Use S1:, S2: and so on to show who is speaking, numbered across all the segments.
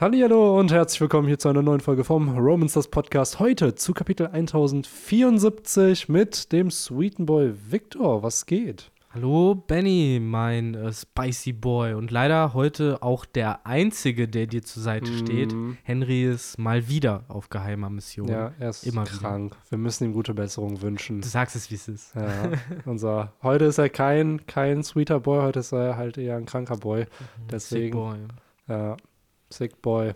S1: Hallo und herzlich willkommen hier zu einer neuen Folge vom Romans das Podcast. Heute zu Kapitel 1074 mit dem Sweeten Boy Victor. Was geht?
S2: Hallo Benny, mein äh, Spicy Boy. Und leider heute auch der Einzige, der dir zur Seite steht. Henry ist mal wieder auf geheimer Mission.
S1: Ja, er ist
S2: Immer
S1: krank. Wir müssen ihm gute Besserung wünschen.
S2: Du sagst es, wie es ist.
S1: Ja, unser, heute ist er kein, kein sweeter Boy, heute ist er halt eher ein kranker Boy.
S2: Sick
S1: Deswegen,
S2: Boy.
S1: ja, Sick Boy.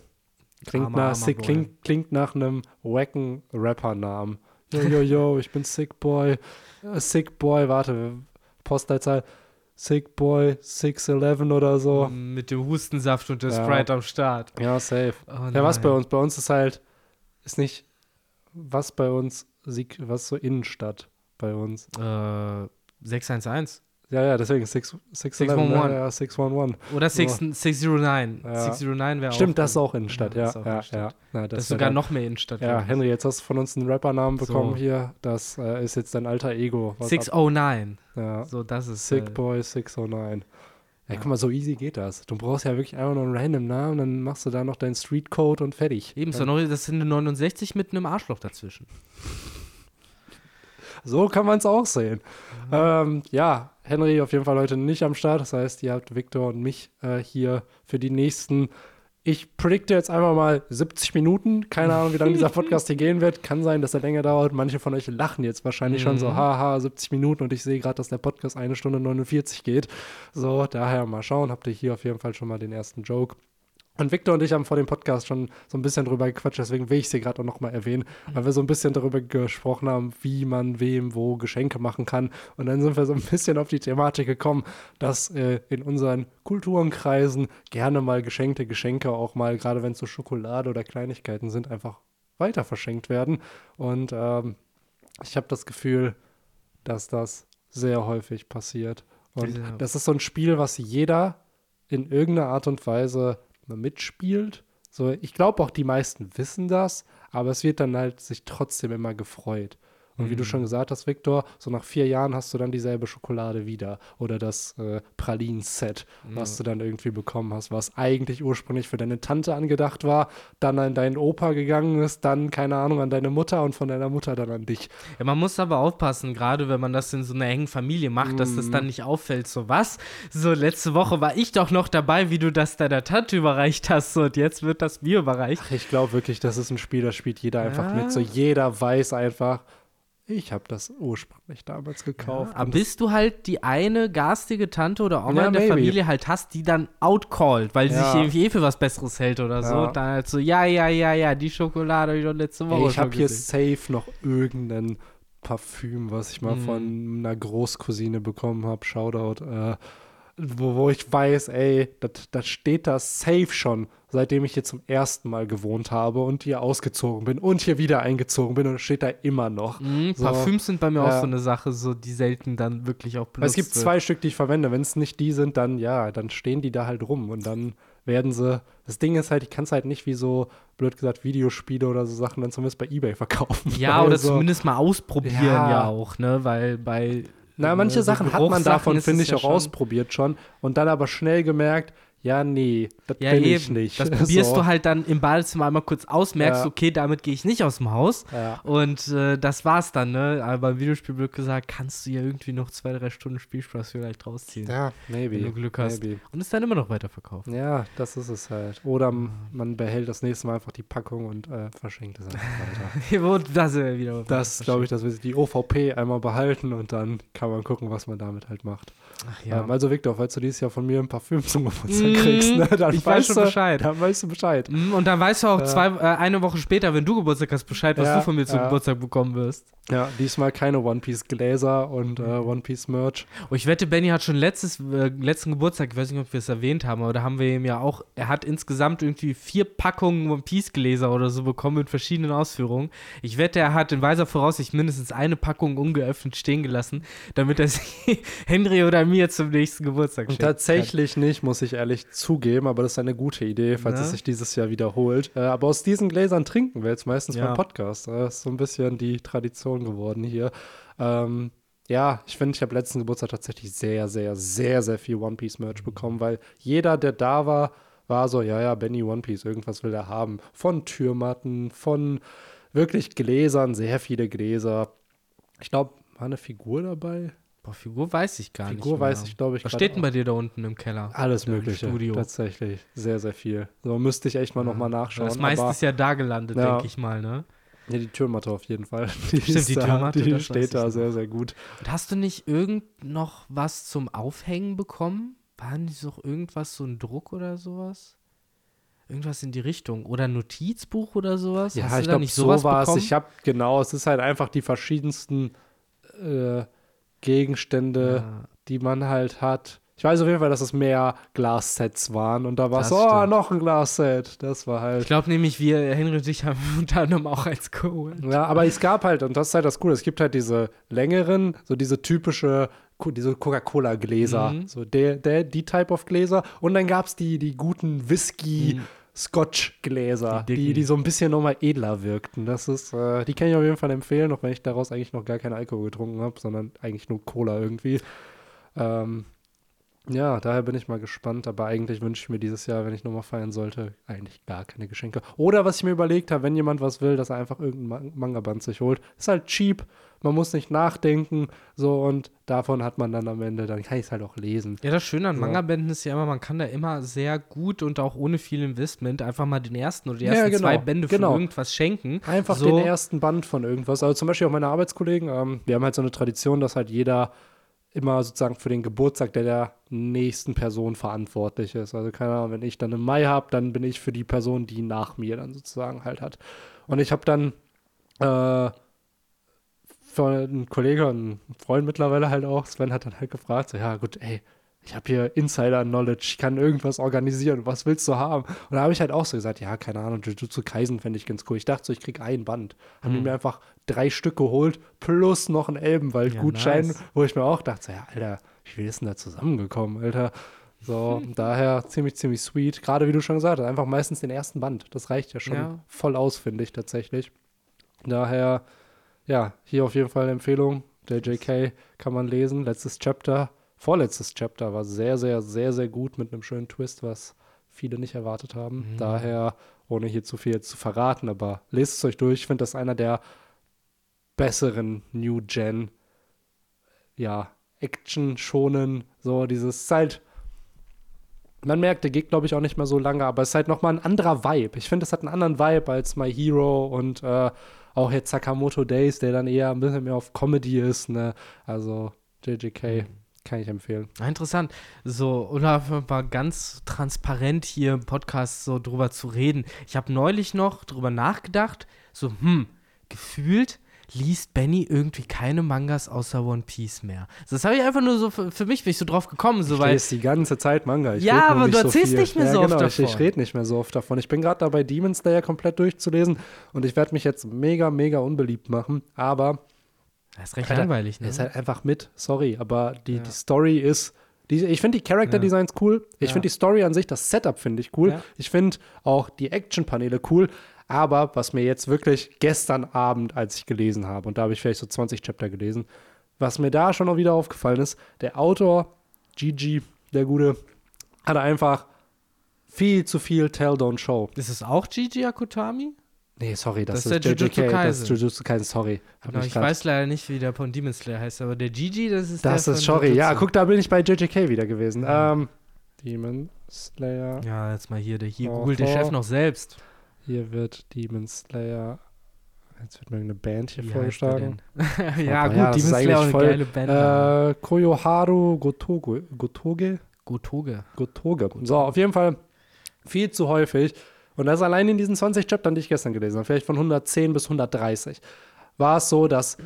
S1: Klingt,
S2: Armer,
S1: nach, sick, klingt, klingt nach einem wacken Rapper-Namen. Yo, yo, yo, ich bin Sick Boy. Äh, Sick Boy, warte, Postleitzahl. Sick Boy 611 oder so.
S2: Mit dem Hustensaft und der
S1: Ja.
S2: Sprite am Start.
S1: Ja, safe.
S2: Oh
S1: Ja, was bei uns? Bei uns ist halt, ist nicht, was bei uns, was so Innenstadt bei uns.
S2: Äh, 611
S1: Ja, ja, deswegen 6, 611.
S2: 611.
S1: Ja, ja, 611.
S2: oder 6, 609.
S1: Ja.
S2: 609 wäre auch.
S1: Stimmt, das ist auch Innenstadt, ja.
S2: das
S1: Ja,
S2: Innenstadt.
S1: ja. Na,
S2: Das ist sogar
S1: dann-
S2: noch mehr Innenstadt.
S1: Ja,
S2: glaub ich.
S1: Henry, jetzt hast du von uns einen Rappernamen
S2: So.
S1: bekommen hier. Das äh, ist jetzt dein alter Ego. was ab-
S2: 609.
S1: Ja.
S2: So, das ist.
S1: Sick
S2: äh,
S1: Boy 609. Ja,
S2: Ja.
S1: guck mal, so easy geht das. Du brauchst ja wirklich einfach nur einen random Namen, dann machst du da noch deinen Streetcode und fertig.
S2: Eben,
S1: Dann-
S2: so noch, das sind eine 69 mit einem Arschloch dazwischen.
S1: So kann man es auch sehen. Ähm, ja, Henry auf jeden Fall heute nicht am Start. Das heißt, ihr habt Victor und mich äh, hier für die nächsten, ich predikte jetzt einfach mal 70 Minuten. Keine Ahnung, wie lange dieser Podcast hier gehen wird. Kann sein, dass er länger dauert. Manche von euch lachen jetzt wahrscheinlich schon so,
S2: Mhm.
S1: haha, 70 Minuten. Und ich sehe gerade, dass der Podcast eine Stunde 49 geht. So, daher mal schauen. Habt ihr hier auf jeden Fall schon mal den ersten Joke. Und Victor und ich haben vor dem Podcast schon so ein bisschen drüber gequatscht, deswegen will ich es hier gerade auch nochmal erwähnen, weil wir so ein bisschen darüber gesprochen haben, wie man wem wo Geschenke machen kann. Und dann sind wir so ein bisschen auf die Thematik gekommen, dass äh, in unseren Kulturenkreisen gerne mal geschenkte Geschenke auch mal, gerade wenn es so Schokolade oder Kleinigkeiten sind, einfach weiter verschenkt werden. Und ähm, ich habe das Gefühl, dass das sehr häufig passiert. Und
S2: Diese-
S1: das ist so ein Spiel, was jeder in irgendeiner Art und Weise mitspielt. So, ich glaube auch, die meisten wissen das, aber es wird dann halt sich trotzdem immer gefreut. Und wie du schon gesagt hast, Victor, so nach vier Jahren hast du dann dieselbe Schokolade wieder. Oder das äh, Pralinen-Set, was du dann irgendwie bekommen hast, was eigentlich ursprünglich für deine Tante angedacht war, dann an deinen Opa gegangen ist, dann, keine Ahnung, an deine Mutter und von deiner Mutter dann an dich.
S2: Ja, man muss aber aufpassen, gerade wenn man das in so einer engen Familie macht, dass das
S1: Mhm.
S2: dann nicht auffällt. So, was? So, letzte Woche war ich doch noch dabei, wie du das deiner Tante überreicht hast. Und jetzt wird das mir überreicht.
S1: Ich glaube wirklich, das ist ein Spiel, das spielt jeder einfach
S2: Ja.
S1: mit. So jeder weiß einfach, ich habe das ursprünglich damals gekauft.
S2: Aber
S1: Und
S2: bis du halt die eine garstige Tante oder Oma
S1: Ja,
S2: in der
S1: maybe.
S2: Familie halt hast, die dann outcallt, weil sie
S1: Ja.
S2: sich irgendwie eh für was Besseres hält oder so,
S1: Ja.
S2: dann halt so, ja, ja, ja, ja, die Schokolade ich doch letzte Woche
S1: Ey, ich habe hier safe noch irgendein Parfüm, was ich mal
S2: Mhm.
S1: von einer Großcousine bekommen habe. Shoutout. Äh, wo, wo ich weiß, ey, das steht da safe schon, seitdem ich hier zum ersten Mal gewohnt habe und hier ausgezogen bin und hier wieder eingezogen bin und steht da immer noch.
S2: Mhm,
S1: So.
S2: Parfüms sind bei mir
S1: Ja.
S2: auch so eine Sache, so die selten dann wirklich auch benutzt
S1: es gibt
S2: wird.
S1: zwei Stück, die ich verwende. Wenn es nicht die sind, dann ja, dann stehen die da halt rum und dann werden sie. Das Ding ist halt, ich kann es halt nicht wie so, blöd gesagt, Videospiele oder so Sachen dann zumindest bei Ebay verkaufen.
S2: Ja, oder
S1: so,
S2: zumindest mal ausprobieren
S1: Ja.
S2: ja, auch, ne? Weil bei.
S1: Na, manche
S2: äh,
S1: Sachen hat man davon, finde ich, auch
S2: schon-
S1: ausprobiert schon und dann aber schnell gemerkt, ja, nee, das
S2: Ja,
S1: bin
S2: eben.
S1: ich nicht.
S2: Das probierst
S1: So.
S2: du halt dann im Badezimmer einmal kurz aus, merkst,
S1: Ja.
S2: okay, damit gehe ich nicht aus dem Haus.
S1: Ja.
S2: Und äh, das war's dann, ne? Aber beim Videospiel wird gesagt, kannst du ja irgendwie noch zwei, drei Stunden Spielspaß vielleicht rausziehen.
S1: Ja, maybe.
S2: Wenn du Glück hast.
S1: Maybe.
S2: Und es dann immer noch weiterverkauft.
S1: Ja, das ist es halt. Oder man behält das nächste Mal einfach die Packung und äh, verschenkt es einfach weiter.
S2: Das äh, wieder.
S1: Das glaube ich, dass wir die OVP einmal behalten und dann kann man gucken, was man damit halt macht.
S2: Ach
S1: Ja.
S2: ja.
S1: Ähm, also Victor, falls du dieses Jahr von mir ein Parfüm zum Geburtstag
S2: Mm,
S1: kriegst, ne, dann
S2: ich weiß
S1: weißt
S2: schon
S1: du,
S2: Bescheid.
S1: Dann weißt du Bescheid.
S2: Mm, Und dann weißt du auch
S1: Ja.
S2: zwei, äh, eine Woche später, wenn du Geburtstag hast, Bescheid, was
S1: Ja,
S2: du von mir zum
S1: ja.
S2: Geburtstag bekommen wirst.
S1: Ja, diesmal keine One Piece Gläser und äh,
S2: Mhm.
S1: One Piece Merch.
S2: Oh, ich wette, Benny hat schon letztes, äh, letzten Geburtstag, ich weiß nicht, ob wir es erwähnt haben, aber da haben wir ihm ja auch, er hat insgesamt irgendwie vier Packungen One Piece Gläser oder so bekommen mit verschiedenen Ausführungen. Ich wette, er hat in weiser Voraussicht mindestens eine Packung ungeöffnet stehen gelassen, damit er sie Henry oder mir zum nächsten Geburtstag
S1: Und
S2: schenken kann.
S1: tatsächlich nicht, muss ich ehrlich zugeben, aber das ist eine gute Idee, falls
S2: Ne?
S1: es sich dieses Jahr wiederholt. Äh, aber aus diesen Gläsern trinken wir jetzt meistens
S2: Ja.
S1: beim Podcast. Das ist so ein bisschen die Tradition geworden hier. Ähm, ja, ich finde, ich habe letzten Geburtstag tatsächlich sehr, sehr, sehr, sehr viel One Piece Merch bekommen, weil jeder, der da war, war so, ja, ja, Benny One Piece, irgendwas will er haben. Von Türmatten, von wirklich Gläsern, sehr viele Gläser. Ich glaube, war eine Figur dabei?
S2: Boah, Figur weiß ich gar
S1: Figur
S2: nicht. Figur
S1: weiß ich, glaube ich.
S2: Was steht denn bei dir da unten im Keller?
S1: Alles Mögliche. Studio. Tatsächlich. Sehr, sehr viel. So müsste ich echt mal ja. nochmal nachschauen.
S2: Das meiste ist ja da gelandet, ja. denke ich mal, ne?
S1: Ja, die Türmatte auf jeden Fall. Die
S2: Stimmt, die Türmatte.
S1: Da, die steht da sehr, sehr gut.
S2: Und hast du nicht irgend noch was zum Aufhängen bekommen? War nicht noch irgendwas, so ein Druck oder sowas? Irgendwas in die Richtung. Oder ein Notizbuch oder sowas?
S1: Ja, Hast ich glaube, so war es. Ich habe, genau, es ist halt einfach die verschiedensten äh, Gegenstände, ja. die man halt hat. Ich weiß auf jeden Fall, dass es mehr Glassets waren und da war es, oh, noch ein Glasset. Das war halt.
S2: Ich glaube nämlich, wir, Henry und ich, haben unter anderem auch eins geholt.
S1: Ja, aber es gab halt, und das ist halt das Coole, es gibt halt diese längeren, so diese typische, diese Coca-Cola-Gläser, mhm. so der, der, die Type of Gläser. Und dann gab es die, die guten Whisky- mhm. Scotch-Gläser, die, die, die, so ein bisschen nochmal edler wirkten. Das ist, äh, die kann ich auf jeden Fall empfehlen, auch wenn ich daraus eigentlich noch gar keinen Alkohol getrunken habe, sondern eigentlich nur Cola irgendwie. Ähm, ja, daher bin ich mal gespannt, aber eigentlich wünsche ich mir dieses Jahr, wenn ich nochmal feiern sollte, eigentlich gar keine Geschenke. Oder was ich mir überlegt habe, wenn jemand was will, dass er einfach irgendein Manga-Band sich holt. Ist halt cheap, man muss nicht nachdenken, so und davon hat man dann am Ende, dann kann ich es halt auch lesen.
S2: Ja, das Schöne an so. Manga-Bänden ist ja immer, man kann da immer sehr gut und auch ohne viel Investment einfach mal den ersten oder die ersten ja, genau, zwei Bände genau. von irgendwas schenken.
S1: Einfach so. den ersten Band von irgendwas. Also zum Beispiel auch meine Arbeitskollegen, ähm, wir haben halt so eine Tradition, dass halt jeder immer sozusagen für den Geburtstag der, der nächsten Person verantwortlich ist. Also keine Ahnung, wenn ich dann im Mai habe, dann bin ich für die Person, die nach mir dann sozusagen halt hat. Und ich habe dann äh, von einem Kollegen und einem Freund mittlerweile halt auch, Sven hat dann halt gefragt, so, ja gut, ey, ich habe hier Insider-Knowledge, ich kann irgendwas organisieren, was willst du haben? Und da habe ich halt auch so gesagt, ja, keine Ahnung, Jujutsu Kaisen fände ich ganz cool. Ich dachte so, ich kriege ein Band. Haben mhm. mir einfach drei Stück geholt, plus noch ein Elbenwald-Gutschein, ja, nice. wo ich mir auch dachte, so, ja, Alter, wie viel ist denn da zusammengekommen, Alter? So, daher ziemlich, ziemlich sweet. Gerade wie du schon gesagt hast, einfach meistens den ersten Band. Das reicht ja schon ja. voll aus, finde ich tatsächlich. Daher, ja, hier auf jeden Fall eine Empfehlung. Der JK kann man lesen. Letztes Chapter vorletztes Chapter war sehr, sehr, sehr, sehr gut mit einem schönen Twist, was viele nicht erwartet haben. Mhm. Daher, ohne hier zu viel zu verraten, aber lest es euch durch. Ich finde das einer der besseren New Gen, ja, Action schonen, so dieses halt. Man merkt, der geht, glaube ich, auch nicht mehr so lange, aber es ist halt nochmal ein anderer Vibe. Ich finde, es hat einen anderen Vibe als My Hero und äh, auch jetzt Sakamoto Days, der dann eher ein bisschen mehr auf Comedy ist, ne? Also JJK. Mhm kann ich empfehlen.
S2: Ah, interessant. So, oder mal ganz transparent hier im Podcast so drüber zu reden. Ich habe neulich noch drüber nachgedacht, so, hm, gefühlt liest Benny irgendwie keine Mangas außer One Piece mehr. Das habe ich einfach nur so für, für, mich bin ich so drauf gekommen. So,
S1: ich lese die ganze Zeit Manga. Ich
S2: ja, aber du erzählst so nicht mehr so ja,
S1: genau,
S2: oft
S1: davon. Ich, ich rede nicht mehr so oft davon. Ich bin gerade dabei, Demon Slayer komplett durchzulesen und ich werde mich jetzt mega, mega unbeliebt machen. Aber
S2: das ist recht Alter, langweilig, ne?
S1: Ist halt einfach mit, sorry, aber die, ja. die Story ist. Die, ich finde die Character Designs cool. Ich ja. finde die Story an sich, das Setup finde ich cool. Ja. Ich finde auch die Action-Paneele cool. Aber was mir jetzt wirklich gestern Abend, als ich gelesen habe, und da habe ich vielleicht so 20 Chapter gelesen, was mir da schon noch wieder aufgefallen ist, der Autor, Gigi, der Gute, hat einfach viel zu viel Tell, Don't Show.
S2: Ist es auch Gigi Akutami?
S1: Nee, sorry, das,
S2: das ist, ist der Jujutsu Kaisen.
S1: Das ist Jujutsu Kaisen, sorry.
S2: Genau, ich weiß leider nicht, wie der von Demon Slayer heißt, aber der Gigi, das ist
S1: das der ist, sorry, Jujutsu. ja, guck, da bin ich bei JJK wieder gewesen. Ja. Ähm, Demon Slayer.
S2: Ja, jetzt mal hier, der, hier googelt der Chef noch selbst.
S1: Hier wird Demon Slayer Jetzt wird mir eine Band hier wie vorgeschlagen.
S2: ja, gut, ja, Demon Slayer auch eine voll, geile Band.
S1: Äh, Koyoharu Gotoge. Gotoge?
S2: Gotoge.
S1: Gotoge. So, auf jeden Fall viel zu häufig und das allein in diesen 20 Chaptern, die ich gestern gelesen habe, vielleicht von 110 bis 130, war es so, dass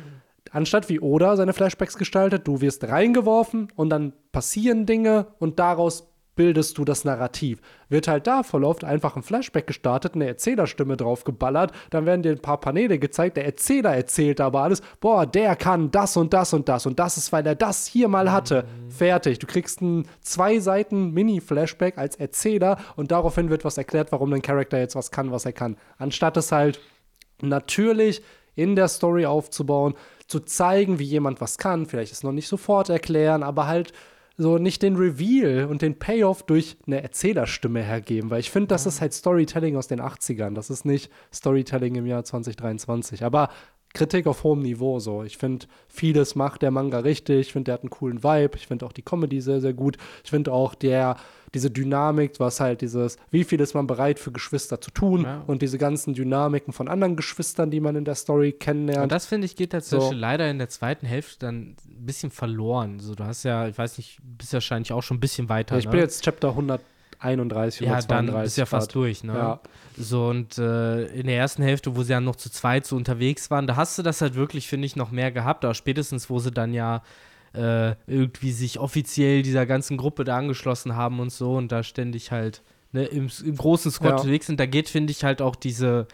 S1: anstatt wie Oda seine Flashbacks gestaltet, du wirst reingeworfen und dann passieren Dinge und daraus bildest du das Narrativ. Wird halt da voll oft einfach ein Flashback gestartet, eine Erzählerstimme drauf geballert, dann werden dir ein paar Paneele gezeigt, der Erzähler erzählt aber alles, boah, der kann das und das und das und das ist, weil er das hier mal hatte. Mhm. Fertig. Du kriegst ein zwei Seiten Mini-Flashback als Erzähler und daraufhin wird was erklärt, warum dein Charakter jetzt was kann, was er kann. Anstatt es halt natürlich in der Story aufzubauen, zu zeigen, wie jemand was kann, vielleicht es noch nicht sofort erklären, aber halt so nicht den Reveal und den Payoff durch eine Erzählerstimme hergeben, weil ich finde, das ist halt Storytelling aus den 80ern. Das ist nicht Storytelling im Jahr 2023. Aber Kritik auf hohem Niveau so. Ich finde, vieles macht der Manga richtig. Ich finde, der hat einen coolen Vibe. Ich finde auch die Comedy sehr, sehr gut. Ich finde auch der, diese Dynamik, was halt dieses, wie viel ist man bereit für Geschwister zu tun
S2: Ja.
S1: und diese ganzen Dynamiken von anderen Geschwistern, die man in der Story kennenlernt.
S2: Und das finde ich geht tatsächlich
S1: So.
S2: leider in der zweiten Hälfte dann ein bisschen verloren. So, du hast ja, ich weiß nicht, bist ja wahrscheinlich auch schon ein bisschen weiter.
S1: ja, ich
S2: ne?
S1: bin jetzt Chapter 131,
S2: ja,
S1: 132.
S2: dann bist du ja fast
S1: grad.
S2: durch, ne?
S1: Ja.
S2: So, und äh, in der ersten Hälfte, wo sie ja noch zu zweit so unterwegs waren, da hast du das halt wirklich, finde ich, noch mehr gehabt. Aber spätestens, wo sie dann ja äh, irgendwie sich offiziell dieser ganzen Gruppe da angeschlossen haben und so und da ständig halt ne, im, im großen Squad
S1: Ja.
S2: unterwegs sind, da geht, finde ich, halt auch diese,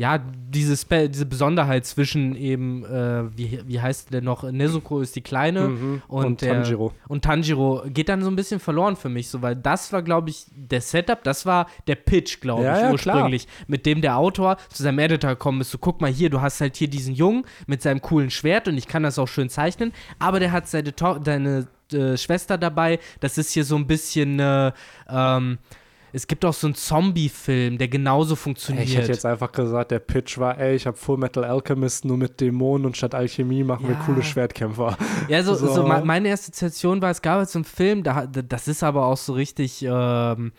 S2: ja, diese, Spe diese Besonderheit zwischen eben, äh, wie, wie heißt der noch, Nezuko ist die Kleine
S1: Mhm.
S2: und,
S1: Und
S2: der,
S1: Tanjiro.
S2: und Tanjiro geht dann so ein bisschen verloren für mich, so, weil das war, glaube ich, der Setup, das war der Pitch, glaube
S1: Ja,
S2: ich,
S1: ja,
S2: ursprünglich, mit dem der Autor zu seinem Editor gekommen ist. So, guck mal hier, du hast halt hier diesen Jungen mit seinem coolen Schwert und ich kann das auch schön zeichnen, aber der hat seine, To- deine äh, Schwester dabei. Das ist hier so ein bisschen, äh, ähm, es gibt auch so einen Zombie-Film, der genauso funktioniert.
S1: ich hätte jetzt einfach gesagt, der Pitch war, ey, ich habe Full Metal Alchemist nur mit Dämonen und statt Alchemie machen wir
S2: Ja.
S1: coole Schwertkämpfer.
S2: Ja, so, so.
S1: So.
S2: me- meine erste Situation war, es gab jetzt so einen Film, da, das ist aber auch so richtig ähm,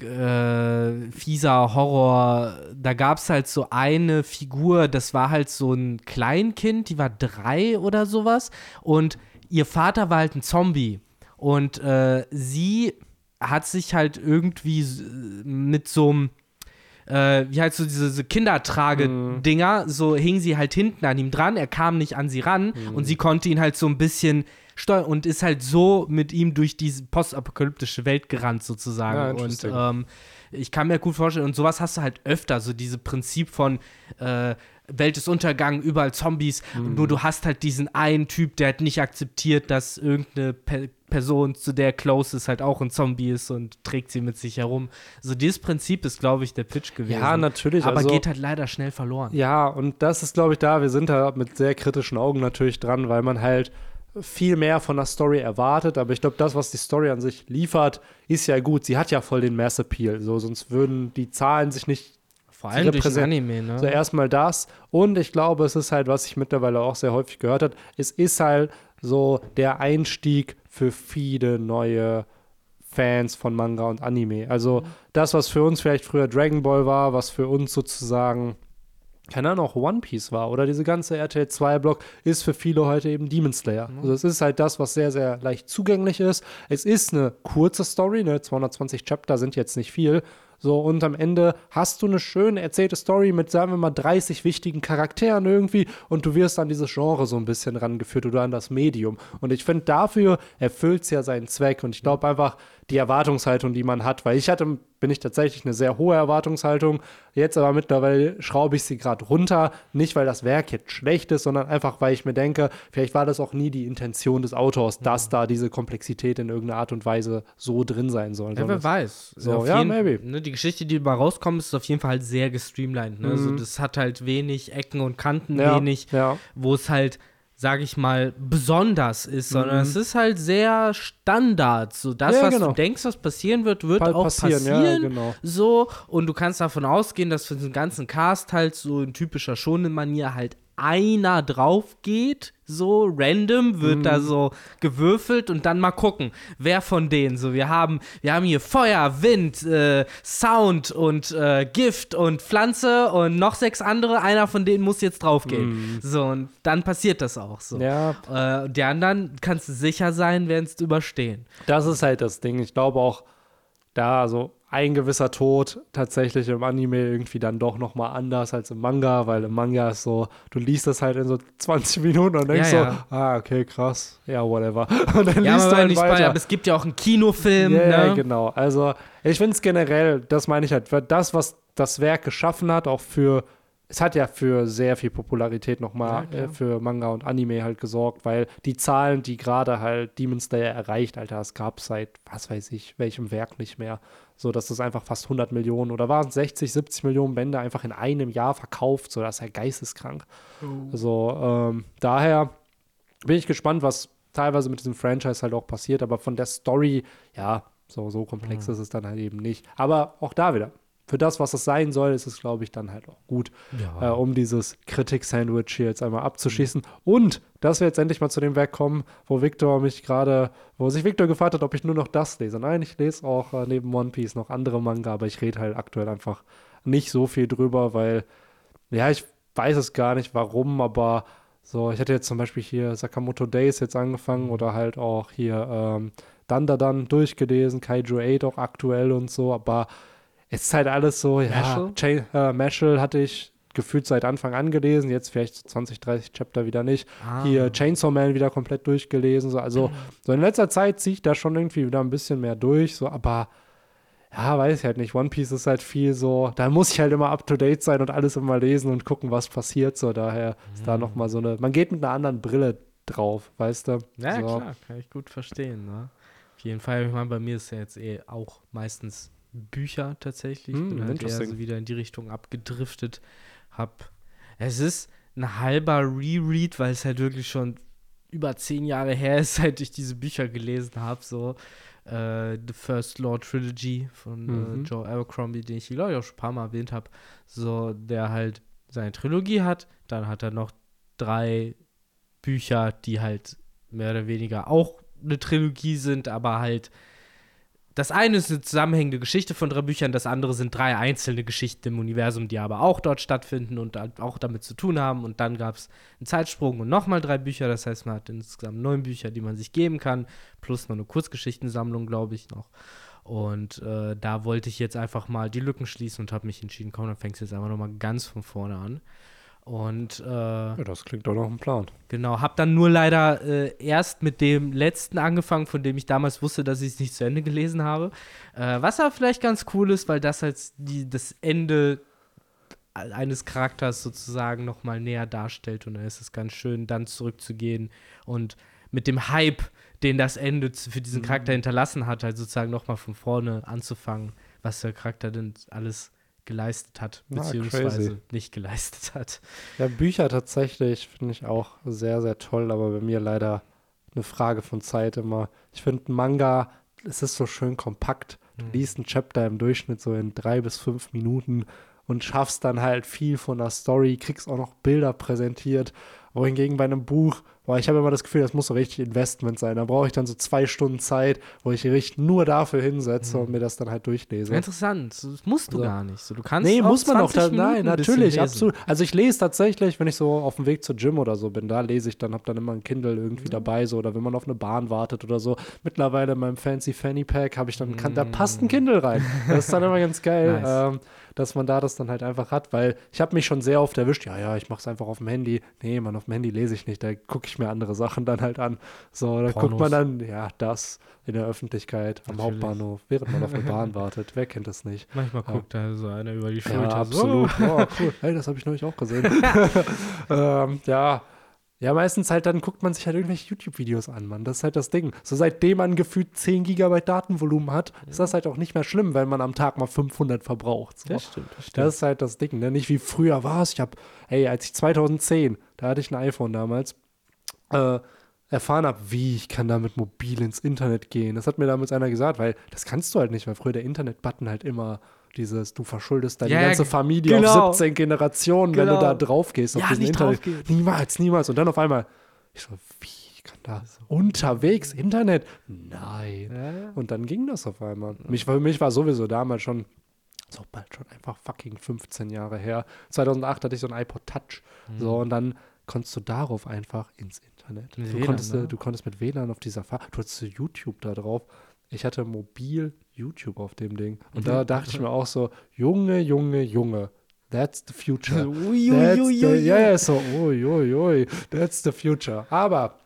S2: äh, fieser Horror. Da gab es halt so eine Figur, das war halt so ein Kleinkind, die war drei oder sowas. Und ihr Vater war halt ein Zombie. Und äh, sie hat sich halt irgendwie mit so einem äh, wie halt so diese, diese Kindertrage-Dinger, so hing sie halt hinten an ihm dran, er kam nicht an sie ran und sie konnte ihn halt so ein bisschen steuern und ist halt so mit ihm durch diese postapokalyptische Welt gerannt
S1: Ja,
S2: sozusagen. und
S1: interesting.
S2: ähm, ich kann mir gut vorstellen, und sowas hast du halt öfter, so dieses Prinzip von äh, Welt ist Untergang, überall Zombies,
S1: Mhm.
S2: nur du hast halt diesen einen Typ, der halt nicht akzeptiert, dass irgendeine Pe Person, zu der er close ist, halt auch ein Zombie ist und trägt sie mit sich herum. So dieses Prinzip ist, glaube ich, der Pitch gewesen.
S1: Ja, natürlich.
S2: Aber
S1: also,
S2: geht halt leider schnell verloren.
S1: Ja, und das ist, glaube ich, da, wir sind da mit sehr kritischen Augen natürlich dran, weil man halt viel mehr von der Story erwartet, aber ich glaube, das, was die Story an sich liefert, ist ja gut. Sie hat ja voll den Mass Appeal, so, sonst würden die Zahlen sich nicht
S2: Vor allem durch Anime, ne?
S1: So erstmal das. Und ich glaube, es ist halt, was ich mittlerweile auch sehr häufig gehört habe, es ist halt so der Einstieg für viele neue Fans von Manga und Anime. Also das, was für uns vielleicht früher Dragon Ball war, was für uns sozusagen, keine Ahnung, auch One Piece war oder diese ganze RTL 2-Block, ist für viele heute eben Demon Slayer. Also es ist halt das, was sehr, sehr leicht zugänglich ist. Es ist eine kurze Story, ne? 220 Chapter sind jetzt nicht viel. So, und am Ende hast du eine schön erzählte Story mit, sagen wir mal, 30 wichtigen Charakteren irgendwie und du wirst an dieses Genre so ein bisschen rangeführt oder an das Medium. Und ich finde, dafür erfüllt es ja seinen Zweck. Und ich glaube einfach, die Erwartungshaltung, die man hat, weil ich hatte, bin ich tatsächlich eine sehr hohe Erwartungshaltung. Jetzt aber mittlerweile schraube ich sie gerade runter. Nicht, weil das Werk jetzt schlecht ist, sondern einfach, weil ich mir denke, vielleicht war das auch nie die Intention des Autors, dass da diese Komplexität in irgendeiner Art und Weise so drin sein soll.
S2: Ja, wer weiß.
S1: So, ja,
S2: jeden-
S1: maybe.
S2: Ne, die Geschichte, die dabei rauskommt, ist auf jeden Fall halt sehr gestreamlined. Ne? Also
S1: Mhm.
S2: das hat halt wenig Ecken und Kanten,
S1: ja,
S2: wenig,
S1: Ja.
S2: wo es halt, sage ich mal, besonders ist, sondern
S1: Mhm.
S2: es ist halt sehr Standard. So das,
S1: Ja,
S2: was
S1: genau.
S2: du denkst, was passieren wird, wird
S1: Bald
S2: auch
S1: passieren,
S2: passieren.
S1: ja, genau.
S2: So, und du kannst davon ausgehen, dass für den ganzen Cast halt so in typischer Schonen-Manier halt einer drauf geht, so random wird da
S1: Mhm.
S2: so gewürfelt und dann mal gucken, wer von denen so. Wir haben, wir haben hier Feuer, Wind, äh, Sound und äh, Gift und Pflanze und noch sechs andere. Einer von denen muss jetzt draufgehen. So, und dann passiert das auch so.
S1: Mhm. Ja,
S2: Äh, die anderen kannst du sicher sein, werden es überstehen.
S1: Das ist halt das Ding. Ich glaube auch, da so ein gewisser Tod tatsächlich im Anime irgendwie dann doch noch mal anders als im Manga, weil im Manga ist so, du liest das halt in so 20 Minuten und denkst
S2: Ja, ja.
S1: so, ah, okay, krass, ja, whatever. Und dann
S2: Ja,
S1: liest du halt
S2: nicht
S1: weiter.
S2: bei, aber es gibt ja auch einen Kinofilm.
S1: Ja, ja,
S2: ne?
S1: genau. Also, ich finde es generell, das meine ich halt, das, was das Werk geschaffen hat, auch für, es hat ja für sehr viel Popularität nochmal
S2: Ja,
S1: äh, für Manga und Anime halt gesorgt, weil die Zahlen, die gerade halt Demon Slayer erreicht, Alter, es gab seit, was weiß ich, welchem Werk nicht mehr. So, dass das einfach fast 100 Millionen oder waren es 60, 70 Millionen Bände einfach in einem Jahr verkauft. So, das ist ja geisteskrank.
S2: Oh.
S1: Also, ähm, daher bin ich gespannt, was teilweise mit diesem Franchise halt auch passiert, aber von der Story, ja, so, so komplex
S2: Mhm.
S1: ist es dann halt eben nicht. Aber auch da wieder, für das, was es sein soll, ist es, glaube ich, dann halt auch gut, äh, um dieses Kritik-Sandwich hier jetzt einmal abzuschießen. Und dass wir jetzt endlich mal zu dem Werk kommen, wo Victor mich gerade, wo sich Victor gefragt hat, ob ich nur noch das lese. Nein, ich lese auch äh, neben One Piece noch andere Manga, aber ich rede halt aktuell einfach nicht so viel drüber, weil, ja, ich weiß es gar nicht, warum, aber so, ich hätte jetzt zum Beispiel hier Sakamoto Days jetzt angefangen oder halt auch hier ähm, Dandadan durchgelesen, Kaiju 8 auch aktuell und so, aber es ist halt alles so, ja,
S2: Mashal?
S1: Äh, Mashal hatte ich gefühlt seit Anfang an gelesen, jetzt vielleicht so 20, 30 Chapter wieder nicht.
S2: Ah.
S1: Hier Chainsaw Man wieder komplett durchgelesen, so, also so in letzter Zeit ziehe ich da schon irgendwie wieder ein bisschen mehr durch, so, aber ja, weiß ich halt nicht. One Piece ist halt viel so, da muss ich halt immer up to date sein und alles immer lesen und gucken, was passiert. So, daher ist
S2: Mhm.
S1: da nochmal so eine, man geht mit einer anderen Brille drauf, weißt du?
S2: Ja,
S1: so.
S2: klar, kann ich gut verstehen. Ne? Auf jeden Fall, ich meine, bei mir ist ja jetzt eh auch meistens Bücher tatsächlich. Ich
S1: Hm,
S2: bin halt eher so wieder in die Richtung abgedriftet. Hab, es ist ein halber Reread, weil es halt wirklich schon über zehn Jahre her ist, seit ich diese Bücher gelesen habe. So äh, The First Law Trilogy von
S1: Mhm.
S2: äh, Joe Abercrombie, den ich, glaube ich, auch schon ein paar Mal erwähnt habe. So, der halt seine Trilogie hat. Dann hat er noch drei Bücher, die halt mehr oder weniger auch eine Trilogie sind, aber halt das eine ist eine zusammenhängende Geschichte von drei Büchern, das andere sind drei einzelne Geschichten im Universum, die aber auch dort stattfinden und halt auch damit zu tun haben. Und dann gab es einen Zeitsprung und nochmal drei Bücher. Das heißt, man hat insgesamt neun Bücher, die man sich geben kann, plus noch eine Kurzgeschichtensammlung, glaube ich, noch. Und äh, da wollte ich jetzt einfach mal die Lücken schließen und habe mich entschieden, komm, dann fängst du jetzt einfach nochmal ganz von vorne an. Und äh,
S1: Ja, das klingt doch noch ein Plan.
S2: Genau, hab dann nur leider äh, erst mit dem letzten angefangen, von dem ich damals wusste, dass ich es nicht zu Ende gelesen habe. Äh, was aber vielleicht ganz cool ist, weil das als die, das Ende eines Charakters sozusagen nochmal näher darstellt und dann ist es ganz schön, dann zurückzugehen und mit dem Hype, den das Ende für diesen Charakter hinterlassen hat, halt sozusagen nochmal von vorne anzufangen, was der Charakter denn alles geleistet hat,
S1: Ah,
S2: beziehungsweise
S1: crazy.
S2: nicht geleistet hat.
S1: Ja, Bücher tatsächlich finde ich auch sehr, sehr toll, aber bei mir leider eine Frage von Zeit immer. Ich finde Manga, es ist so schön kompakt. Du
S2: Mhm.
S1: liest ein Chapter im Durchschnitt so in drei bis fünf Minuten und schaffst dann halt viel von der Story, kriegst auch noch Bilder präsentiert. Wohingegen bei einem Buch, boah, ich habe immer das Gefühl, das muss so richtig Investment sein. Da brauche ich dann so zwei Stunden Zeit, wo ich richtig nur dafür hinsetze und mir das dann halt durchlese.
S2: Interessant, das musst du
S1: So.
S2: gar nicht. So, du kannst
S1: Nee, muss man auch.
S2: 20
S1: Da, nein, natürlich, absolut. Also ich lese tatsächlich, wenn ich so auf dem Weg zur Gym oder so bin, da lese ich dann, habe dann immer ein Kindle irgendwie dabei, so, oder wenn man auf eine Bahn wartet oder so. Mittlerweile in meinem fancy Fanny Pack habe ich dann, kann, da passt ein Kindle rein. Das ist dann immer ganz geil,
S2: Nice.
S1: ähm, dass man da das dann halt einfach hat, weil ich habe mich schon sehr oft erwischt, ja, ja, ich mache es einfach auf dem Handy. Nee, man, auf dem Handy lese ich nicht, da gucke ich mir andere Sachen dann halt an. So, da guckt man dann, ja, das in der Öffentlichkeit, am
S2: Natürlich.
S1: Hauptbahnhof, während man auf eine Bahn wartet. Wer kennt das nicht?
S2: Manchmal
S1: Ja.
S2: guckt da so einer über die
S1: Ja,
S2: Schulter.
S1: absolut.
S2: So.
S1: Oh, cool. Hey, das habe ich neulich auch gesehen. ähm, ja. Ja, meistens halt dann guckt man sich halt irgendwelche YouTube-Videos an, Mann. Das ist halt das Ding. So seitdem man gefühlt 10 Gigabyte Datenvolumen hat, ist das halt auch nicht mehr schlimm, wenn man am Tag mal 500 verbraucht. So.
S2: Das stimmt, das stimmt.
S1: Das ist halt das Ding, ne? Nicht wie früher war es. Ich habe, ey, als ich 2010, da hatte ich ein iPhone damals, äh, erfahren habe, wie ich kann damit mobil ins Internet gehen. Das hat mir damals einer gesagt, weil das kannst du halt nicht, weil früher der Internet-Button halt immer dieses, du verschuldest deine
S2: Ja, ja,
S1: ganze Familie
S2: genau.
S1: auf 17 Generationen, wenn du
S2: Genau.
S1: da drauf gehst auf
S2: Ja,
S1: diesen Internet. Niemals, niemals. Und dann auf einmal, ich so, wie ich kann da unterwegs Internet? Nein.
S2: Ja, ja.
S1: Und dann ging das auf einmal. Mich, für mich war sowieso damals schon, so bald schon einfach fucking 15 Jahre her. 2008 hatte ich so ein iPod Touch. So, und dann konntest du darauf einfach ins Internet.
S2: Mit
S1: Du,
S2: WLAN,
S1: konntest, äh,
S2: ne?
S1: du konntest mit WLAN auf dieser Fahrt, du hattest YouTube da drauf. Ich hatte mobil YouTube auf dem Ding. Und da dachte ich mir auch so, Junge, Junge, Junge, that's the future. That's the, ja, so, ui, ui, ui, that's the future. Aber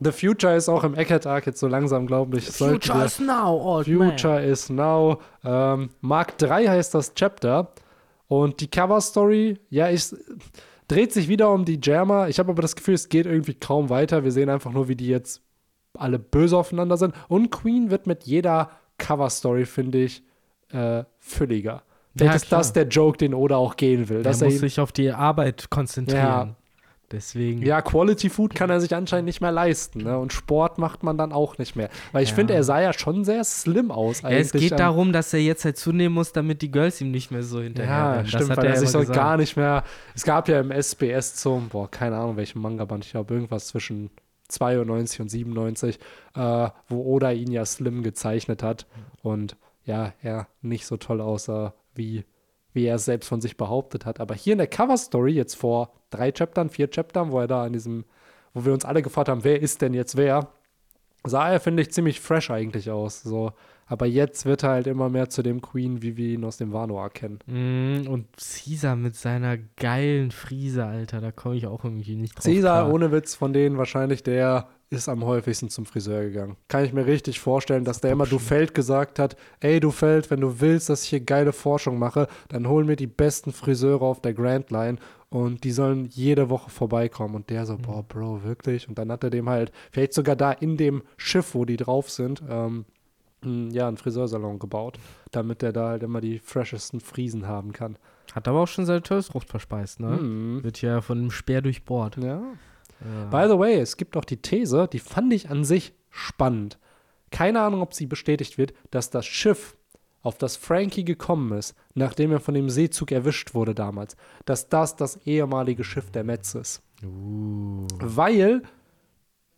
S1: the future ist auch im Eckert Arc jetzt so langsam, glaube ich.
S2: Future
S1: wir-
S2: is now, old man.
S1: Future is now. Ähm, Mark 3 heißt das Chapter. Und die Cover-Story, ja, ich, dreht sich wieder um die Jammer. Ich habe aber das Gefühl, es geht irgendwie kaum weiter. Wir sehen einfach nur, wie die jetzt alle böse aufeinander sind. Und Queen wird mit jeder Cover-Story, finde ich, äh, fülliger. Vielleicht
S2: Ja,
S1: ist
S2: klar.
S1: das der Joke, den Oda auch gehen will.
S2: Der
S1: Dass er
S2: muss sich auf die Arbeit konzentrieren. Deswegen.
S1: Ja, Quality Food kann er sich anscheinend nicht mehr leisten. Ne? Und Sport macht man dann auch nicht mehr. Weil ich
S2: Ja.
S1: finde, er sah ja schon sehr slim aus
S2: Ja,
S1: eigentlich.
S2: es geht darum, dass er jetzt halt zunehmen muss, damit die Girls ihm nicht mehr so hinterher
S1: Ja,
S2: rennen.
S1: stimmt,
S2: das
S1: weil
S2: er
S1: er sich so gar nicht mehr. Es gab ja im SBS zum, boah, keine Ahnung, welchem Manga-Band, ich glaube, irgendwas zwischen 92 und 97, äh, wo Oda ihn ja slim gezeichnet hat und ja, er nicht so toll aussah, wie, wie er es selbst von sich behauptet hat. Aber hier in der Cover-Story, jetzt vor drei Chaptern, vier Chaptern, wo er da in diesem, wo wir uns alle gefragt haben, wer ist denn jetzt wer, sah er, finde ich, ziemlich fresh eigentlich aus. So. Aber jetzt wird er halt immer mehr zu dem Queen, wie wir ihn aus dem Wano kennen.
S2: Mm, Und Caesar mit seiner geilen Frise, Alter, da komme ich auch irgendwie nicht drauf.
S1: Caesar,
S2: klar.
S1: ohne Witz, von denen wahrscheinlich der ist am häufigsten zum Friseur gegangen. Kann ich mir richtig vorstellen, dass der immer Du Feld gesagt hat, ey Du Feld, wenn du willst, dass ich hier geile Forschung mache, dann hol mir die besten Friseure auf der Grand Line und die sollen jede Woche vorbeikommen. Und der so,
S2: Mhm.
S1: boah, Bro, wirklich? Und dann hat er dem halt, vielleicht sogar da in dem Schiff, wo die drauf sind, ähm, ja, einen Friseursalon gebaut, damit der da halt immer die freshesten Friesen haben kann.
S2: Hat aber auch schon seine Teufelsfrucht verspeist, ne?
S1: Mhm.
S2: Wird ja von einem Speer durchbohrt.
S1: Ja,
S2: Ja.
S1: By the way, es gibt auch die These, die fand ich an sich spannend. Keine Ahnung, ob sie bestätigt wird, dass das Schiff, auf das Frankie gekommen ist, nachdem er von dem Seezug erwischt wurde damals, dass das das ehemalige Schiff der Metz ist.
S2: Uh.
S1: Weil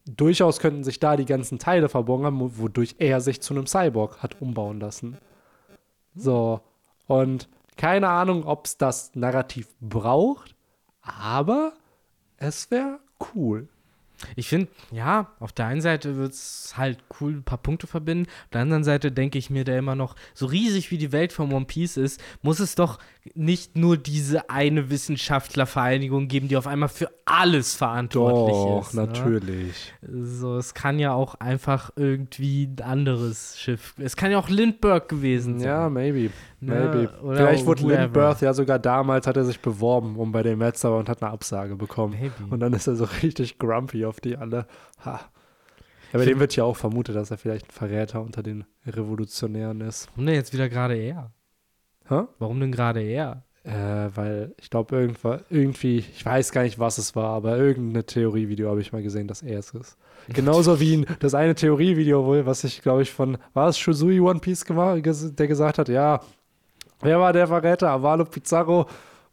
S1: durchaus könnten sich da die ganzen Teile verborgen haben, wo- wodurch er sich zu einem Cyborg hat umbauen lassen. So, und keine Ahnung, ob es das Narrativ braucht, aber es wäre cool.
S2: Ich finde, ja, auf der einen Seite wird es halt cool ein paar Punkte verbinden. Auf der anderen Seite denke ich mir, der immer noch so riesig wie die Welt von One Piece ist, muss es doch nicht nur diese eine Wissenschaftlervereinigung geben, die auf einmal für alles verantwortlich
S1: Doch,
S2: ist. Ne?
S1: natürlich.
S2: So, es kann ja auch einfach irgendwie ein anderes Schiff. Es kann ja auch Lindbergh gewesen sein.
S1: Ja, maybe.
S2: Ne,
S1: Maybe.
S2: oder
S1: Vielleicht wurde
S2: whoever.
S1: Lindbergh ja sogar damals, hat er sich beworben um bei den Mets, aber und hat eine Absage bekommen.
S2: Maybe.
S1: Und dann ist er so richtig grumpy auf die alle. Ha. Ja, bei dem wird ja auch vermutet, dass er vielleicht ein Verräter unter den Revolutionären ist.
S2: Denn jetzt wieder gerade er?
S1: Hä?
S2: Warum denn gerade er?
S1: Äh, weil ich glaube, irgendwie, ich weiß gar nicht, was es war, aber irgendeine Theorievideo habe ich mal gesehen, dass er es ist. Genauso wie ein, das eine Theorievideo wohl, was ich, glaube ich, von, war es Shuzui One Piece, gema- ges- der gesagt hat, ja, wer war der Verräter? Avalo Pizarro.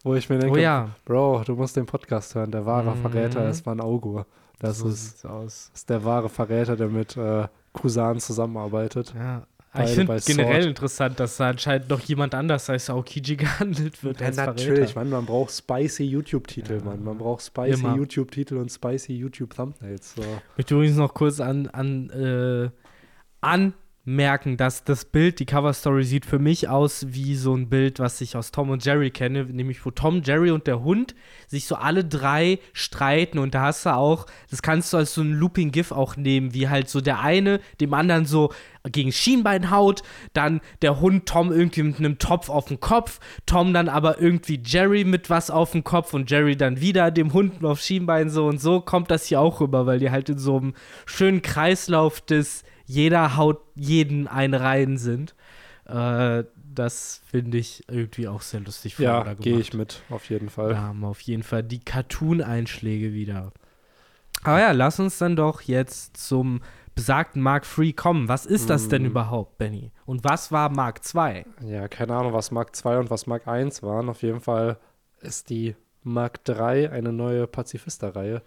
S1: Wo ich mir denke,
S2: oh ja,
S1: Bro, du musst den Podcast hören. Der wahre
S2: Mhm.
S1: Verräter ist Van Augur. Das
S2: so
S1: ist,
S2: aus.
S1: ist der wahre Verräter, der mit äh, Kusan zusammenarbeitet.
S2: Ja.
S1: Beide
S2: ich finde generell interessant, dass da anscheinend noch jemand anders als Aokiji gehandelt wird.
S1: Ja, natürlich. Mann, man braucht spicy YouTube-Titel,
S2: Ja.
S1: Mann. Man braucht spicy. YouTube-Titel und spicy YouTube-Thumbnails. So.
S2: Ich möchte übrigens noch kurz an, an, äh, anmerken, dass das Bild, die Cover-Story sieht für mich aus wie so ein Bild, was ich aus Tom und Jerry kenne, nämlich wo Tom, Jerry und der Hund sich so alle drei streiten und da hast du auch, das kannst du als so ein Looping-GIF auch nehmen, wie halt so der eine dem anderen so gegen Schienbein haut, dann der Hund Tom irgendwie mit einem Topf auf den Kopf, Tom dann aber irgendwie Jerry mit was auf dem Kopf und Jerry dann wieder dem Hund auf Schienbein so und so kommt das hier auch rüber, weil die halt in so einem schönen Kreislauf des jeder haut jeden eine rein sind. Äh, das finde ich irgendwie auch sehr lustig
S1: Ja, gehe ich mit, auf jeden Fall.
S2: Da haben wir auf jeden Fall die Cartoon-Einschläge wieder. Aber ja, lass uns dann doch jetzt zum besagten Mark III kommen. Was ist das denn
S1: Mm.
S2: überhaupt, Benny? Und was war Mark II?
S1: Ja, keine Ahnung, was Mark 2 und was Mark 1 waren. Auf jeden Fall ist die Mark 3 eine neue Pazifista-Reihe.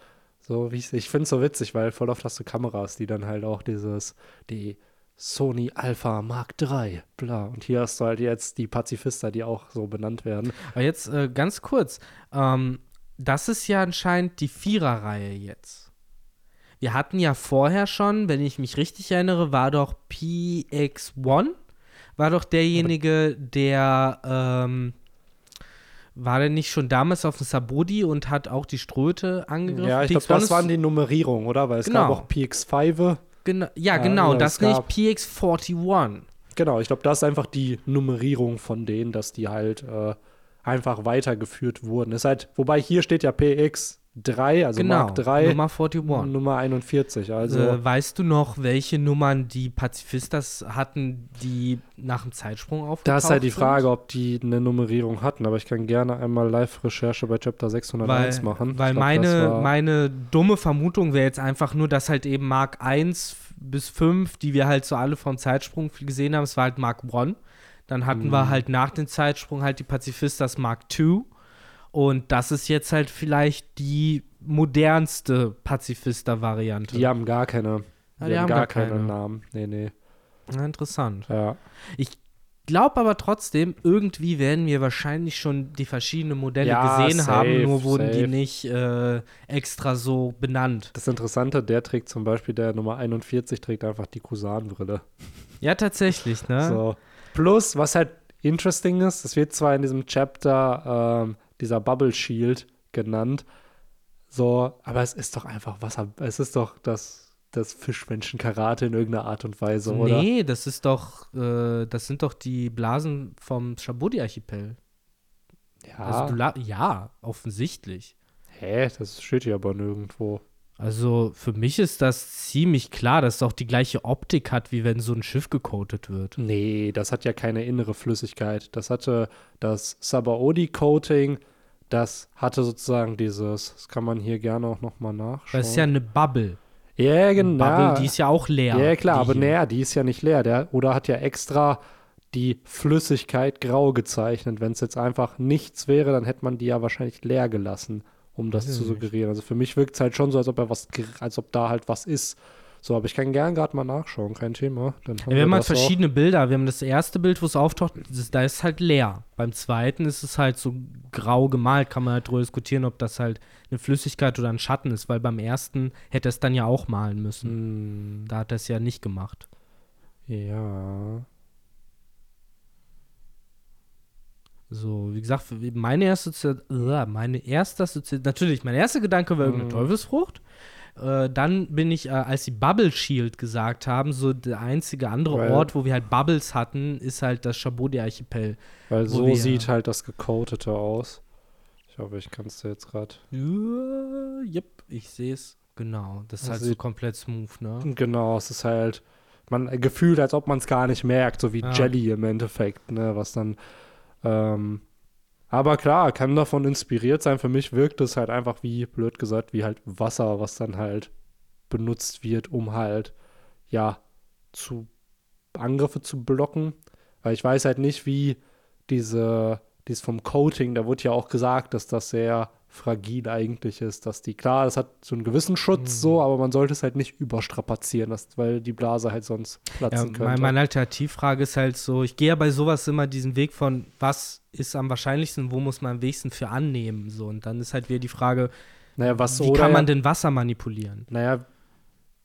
S1: So ich ich finde es so witzig, weil voll oft hast du Kameras, die dann halt auch dieses, die Sony Alpha Mark 3, bla. Und hier hast du halt jetzt die Pazifista, die auch so benannt werden.
S2: Aber jetzt äh, ganz kurz. Ähm, das ist ja anscheinend die Viererreihe jetzt. Wir hatten ja vorher schon, wenn ich mich richtig erinnere, war doch PX1, war doch derjenige, der, ähm, war der nicht schon damals auf dem Sabodi und hat auch die Ströte angegriffen?
S1: Ja, ich glaube,
S2: PX1
S1: das waren die Nummerierungen, oder? Weil es
S2: Genau.
S1: gab auch PX5.
S2: Gena ja,
S1: Ja,
S2: genau,
S1: oder
S2: das ich PX41.
S1: Genau, ich glaube, das ist einfach die Nummerierung von denen, dass die halt äh, einfach weitergeführt wurden. Ist halt, wobei hier steht ja PX 3, also
S2: genau,
S1: Mark 3,
S2: Nummer 41.
S1: Nummer 41. Also
S2: äh, weißt du noch, welche Nummern die Pazifistas hatten, die nach dem Zeitsprung aufgetaucht
S1: da ist halt die
S2: sind?
S1: Frage, ob die eine Nummerierung hatten, aber ich kann gerne einmal Live-Recherche bei Chapter 601
S2: weil,
S1: machen.
S2: Weil
S1: glaub, das
S2: meine, meine dumme Vermutung wäre jetzt einfach nur, dass halt eben Mark 1 bis 5, die wir halt so alle vom Zeitsprung gesehen haben, es war halt Mark 1. Dann hatten
S1: Mhm.
S2: wir halt nach dem Zeitsprung halt die Pazifistas Mark 2. Und das ist jetzt halt vielleicht die modernste Pazifista-Variante.
S1: Die haben gar keine.
S2: Ah,
S1: Die,
S2: die
S1: haben gar
S2: gar
S1: keinen
S2: keine.
S1: Namen. Nee, nee.
S2: Ja, interessant.
S1: Ja.
S2: Glaube aber trotzdem, irgendwie werden wir wahrscheinlich schon die verschiedenen Modelle
S1: Ja,
S2: gesehen
S1: safe,
S2: haben, nur wurden die
S1: safe.
S2: nicht äh, extra so benannt.
S1: Das Interessante, der trägt zum Beispiel, der Nummer 41 trägt einfach die Kusanbrille.
S2: Ja, tatsächlich, ne?
S1: So. Plus, was halt interesting ist, es wird zwar in diesem Chapter ähm, dieser Bubble Shield genannt, so, aber es ist doch einfach Wasser, es ist doch das, das Fischmenschen-Karate in irgendeiner Art und Weise, oder?
S2: nee, das ist doch, äh, das sind doch die Blasen vom Shabudi-Archipel.
S1: Ja,
S2: Also ja, offensichtlich.
S1: hä, das steht hier aber nirgendwo.
S2: Also für mich ist das ziemlich klar, dass es auch die gleiche Optik hat, wie wenn so ein Schiff gecoatet wird.
S1: Nee, das hat ja keine innere Flüssigkeit. Das hatte das Sabaody-Coating, das hatte sozusagen dieses, das kann man hier gerne auch nochmal nachschauen.
S2: Das ist ja eine Bubble.
S1: ja, genau.
S2: Bubble, die ist ja auch leer.
S1: Ja, klar,
S2: die
S1: aber naja, die ist ja nicht leer. Der oder hat ja extra die Flüssigkeit grau gezeichnet. Wenn es jetzt einfach nichts wäre, dann hätte man die ja wahrscheinlich leer gelassen, um das zu
S2: nicht.
S1: suggerieren. Also für mich wirkt es halt schon so, als ob er was, als ob da halt was ist. So, aber ich kann gern gerade mal nachschauen, kein Thema. Dann haben
S2: Ja, wir haben halt
S1: das auch.
S2: verschiedene Bilder. Wir haben das erste Bild, wo es auftaucht, das, da ist halt leer. Beim zweiten ist es halt so grau gemalt. Kann man halt drüber diskutieren, ob das halt eine Flüssigkeit oder ein Schatten ist, weil beim ersten hätte es dann ja auch malen müssen.
S1: Hm,
S2: Da hat er es ja nicht gemacht.
S1: ja.
S2: So, wie gesagt, meine erste, Assozi- äh, meine erste natürlich, mein erster Gedanke war irgendeine
S1: Mhm.
S2: Teufelsfrucht. Äh, dann bin ich, äh, als sie Bubble Shield gesagt haben, so der einzige andere
S1: Weil-
S2: Ort, wo wir halt Bubbles hatten, ist halt das Chabot-Archipel.
S1: Weil so
S2: wir-
S1: sieht halt das Gecoatete aus. Ich hoffe, ich kann es dir jetzt gerade.
S2: Ja, yep, ich sehe es. Genau, das ist
S1: Das
S2: halt so komplett smooth, ne?
S1: Genau, es ist halt, man gefühlt, als ob man es gar nicht merkt, so wie
S2: Ja.
S1: Jelly im Endeffekt, ne, was dann, ähm, aber klar, kann davon inspiriert sein. Für mich wirkt es halt einfach wie, blöd gesagt, wie halt Wasser, was dann halt benutzt wird, um halt, ja, zu Angriffe zu blocken. Weil ich weiß halt nicht, wie diese, dieses vom Coating, da wurde ja auch gesagt, dass das sehr fragil eigentlich ist, dass die, klar, es hat so einen gewissen Schutz
S2: Mhm.
S1: so, aber man sollte es halt nicht überstrapazieren, dass, weil die Blase halt sonst
S2: Ja,
S1: platzen
S2: mein,
S1: könnte.
S2: meine Alternativfrage ist halt so, ich gehe ja bei sowas immer diesen Weg von, was ist am wahrscheinlichsten, wo muss man am wenigsten für annehmen, so. Und dann ist halt wieder die Frage,
S1: naja, was
S2: wie kann man
S1: ja,
S2: denn Wasser manipulieren?
S1: naja,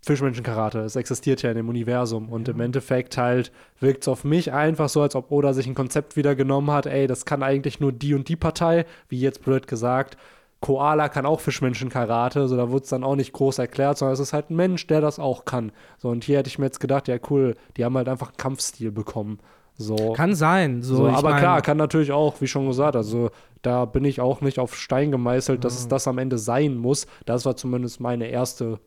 S1: Fischmenschen-Karate, es existiert ja in dem Universum und im Endeffekt halt wirkt es auf mich einfach so, als ob Oda sich ein Konzept wieder genommen hat, ey, das kann eigentlich nur die und die Partei, wie jetzt blöd gesagt, Koala kann auch Fischmenschen-Karate, so da wurde es dann auch nicht groß erklärt, sondern es ist halt ein Mensch, der das auch kann. So, und hier hätte ich mir jetzt gedacht, ja cool, die haben halt einfach einen Kampfstil bekommen. So.
S2: Kann sein, so.
S1: So, aber
S2: mein,
S1: klar, kann natürlich auch, wie schon gesagt, also da bin ich auch nicht auf Stein gemeißelt, dass es das am Ende sein muss. Das war zumindest meine erste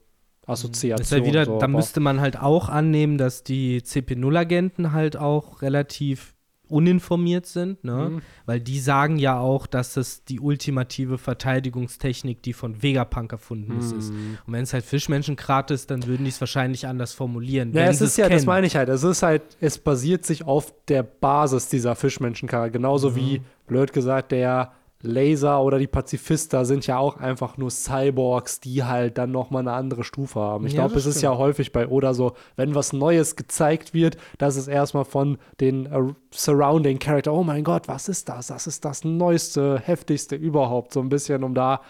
S1: Assoziation.
S2: Das ist ja wieder,
S1: so,
S2: da müsste man halt auch annehmen, dass die CP0-Agenten halt auch relativ uninformiert sind, ne?
S1: Mhm.
S2: Weil die sagen ja auch, dass das die ultimative Verteidigungstechnik, die von Vegapunk erfunden ist. ist.
S1: Mhm.
S2: Und wenn es halt Fischmenschenkrat ist, dann würden die es wahrscheinlich anders formulieren.
S1: Ja, es ist ja, das
S2: kennen.
S1: meine ich halt. Es ist halt, es basiert sich auf der Basis dieser Fischmenschenkarte. Genauso
S2: Mhm.
S1: wie, blöd gesagt, der Laser oder die Pazifista sind ja auch einfach nur Cyborgs, die halt dann nochmal eine andere Stufe haben. Ich
S2: Ja,
S1: glaube, es ist
S2: stimmt.
S1: ja häufig bei Oda so, wenn was Neues gezeigt wird, dass es erstmal von den äh, Surrounding Character, oh mein Gott, was ist das? Das ist das Neueste, Heftigste überhaupt. So ein bisschen, um da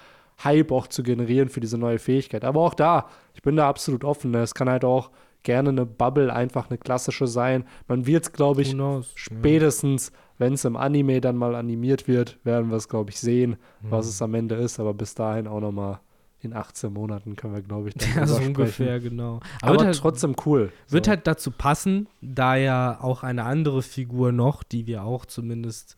S1: Hype auch zu generieren für diese neue Fähigkeit. Aber auch da, ich bin da absolut offen. ne? Es kann halt auch gerne eine Bubble, einfach eine klassische sein. Man wird es, glaube ich,
S2: Who knows?
S1: Wenn es im Anime dann mal animiert wird, werden wir es, glaube ich, sehen, was es am Ende ist. Aber bis dahin auch noch mal in 18 Monaten können wir, glaube ich, dann
S2: Ja, so ungefähr, genau.
S1: Aber,
S2: wird halt,
S1: trotzdem cool.
S2: wird
S1: so.
S2: halt dazu passen, da ja auch eine andere Figur noch, die wir auch zumindest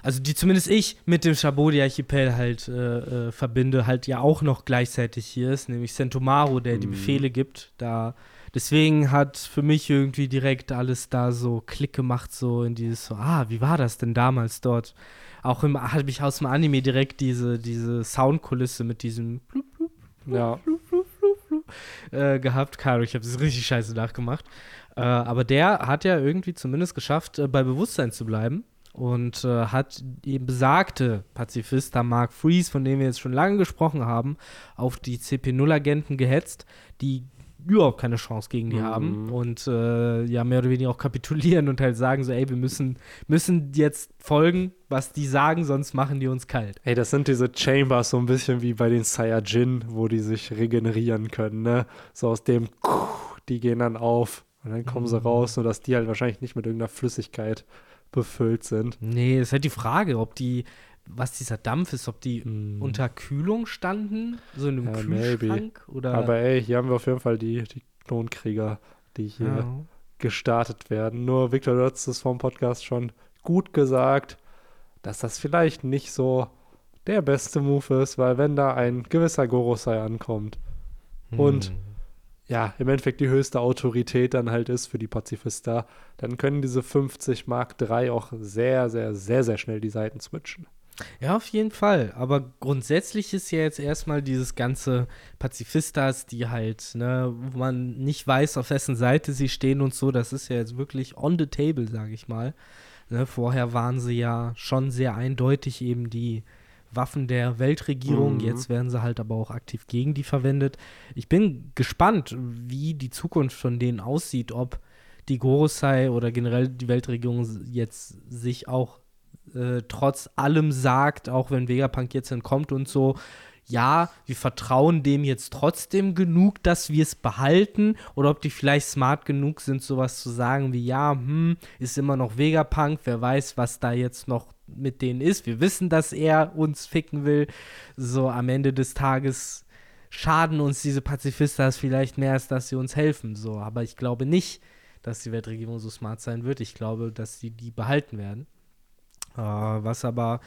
S2: also die zumindest ich mit dem Chabodi-Archipel halt äh, äh, verbinde, halt ja auch noch gleichzeitig hier ist, nämlich Sentomaru, der die
S1: Mhm.
S2: Befehle gibt. Da deswegen hat für mich irgendwie direkt alles da so Klick gemacht, so in dieses so, ah, wie war das denn damals dort? Auch habe ich aus dem Anime direkt diese, diese Soundkulisse mit diesem blub, blub,
S1: Ja.
S2: äh, gehabt. Karo, ich habe das richtig scheiße nachgemacht. Äh, aber der hat ja irgendwie zumindest geschafft, äh, bei Bewusstsein zu bleiben und äh, hat eben besagte Pazifista Mark Freeze, von dem wir jetzt schon lange gesprochen haben, auf die CP0-Agenten gehetzt, die überhaupt keine Chance gegen die
S1: Mhm.
S2: haben und äh, ja mehr oder weniger auch kapitulieren und halt sagen so, ey, wir müssen, müssen jetzt folgen, was die sagen, sonst machen die uns kalt.
S1: Ey, das sind diese Chambers so ein bisschen wie bei den Saiyajin, wo die sich regenerieren können, ne? So aus dem, die gehen dann auf und dann kommen sie
S2: Mhm.
S1: raus, nur dass die halt wahrscheinlich nicht mit irgendeiner Flüssigkeit befüllt sind.
S2: Nee, ist halt die Frage, ob die, was dieser Dampf ist, ob die
S1: Mm.
S2: unter Kühlung standen, so in einem
S1: Ja,
S2: Kühlschrank oder
S1: Aber ey, hier haben wir auf jeden Fall die, die Klonkrieger, die hier
S2: ja.
S1: gestartet werden. Nur Victor, hast es vom Podcast schon gut gesagt, dass das vielleicht nicht so der beste Move ist, weil wenn da ein gewisser Gorosei ankommt, Und
S2: Hm.
S1: ja, im Endeffekt die höchste Autorität dann halt ist für die Pazifista, dann können diese 50 Mark III auch sehr, sehr, sehr, sehr schnell die Seiten switchen.
S2: Ja, auf jeden Fall. Aber grundsätzlich ist ja jetzt erstmal dieses ganze Pazifistas, die halt, ne, wo man nicht weiß, auf wessen Seite sie stehen und so, das ist ja jetzt wirklich on the table, sage ich mal. Ne, vorher waren sie ja schon sehr eindeutig eben die Waffen der Weltregierung.
S1: Mhm.
S2: Jetzt werden sie halt aber auch aktiv gegen die verwendet. Ich bin gespannt, wie die Zukunft von denen aussieht, ob die Gorosei oder generell die Weltregierung jetzt sich auch äh, trotz allem sagt, auch wenn Vegapunk jetzt entkommt und so, ja, wir vertrauen dem jetzt trotzdem genug, dass wir es behalten, oder ob die vielleicht smart genug sind, sowas zu sagen wie, ja, hm, ist immer noch Vegapunk, wer weiß, was da jetzt noch mit denen ist. Wir wissen, dass er uns ficken will. So am Ende des Tages schaden uns diese Pazifistas vielleicht mehr, als dass sie uns helfen. So, aber ich glaube nicht, dass die Weltregierung so smart sein wird. Ich glaube, dass sie die behalten werden. Äh, was aber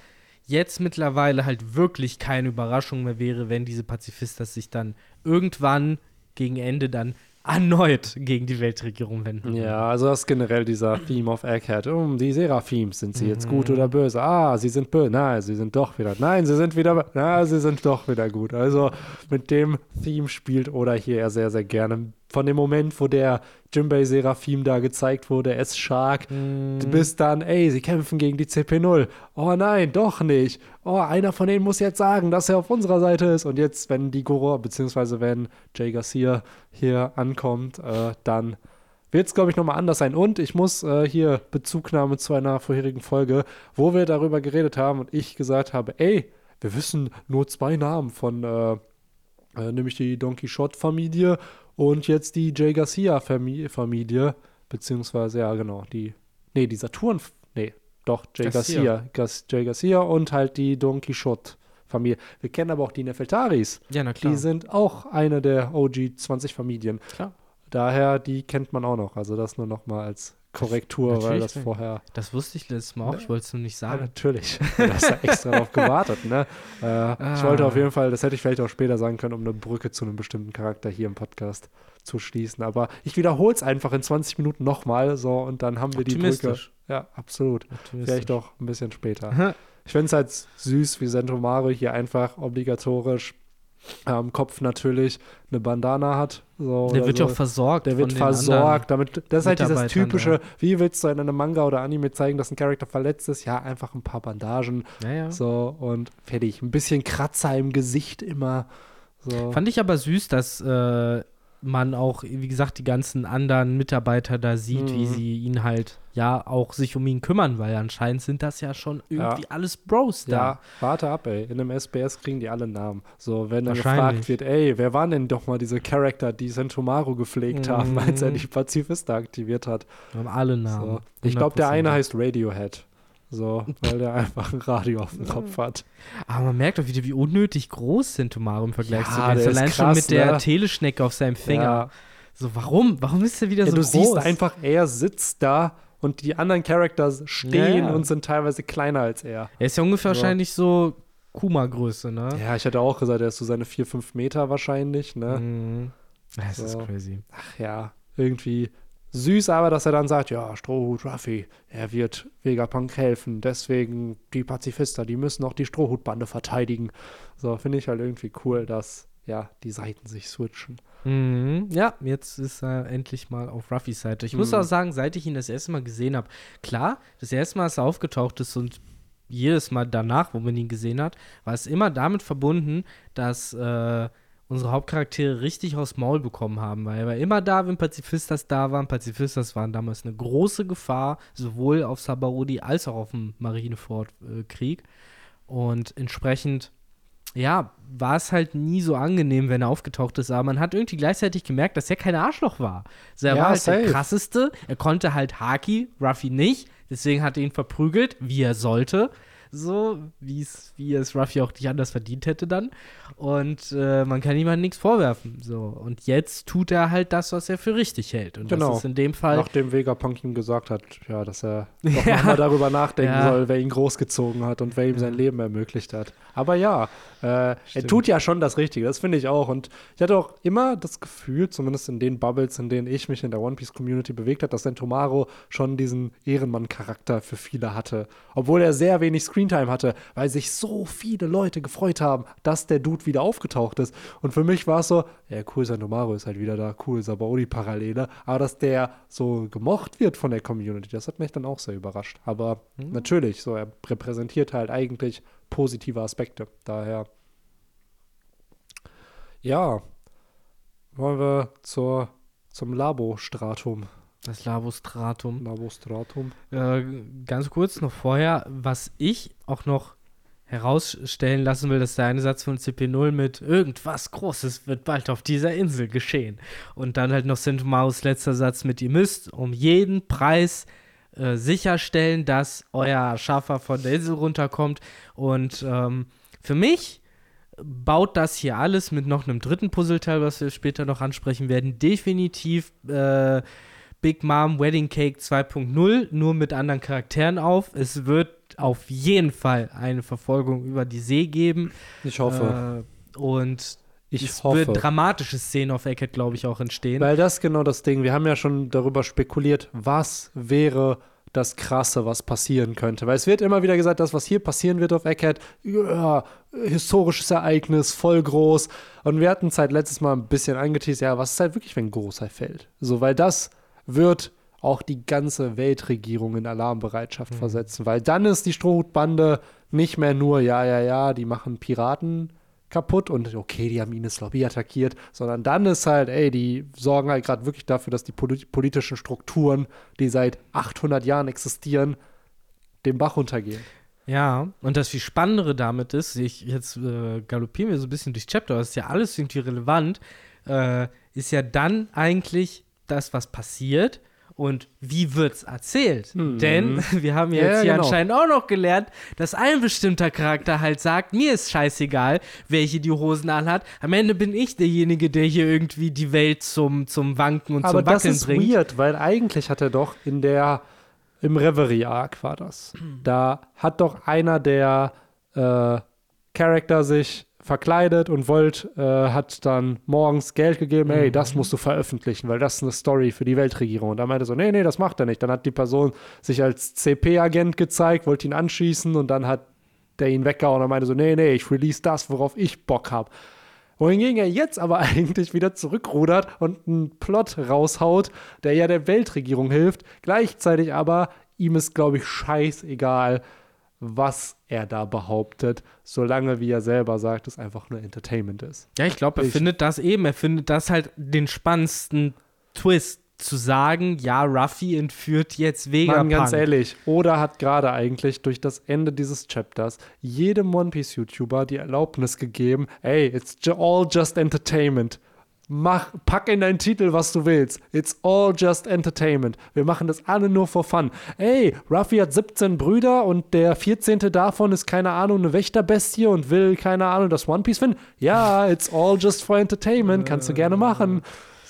S2: jetzt mittlerweile halt wirklich keine Überraschung mehr wäre, wenn diese Pazifistas sich dann irgendwann gegen Ende dann erneut gegen die Weltregierung wenden.
S1: Ja, also das ist generell dieser Theme of Egghead. Um die Seraphims, sind sie jetzt gut
S2: Mhm.
S1: oder böse? Ah, sie sind böse. Nein, sie sind doch wieder. Nein, sie sind wieder. Na, sie sind doch wieder gut. Also mit dem Theme spielt Oda hier sehr, sehr gerne. Von dem Moment, wo der Jimbei Seraphim da gezeigt wurde, S-Shark,
S2: Mhm.
S1: bis dann, ey, sie kämpfen gegen die CP0. Oh nein, doch nicht. Oh, einer von denen muss jetzt sagen, dass er auf unserer Seite ist. Und jetzt, wenn die Goro, beziehungsweise wenn Jay Garcia hier ankommt, äh, dann wird es, glaube ich, nochmal anders sein. Und ich muss äh, hier Bezugnahme zu einer vorherigen Folge, wo wir darüber geredet haben und ich gesagt habe, ey, wir wissen nur zwei Namen von, äh, äh, nämlich die Don Quixote-Familie und jetzt die Jay Garcia-Familie, beziehungsweise, ja, genau, die, nee, die Saturn, nee, doch, Jay
S2: Garcia.
S1: Garcia, Gas, Jay Garcia und halt die Don Quixote-Familie. Wir kennen aber auch die Nefeltaris.
S2: Ja, na klar.
S1: Die sind auch eine der OG 20 Familien.
S2: Klar.
S1: Daher, die kennt man auch noch. Also das nur noch mal als Korrektur, weil
S2: Natürlich
S1: das
S2: kenn ich.
S1: vorher.
S2: Das wusste ich letztes Mal auch, ich wollte es nur nicht
S1: Ja,
S2: sagen.
S1: natürlich. Du hast ja extra drauf gewartet, ne? Äh, Ich wollte auf jeden Fall, das hätte ich vielleicht auch später sagen können, um eine Brücke zu einem bestimmten Charakter hier im Podcast zu schließen. Aber ich wiederhole es einfach in 20 Minuten nochmal so und dann haben wir die Brücke. Ja, absolut. Vielleicht auch ein bisschen später. Ich finde es halt süß, wie Sentomaro hier einfach obligatorisch am Kopf natürlich eine Bandana hat. So,
S2: Der wird ja
S1: so.
S2: auch versorgt.
S1: Der wird versorgt, damit das ist halt dieses
S2: Mitarbeitern
S1: typische, wie willst du in einem Manga oder Anime zeigen, dass ein Charakter verletzt ist? Ja, einfach ein paar Bandagen,
S2: Ja, ja.
S1: so und fertig. Ein bisschen Kratzer im Gesicht immer. So.
S2: Fand ich aber süß, dass äh, man auch, wie gesagt, die ganzen anderen Mitarbeiter da sieht, wie
S1: Mhm.
S2: sie ihn halt ja auch sich um ihn kümmern, weil anscheinend sind das ja schon irgendwie alles Bros da.
S1: ja, warte ab, ey. In einem SBS kriegen die alle Namen. So, wenn dann gefragt wird, ey, wer waren denn doch mal diese Charakter, die Sentomaru gepflegt haben, als er
S2: Mhm.
S1: die Pazifista aktiviert hat?
S2: Wir haben alle Namen.
S1: So. Ich glaube, der
S2: 100%.
S1: eine heißt Radiohead. So, weil der einfach ein Radio auf dem Kopf hat.
S2: Aber man merkt doch wieder, wie unnötig groß Sentomaru im Vergleich
S1: Ja,
S2: zu
S1: der ist
S2: Allein schon
S1: krass,
S2: mit der
S1: ne?
S2: Teleschnecke auf seinem Finger.
S1: Ja.
S2: So, warum? Warum ist er wieder
S1: Ja,
S2: so
S1: du
S2: groß?
S1: siehst einfach, er sitzt da und die anderen Characters stehen
S2: Ja,
S1: und sind teilweise kleiner als er.
S2: Er ist ja ungefähr
S1: So.
S2: wahrscheinlich so Kuma-Größe, ne?
S1: Ja, ich hätte auch gesagt, er ist so seine 4, 5 Meter wahrscheinlich, ne?
S2: Mhm. Das ist
S1: So.
S2: crazy.
S1: Ach ja, irgendwie süß, aber dass er dann sagt, ja, Strohhut Ruffy, er wird Vegapunk helfen, deswegen die Pazifister, die müssen auch die Strohhutbande verteidigen. So, finde ich halt irgendwie cool, dass, ja, die Seiten sich switchen.
S2: Mhm. Ja, jetzt ist er endlich mal auf Ruffys Seite. Ich muss
S1: Mhm.
S2: auch sagen, seit ich ihn das erste Mal gesehen habe, klar, das erste Mal, als er aufgetaucht ist und jedes Mal danach, wo man ihn gesehen hat, war es immer damit verbunden, dass äh, unsere Hauptcharaktere richtig aus Maul bekommen haben, weil er war immer da, wenn Pazifistas da waren. Pazifistas waren damals eine große Gefahr, sowohl auf Sabaody als auch auf dem Marineford-Krieg. Und entsprechend ja, war es halt nie so angenehm, wenn er aufgetaucht ist, aber man hat irgendwie gleichzeitig gemerkt, dass er kein Arschloch war. Also er
S1: Ja,
S2: war halt
S1: safe.
S2: der krasseste, er konnte halt Haki, Ruffy nicht, deswegen hat er ihn verprügelt, wie er sollte. So, wie es, Ruffy auch nicht anders verdient hätte dann. Und äh, man kann ihm halt nichts vorwerfen. So. Und jetzt tut er halt das, was er für richtig hält. Und
S1: Genau.
S2: das ist in dem Fall.
S1: Nachdem Vegapunk ihm gesagt hat, ja, dass er doch
S2: Ja.
S1: nochmal darüber nachdenken
S2: Ja.
S1: soll, wer ihn großgezogen hat und wer ihm sein Leben ermöglicht hat. Aber ja, äh, er tut ja schon das Richtige, das finde ich auch. Und ich hatte auch immer das Gefühl, zumindest in den Bubbles, in denen ich mich in der One Piece Community bewegt habe, dass Sentomaro schon diesen Ehrenmann-Charakter für viele hatte. Obwohl er sehr wenig Screentime hatte, weil sich so viele Leute gefreut haben, dass der Dude wieder aufgetaucht ist. Und für mich war es so, ja cool, Sentomaro ist halt wieder da, cool, Sabaody-Parallele. Aber dass der so gemocht wird von der Community, das hat mich dann auch sehr überrascht. Aber natürlich, so er repräsentiert halt eigentlich positive Aspekte. Daher, ja, wollen wir zur, zum Labostratum.
S2: das Labostratum.
S1: Labostratum.
S2: Äh, ganz kurz noch vorher, was ich auch noch herausstellen lassen will, dass der eine Satz von CP0 mit irgendwas Großes wird bald auf dieser Insel geschehen. Und dann halt noch Sentomaus letzter Satz mit, ihr müsst um jeden Preis äh, sicherstellen, dass euer Schaffer von der Insel runterkommt. Und ähm, für mich baut das hier alles mit noch einem dritten Puzzleteil, was wir später noch ansprechen werden, definitiv äh, Big Mom Wedding Cake 2.0, nur mit anderen Charakteren auf. Es wird auf jeden Fall eine Verfolgung über die See geben.
S1: Ich hoffe.
S2: Äh, und
S1: ich
S2: es
S1: hoffe.
S2: wird dramatische Szenen auf Eckhead, glaube ich, auch entstehen.
S1: Weil das ist genau das Ding. Wir haben ja schon darüber spekuliert, was wäre das Krasse, was passieren könnte. Weil es wird immer wieder gesagt, das, was hier passieren wird auf Egghead, ja, historisches Ereignis, voll groß. Und wir hatten es halt letztes Mal ein bisschen angeteased, ja, was ist halt wirklich, wenn Großer fällt? So, weil das wird auch die ganze Weltregierung in Alarmbereitschaft versetzen. Weil dann ist die Strohhutbande nicht mehr nur, ja, ja, ja, die machen Piraten kaputt und okay, die haben Ines Lobby attackiert, sondern dann ist halt, ey, die sorgen halt gerade wirklich dafür, dass die polit politischen Strukturen, die seit 800 Jahren existieren, den Bach runtergehen.
S2: Ja, und das viel Spannendere damit ist, ich jetzt äh, galoppieren wir so ein bisschen durchs Chapter, das ist ja alles irgendwie relevant, äh, ist ja dann eigentlich das, was passiert und wie wird's erzählt. Denn wir haben Ja, jetzt
S1: ja,
S2: hier
S1: genau.
S2: anscheinend auch noch gelernt, dass ein bestimmter Charakter halt sagt, mir ist scheißegal, welche die Hosen anhat. Am Ende bin ich derjenige, der hier irgendwie die Welt zum, zum Wanken und
S1: Aber
S2: zum
S1: das
S2: Wackeln
S1: ist
S2: bringt.
S1: weird, weil eigentlich hat er doch in der, im Reverie-Arc war das. Da hat doch einer der äh, Charakter sich verkleidet und Volt äh, hat dann morgens Geld gegeben, hey, das musst du veröffentlichen, weil das ist eine Story für die Weltregierung. Und er meinte so, nee, nee, das macht er nicht. Dann hat die Person sich als CP-Agent gezeigt, wollte ihn anschießen und dann hat der ihn weggehauen und er meinte so, nee, nee, ich release das, worauf ich Bock habe. Wohingegen er jetzt aber eigentlich wieder zurückrudert und einen Plot raushaut, der ja der Weltregierung hilft. Gleichzeitig aber ihm ist, glaube ich, scheißegal, was er da behauptet, solange, wie er selber sagt, es einfach nur Entertainment ist.
S2: Ja, ich glaube, er
S1: Ich-
S2: findet das eben. Er findet das halt den spannendsten Twist, zu sagen, ja, Ruffy entführt jetzt Vegapunk.
S1: Mann, ganz ehrlich, Oda hat gerade eigentlich durch das Ende dieses Chapters jedem One Piece YouTuber die Erlaubnis gegeben, ey, it's all just entertainment. Mach, pack in deinen Titel, was du willst. It's all just entertainment. Wir machen das alle nur for fun. Ey, Ruffy hat 17 Brüder und der 14. davon ist, keine Ahnung, eine Wächterbestie und will, keine Ahnung, das One Piece finden. Ja, it's all just for entertainment. Kannst du gerne machen.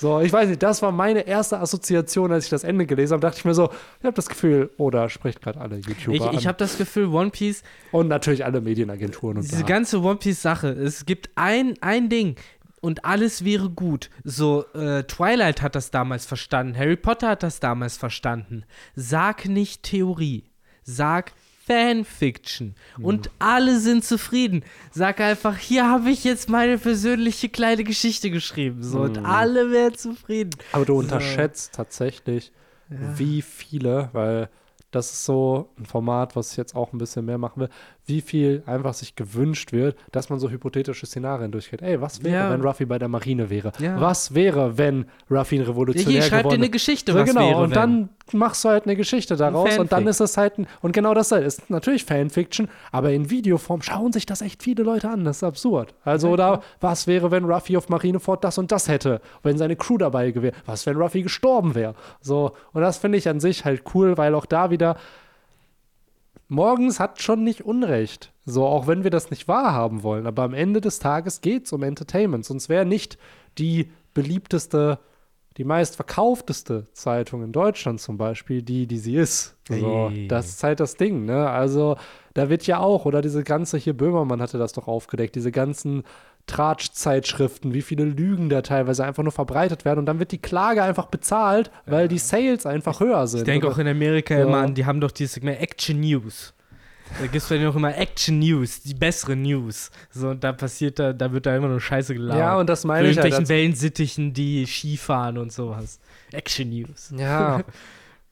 S1: So, ich weiß nicht, das war meine erste Assoziation, als ich das Ende gelesen habe. Dachte ich mir so, ich habe das Gefühl, oder oh, spricht gerade alle YouTuber
S2: Ich, ich habe das Gefühl, One Piece.
S1: Und natürlich alle Medienagenturen und
S2: Diese da. ganze One Piece-Sache. Es gibt ein, ein Ding, und alles wäre gut. So, äh, Twilight hat das damals verstanden, Harry Potter hat das damals verstanden. Sag nicht Theorie, sag Fanfiction. Mhm. Und alle sind zufrieden. Sag einfach, hier habe ich jetzt meine persönliche kleine Geschichte geschrieben. So, mhm. und alle wären zufrieden.
S1: Aber du so. unterschätzt tatsächlich, ja. wie viele, weil das ist so ein Format, was ich jetzt auch ein bisschen mehr machen will, wie viel einfach sich gewünscht wird, dass man so hypothetische Szenarien durchgeht. Ey, was wäre, ja. wenn Ruffy bei der Marine wäre? Ja. Was wäre, wenn Ruffy ein Revolutionär
S2: Hier, schreib dir eine Geschichte, so, was genau, wäre,
S1: und wenn. dann machst du halt eine Geschichte daraus und dann ist es halt ein, und genau das ist natürlich Fanfiction, aber in Videoform schauen sich das echt viele Leute an, das ist absurd. Also, ja, oder was wäre, wenn Ruffy auf Marineford das und das hätte, wenn seine Crew dabei gewesen was, wenn Ruffy gestorben wäre? So, und das finde ich an sich halt cool, weil auch da wieder Morgens hat schon nicht Unrecht. So, auch wenn wir das nicht wahrhaben wollen. Aber am Ende des Tages geht es um Entertainment. Sonst wäre nicht die beliebteste, die meistverkaufteste Zeitung in Deutschland zum Beispiel die, die sie ist. So, hey. Das ist halt das Ding, ne? Also, da wird ja auch, oder diese ganze hier, Böhmermann hatte das doch aufgedeckt, diese ganzen Tratsch-Zeitschriften, wie viele Lügen da teilweise einfach nur verbreitet werden und dann wird die Klage einfach bezahlt, weil ja. die Sales einfach höher sind.
S2: Ich denke auch in Amerika so. immer an, die haben doch dieses Segment Action News. Da gibt es dann auch immer Action News, die bessere News. So, und da passiert da, da wird da immer nur Scheiße gelabert.
S1: Ja, und das meine ich.
S2: Irgendwelchen halt Wellensittichen, die Skifahren und sowas. Action News.
S1: Ja.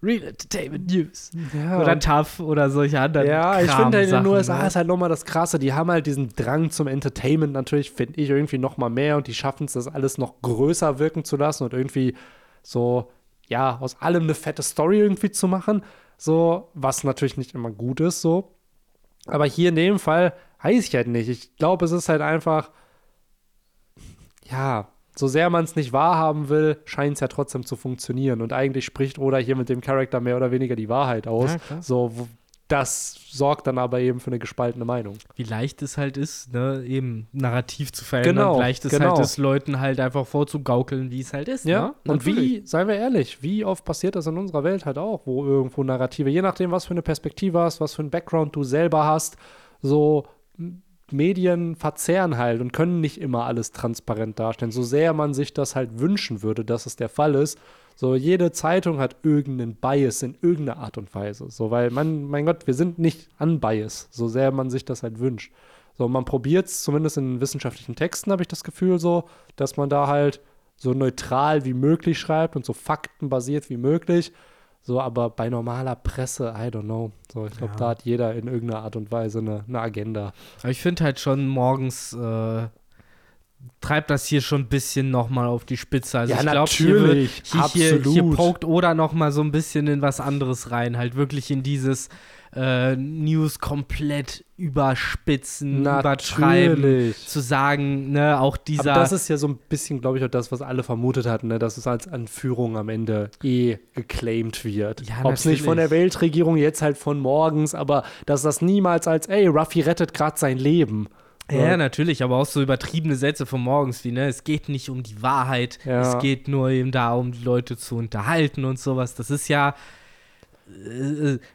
S2: Real Entertainment News. Ja, oder TAF oder solche anderen.
S1: Ja, ich finde halt in den USA ne? ist halt nochmal das Krasse. Die haben halt diesen Drang zum Entertainment natürlich, finde ich, irgendwie nochmal mehr und die schaffen es, das alles noch größer wirken zu lassen und irgendwie so, ja, aus allem eine fette Story irgendwie zu machen. So, was natürlich nicht immer gut ist, so. Aber hier in dem Fall weiß ich halt nicht. Ich glaube, es ist halt einfach, ja, so sehr man es nicht wahrhaben will, scheint es ja trotzdem zu funktionieren. Und eigentlich spricht Oda hier mit dem Charakter mehr oder weniger die Wahrheit aus. Ja, so, das sorgt dann aber eben für eine gespaltene Meinung.
S2: Wie leicht es halt ist, ne, eben narrativ zu verändern.
S1: Genau,
S2: Wie leicht es
S1: genau.
S2: halt ist, Leuten halt einfach vorzugaukeln, wie es halt ist.
S1: Ja,
S2: ne?
S1: und wie, seien wir ehrlich, wie oft passiert das in unserer Welt halt auch, wo irgendwo Narrative, je nachdem, was für eine Perspektive hast, was für ein Background du selber hast, so Medien verzerren halt und können nicht immer alles transparent darstellen. So sehr man sich das halt wünschen würde, dass es der Fall ist. So, jede Zeitung hat irgendeinen Bias in irgendeiner Art und Weise. So, weil man, mein Gott, wir sind nicht unbiased, so sehr man sich das halt wünscht. So, man probiert es, zumindest in wissenschaftlichen Texten habe ich das Gefühl so, dass man da halt so neutral wie möglich schreibt und so faktenbasiert wie möglich. So, aber bei normaler Presse, I don't know. So, ich glaube, ja. da hat jeder in irgendeiner Art und Weise eine, eine Agenda.
S2: Aber ich finde halt schon morgens äh, treibt das hier schon ein bisschen nochmal auf die Spitze. Also
S1: ja,
S2: ich
S1: glaube, hier,
S2: hier, hier, hier pokt Oda nochmal so ein bisschen in was anderes rein. Halt wirklich in dieses äh, News komplett überspitzen, Natürlich. übertreiben, zu sagen, ne, auch dieser.
S1: Aber das ist ja so ein bisschen, glaube ich, auch das, was alle vermutet hatten, ne, dass es als Anführung am Ende eh geclaimed wird. Ja, Ob es nicht von der Weltregierung, jetzt halt von morgens, aber dass das niemals als, ey, Ruffy rettet gerade sein Leben.
S2: Ja, natürlich, aber auch so übertriebene Sätze von morgens wie, ne, es geht nicht um die Wahrheit, ja. es geht nur eben da, um die Leute zu unterhalten und sowas. Das ist ja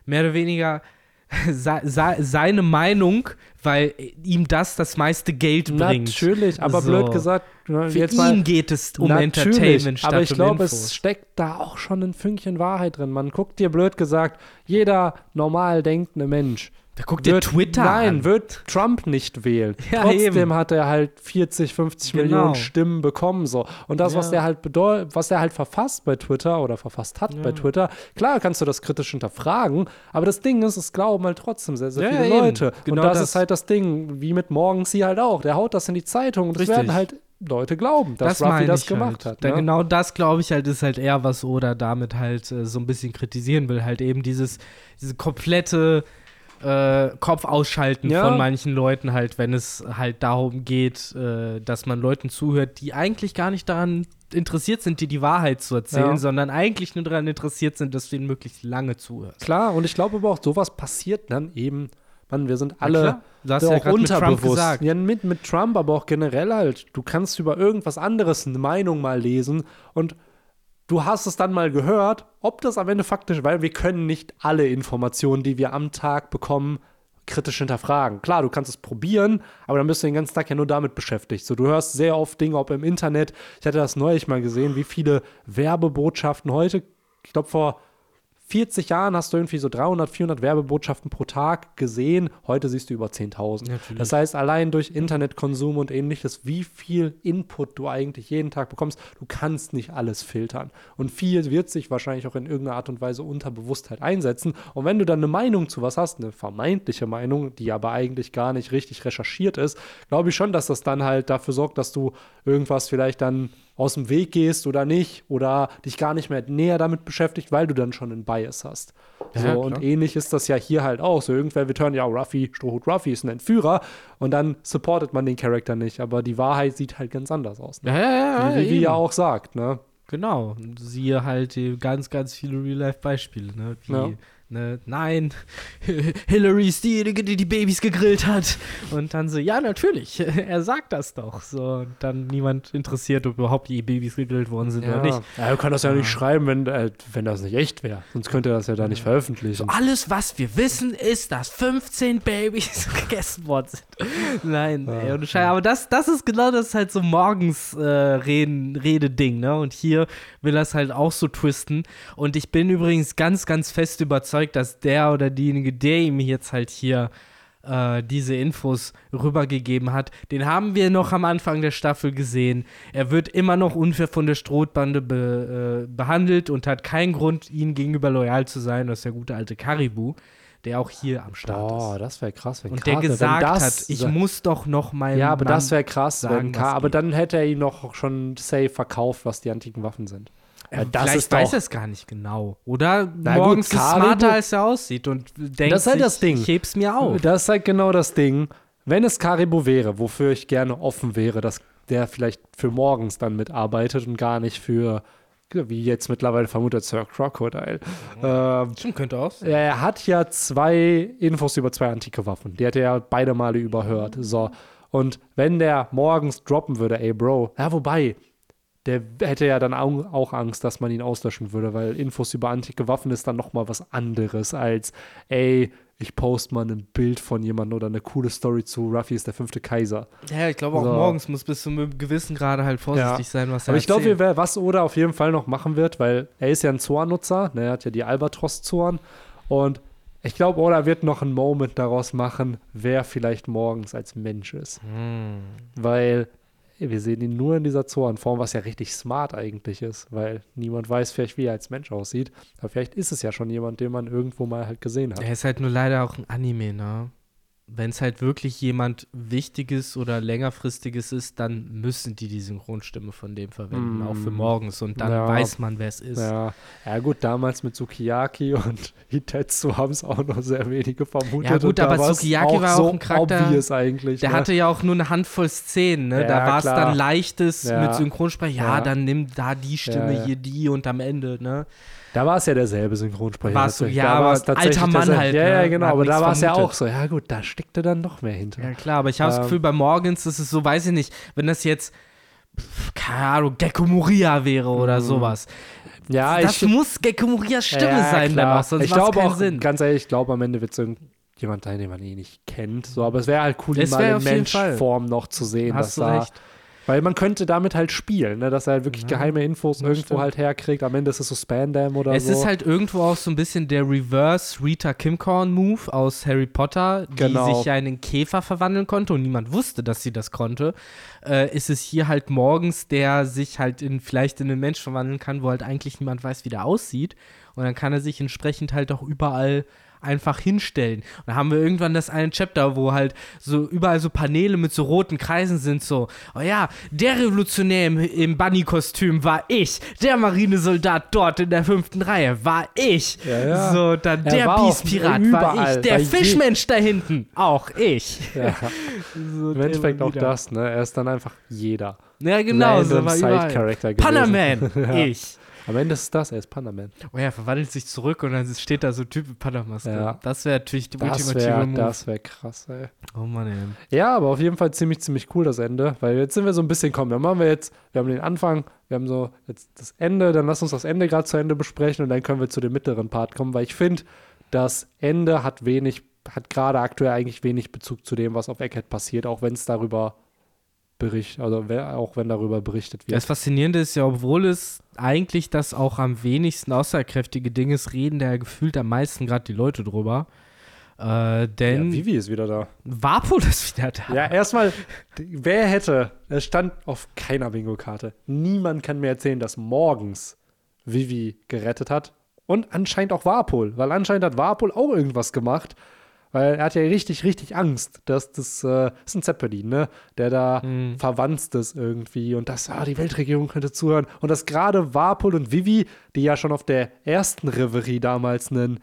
S2: mehr oder weniger seine Meinung, weil ihm das das meiste Geld bringt.
S1: Natürlich, aber so. blöd gesagt,
S2: ne, Für jetzt ihn mal, geht es um Entertainment
S1: statt Aber ich glaube, es steckt da auch schon ein Fünkchen Wahrheit drin. Man guckt dir blöd gesagt, jeder normal denkende Mensch
S2: da guckt wird, Twitter
S1: Nein, an. wird Trump nicht wählen. Ja, Trotzdem eben. hat er halt 40, 50 genau. Millionen Stimmen bekommen. So. Und das, ja. was der halt bedeutet, was er halt verfasst bei Twitter oder verfasst hat ja. bei Twitter, klar kannst du das kritisch hinterfragen, aber das Ding ist, es glauben halt trotzdem sehr, sehr viele Leute. Genau und das, das, ist halt das Ding, wie mit Morgens sie halt auch. Der haut das in die Zeitung und es werden halt Leute glauben, dass das Ruffy das gemacht
S2: halt.
S1: hat. Ne?
S2: Genau das, glaube ich, halt, ist halt eher, was Oda damit halt äh, so ein bisschen kritisieren will. Halt eben dieses, diese komplette äh, Kopf ausschalten ja. von manchen Leuten halt, wenn es halt darum geht, äh, dass man Leuten zuhört, die eigentlich gar nicht daran interessiert sind, dir die Wahrheit zu erzählen, ja. sondern eigentlich nur daran interessiert sind, dass du ihnen möglichst lange zuhörst.
S1: Klar, und ich glaube aber auch, sowas passiert dann eben Mann, wir sind alle
S2: ja
S1: auch
S2: mit Trump
S1: unterbewusst.
S2: gesagt.
S1: Ja, mit, mit Trump, aber auch generell halt. Du kannst über irgendwas anderes eine Meinung mal lesen und du hast es dann mal gehört, ob das am Ende faktisch, weil wir können nicht alle Informationen, die wir am Tag bekommen, kritisch hinterfragen. Klar, du kannst es probieren, aber dann bist du den ganzen Tag ja nur damit beschäftigt. So, du hörst sehr oft Dinge, ob im Internet. Ich hatte das neulich mal gesehen, wie viele Werbebotschaften heute, ich glaube vor 40 Jahren hast du irgendwie so 300, 400 Werbebotschaften pro Tag gesehen. Heute siehst du über 10.000.
S2: Natürlich.
S1: Das heißt, allein durch Internetkonsum und ähnliches, wie viel Input du eigentlich jeden Tag bekommst, du kannst nicht alles filtern. Und viel wird sich wahrscheinlich auch in irgendeiner Art und Weise Unterbewusstheit einsetzen. Und wenn du dann eine Meinung zu was hast, eine vermeintliche Meinung, die aber eigentlich gar nicht richtig recherchiert ist, glaube ich schon, dass das dann halt dafür sorgt, dass du irgendwas vielleicht dann aus dem Weg gehst oder nicht oder dich gar nicht mehr näher damit beschäftigt, weil du dann schon einen Bias hast.
S2: Ja,
S1: so, und ähnlich ist das ja hier halt auch. So irgendwer wird hören, ja, Ruffy, Strohhut Ruffy ist ein Entführer und dann supportet man den Charakter nicht, aber die Wahrheit sieht halt ganz anders aus. Ne?
S2: Ja, ja, ja.
S1: wie wie
S2: eben.
S1: ja auch sagt, ne?
S2: Genau. Siehe halt die ganz, ganz viele Real-Life-Beispiele, ne? Wie,
S1: Ja.
S2: Ne, nein, Hillary ist diejenige, die die Babys gegrillt hat. Und dann so, ja, natürlich, er sagt das doch. So, und dann niemand interessiert, ob überhaupt die Babys gegrillt worden sind oder nicht.
S1: Ja, du kannst das ja
S2: Ja.
S1: nicht schreiben, wenn, äh, wenn das nicht echt wäre. Sonst könnte er das ja da nicht veröffentlichen.
S2: Alles, was wir wissen, ist, dass 15 Babys gegessen worden sind. Nein,
S1: Ja.
S2: ey, ohne Scheiß. Aber das, das ist genau das halt so morgens äh, reden, Rededing, ne? Und hier will es halt auch so twisten. Und ich bin übrigens ganz, ganz fest überzeugt, dass der oder diejenige, der ihm jetzt halt hier äh, diese Infos rübergegeben hat, den haben wir noch am Anfang der Staffel gesehen. Er wird immer noch unfair von der Strohbande be, äh, behandelt und hat keinen Grund, ihnen gegenüber loyal zu sein. Das ist der gute alte Karibu, der auch hier am Start
S1: Boah,
S2: ist.
S1: das wäre krass, wenn
S2: Und der
S1: Karte- wenn
S2: gesagt
S1: das,
S2: hat, ich muss doch noch mal.
S1: Ja, aber das wäre krass,
S2: sagen,
S1: wenn Ka
S2: was
S1: aber dann hätte er ihn noch schon safe verkauft, was die antiken Waffen sind. Ja, das
S2: Vielleicht
S1: ist
S2: weiß er es gar nicht genau. Oder
S1: Na gut,
S2: morgens ist
S1: Karibu-
S2: smarter, als er aussieht und denkt
S1: Das ist halt
S2: sich,
S1: das Ding.
S2: ich heb's mir auf.
S1: Das ist halt genau das Ding. Wenn es Karibu wäre, wofür ich gerne offen wäre, dass der vielleicht für morgens dann mitarbeitet und gar nicht für, wie jetzt mittlerweile vermutet, Sir Crocodile. Ähm,
S2: Stimmt, könnte auch sein.
S1: er hat ja zwei Infos über zwei antike Waffen. Die hat er ja beide Male überhört. So. Und wenn der morgens droppen würde, ey Bro, ja, wobei, der hätte ja dann au- auch Angst, dass man ihn auslöschen würde, weil Infos über antike Waffen ist dann nochmal was anderes als, ey, ich poste mal ein Bild von jemandem oder eine coole Story zu Ruffy ist der fünfte Kaiser.
S2: Ja, ich glaube auch
S1: So.
S2: morgens muss bis zu einem gewissen Grade halt vorsichtig sein, was er
S1: Aber ich glaube, was Oda auf jeden Fall noch machen wird, weil er ist ja ein Zorn-Nutzer, ne, er hat ja die Albatros-Zorn und ich glaube, Oda wird noch einen Moment daraus machen, wer vielleicht morgens als Mensch ist.
S2: Hm.
S1: Weil wir sehen ihn nur in dieser Zornform, was ja richtig smart eigentlich ist, weil niemand weiß vielleicht, wie er als Mensch aussieht. Aber vielleicht ist es ja schon jemand, den man irgendwo mal halt gesehen hat.
S2: Er ist halt nur leider auch ein Anime, ne? Wenn es halt wirklich jemand Wichtiges oder längerfristiges ist, dann müssen die die Synchronstimme von dem verwenden,
S1: Mm.
S2: auch für morgens. Und dann
S1: Ja.
S2: weiß man, wer es ist.
S1: Ja. ja, gut, damals mit Sukiyaki und Hitetsu haben es auch noch sehr wenige vermutet.
S2: Ja, gut,
S1: da
S2: aber Sukiyaki war auch
S1: so
S2: ein Charakter,
S1: eigentlich.
S2: Der
S1: ne?
S2: hatte ja auch nur eine Handvoll Szenen, ne? da
S1: Ja,
S2: war es dann leichtes mit Synchronsprecher. Ja, dann nimm da die Stimme, hier die und am Ende, ne?
S1: Da war es ja derselbe Synchronsprecher.
S2: War's so,
S1: tatsächlich.
S2: ja, aber alter Mann halt,
S1: Ja,
S2: ne?
S1: ja, genau.
S2: Hat
S1: Aber da war es ja auch so. Ja, gut, da steckte dann noch mehr hinter.
S2: Ja, klar, aber ich habe das
S1: Ähm.
S2: Gefühl, bei Morgens ist es so, weiß ich nicht, wenn das jetzt, keine Ahnung, Gecko Moria wäre oder
S1: Mhm.
S2: sowas.
S1: Ja,
S2: das
S1: ich,
S2: muss Gecko Morias Stimme
S1: ja,
S2: sein
S1: klar.
S2: dann auch, sonst
S1: ich
S2: macht
S1: glaube
S2: keinen
S1: auch,
S2: Sinn.
S1: ganz ehrlich, ich glaube, am Ende wird es irgendjemand sein, den man eh nicht kennt. So, aber es wäre halt cool, ihn mal in. Menschform noch zu sehen.
S2: Hast
S1: dass
S2: du
S1: da,
S2: recht.
S1: Weil man könnte damit halt spielen, ne? dass er halt wirklich
S2: Ja,
S1: geheime Infos irgendwo
S2: stimmt.
S1: halt herkriegt. Am Ende ist es so Spandam oder
S2: Es
S1: so.
S2: ist halt irgendwo auch so ein bisschen der Reverse Rita Kimcorn-Move aus Harry Potter, die
S1: Genau.
S2: sich ja in den Käfer verwandeln konnte und niemand wusste, dass sie das konnte. Äh, ist es hier halt morgens, der sich halt in vielleicht in einen Mensch verwandeln kann, wo halt eigentlich niemand weiß, wie der aussieht. Und dann kann er sich entsprechend halt auch überall einfach hinstellen. Und dann haben wir irgendwann das eine Chapter, wo halt so überall so Paneele mit so roten Kreisen sind, so, oh ja, der Revolutionär im, im Bunny-Kostüm war ich, der Marinesoldat dort in der fünften Reihe war ich,
S1: Ja, ja.
S2: so, dann
S1: Er
S2: der Beast-Pirat war ich, der Fischmensch da hinten, auch ich.
S1: ja.
S2: So,
S1: Im Endeffekt auch das, ne? Er ist dann einfach jeder.
S2: Ja, genau, so
S1: Random
S2: war überall.
S1: Side-Character gewesen.
S2: Panaman, ich.
S1: Am Ende ist das, er ist Panda-Man.
S2: Oh ja, verwandelt sich zurück und dann steht da so ein Typ mit Panamaske.
S1: Ja.
S2: Das wäre natürlich die
S1: Das
S2: ultimative
S1: wäre
S2: Move.
S1: das wär krass, ey.
S2: Oh Mann, ey.
S1: Ja, aber auf jeden Fall ziemlich, ziemlich cool das Ende, weil jetzt sind wir so ein bisschen, komm, dann machen wir jetzt, wir haben den Anfang, wir haben so jetzt das Ende, dann lass uns das Ende gerade zu Ende besprechen und dann können wir zu dem mittleren Part kommen, weil ich finde, das Ende hat wenig, hat gerade aktuell eigentlich wenig Bezug zu dem, was auf Egghead passiert, auch wenn es darüber berichtet, also wer- auch wenn darüber berichtet wird.
S2: Das Faszinierende ist ja, obwohl es eigentlich das auch am wenigsten aussagekräftige Ding ist, reden da ja gefühlt am meisten gerade die Leute drüber. Äh,
S1: ja,
S2: denn
S1: Vivi ist wieder da.
S2: Vapo ist wieder da.
S1: Ja, erstmal, wer hätte, es stand auf keiner Bingo-Karte. Niemand kann mir erzählen, dass morgens Vivi gerettet hat. Und anscheinend auch Warpol, weil anscheinend hat Warpol auch irgendwas gemacht. Weil er hat ja richtig, richtig Angst, dass das, äh, das ist ein Zeppelin, ne? Der da
S2: Mhm.
S1: verwandt ist irgendwie und das, ah, die Weltregierung könnte zuhören. Und dass gerade Warpol und Vivi, die ja schon auf der ersten Reverie damals einen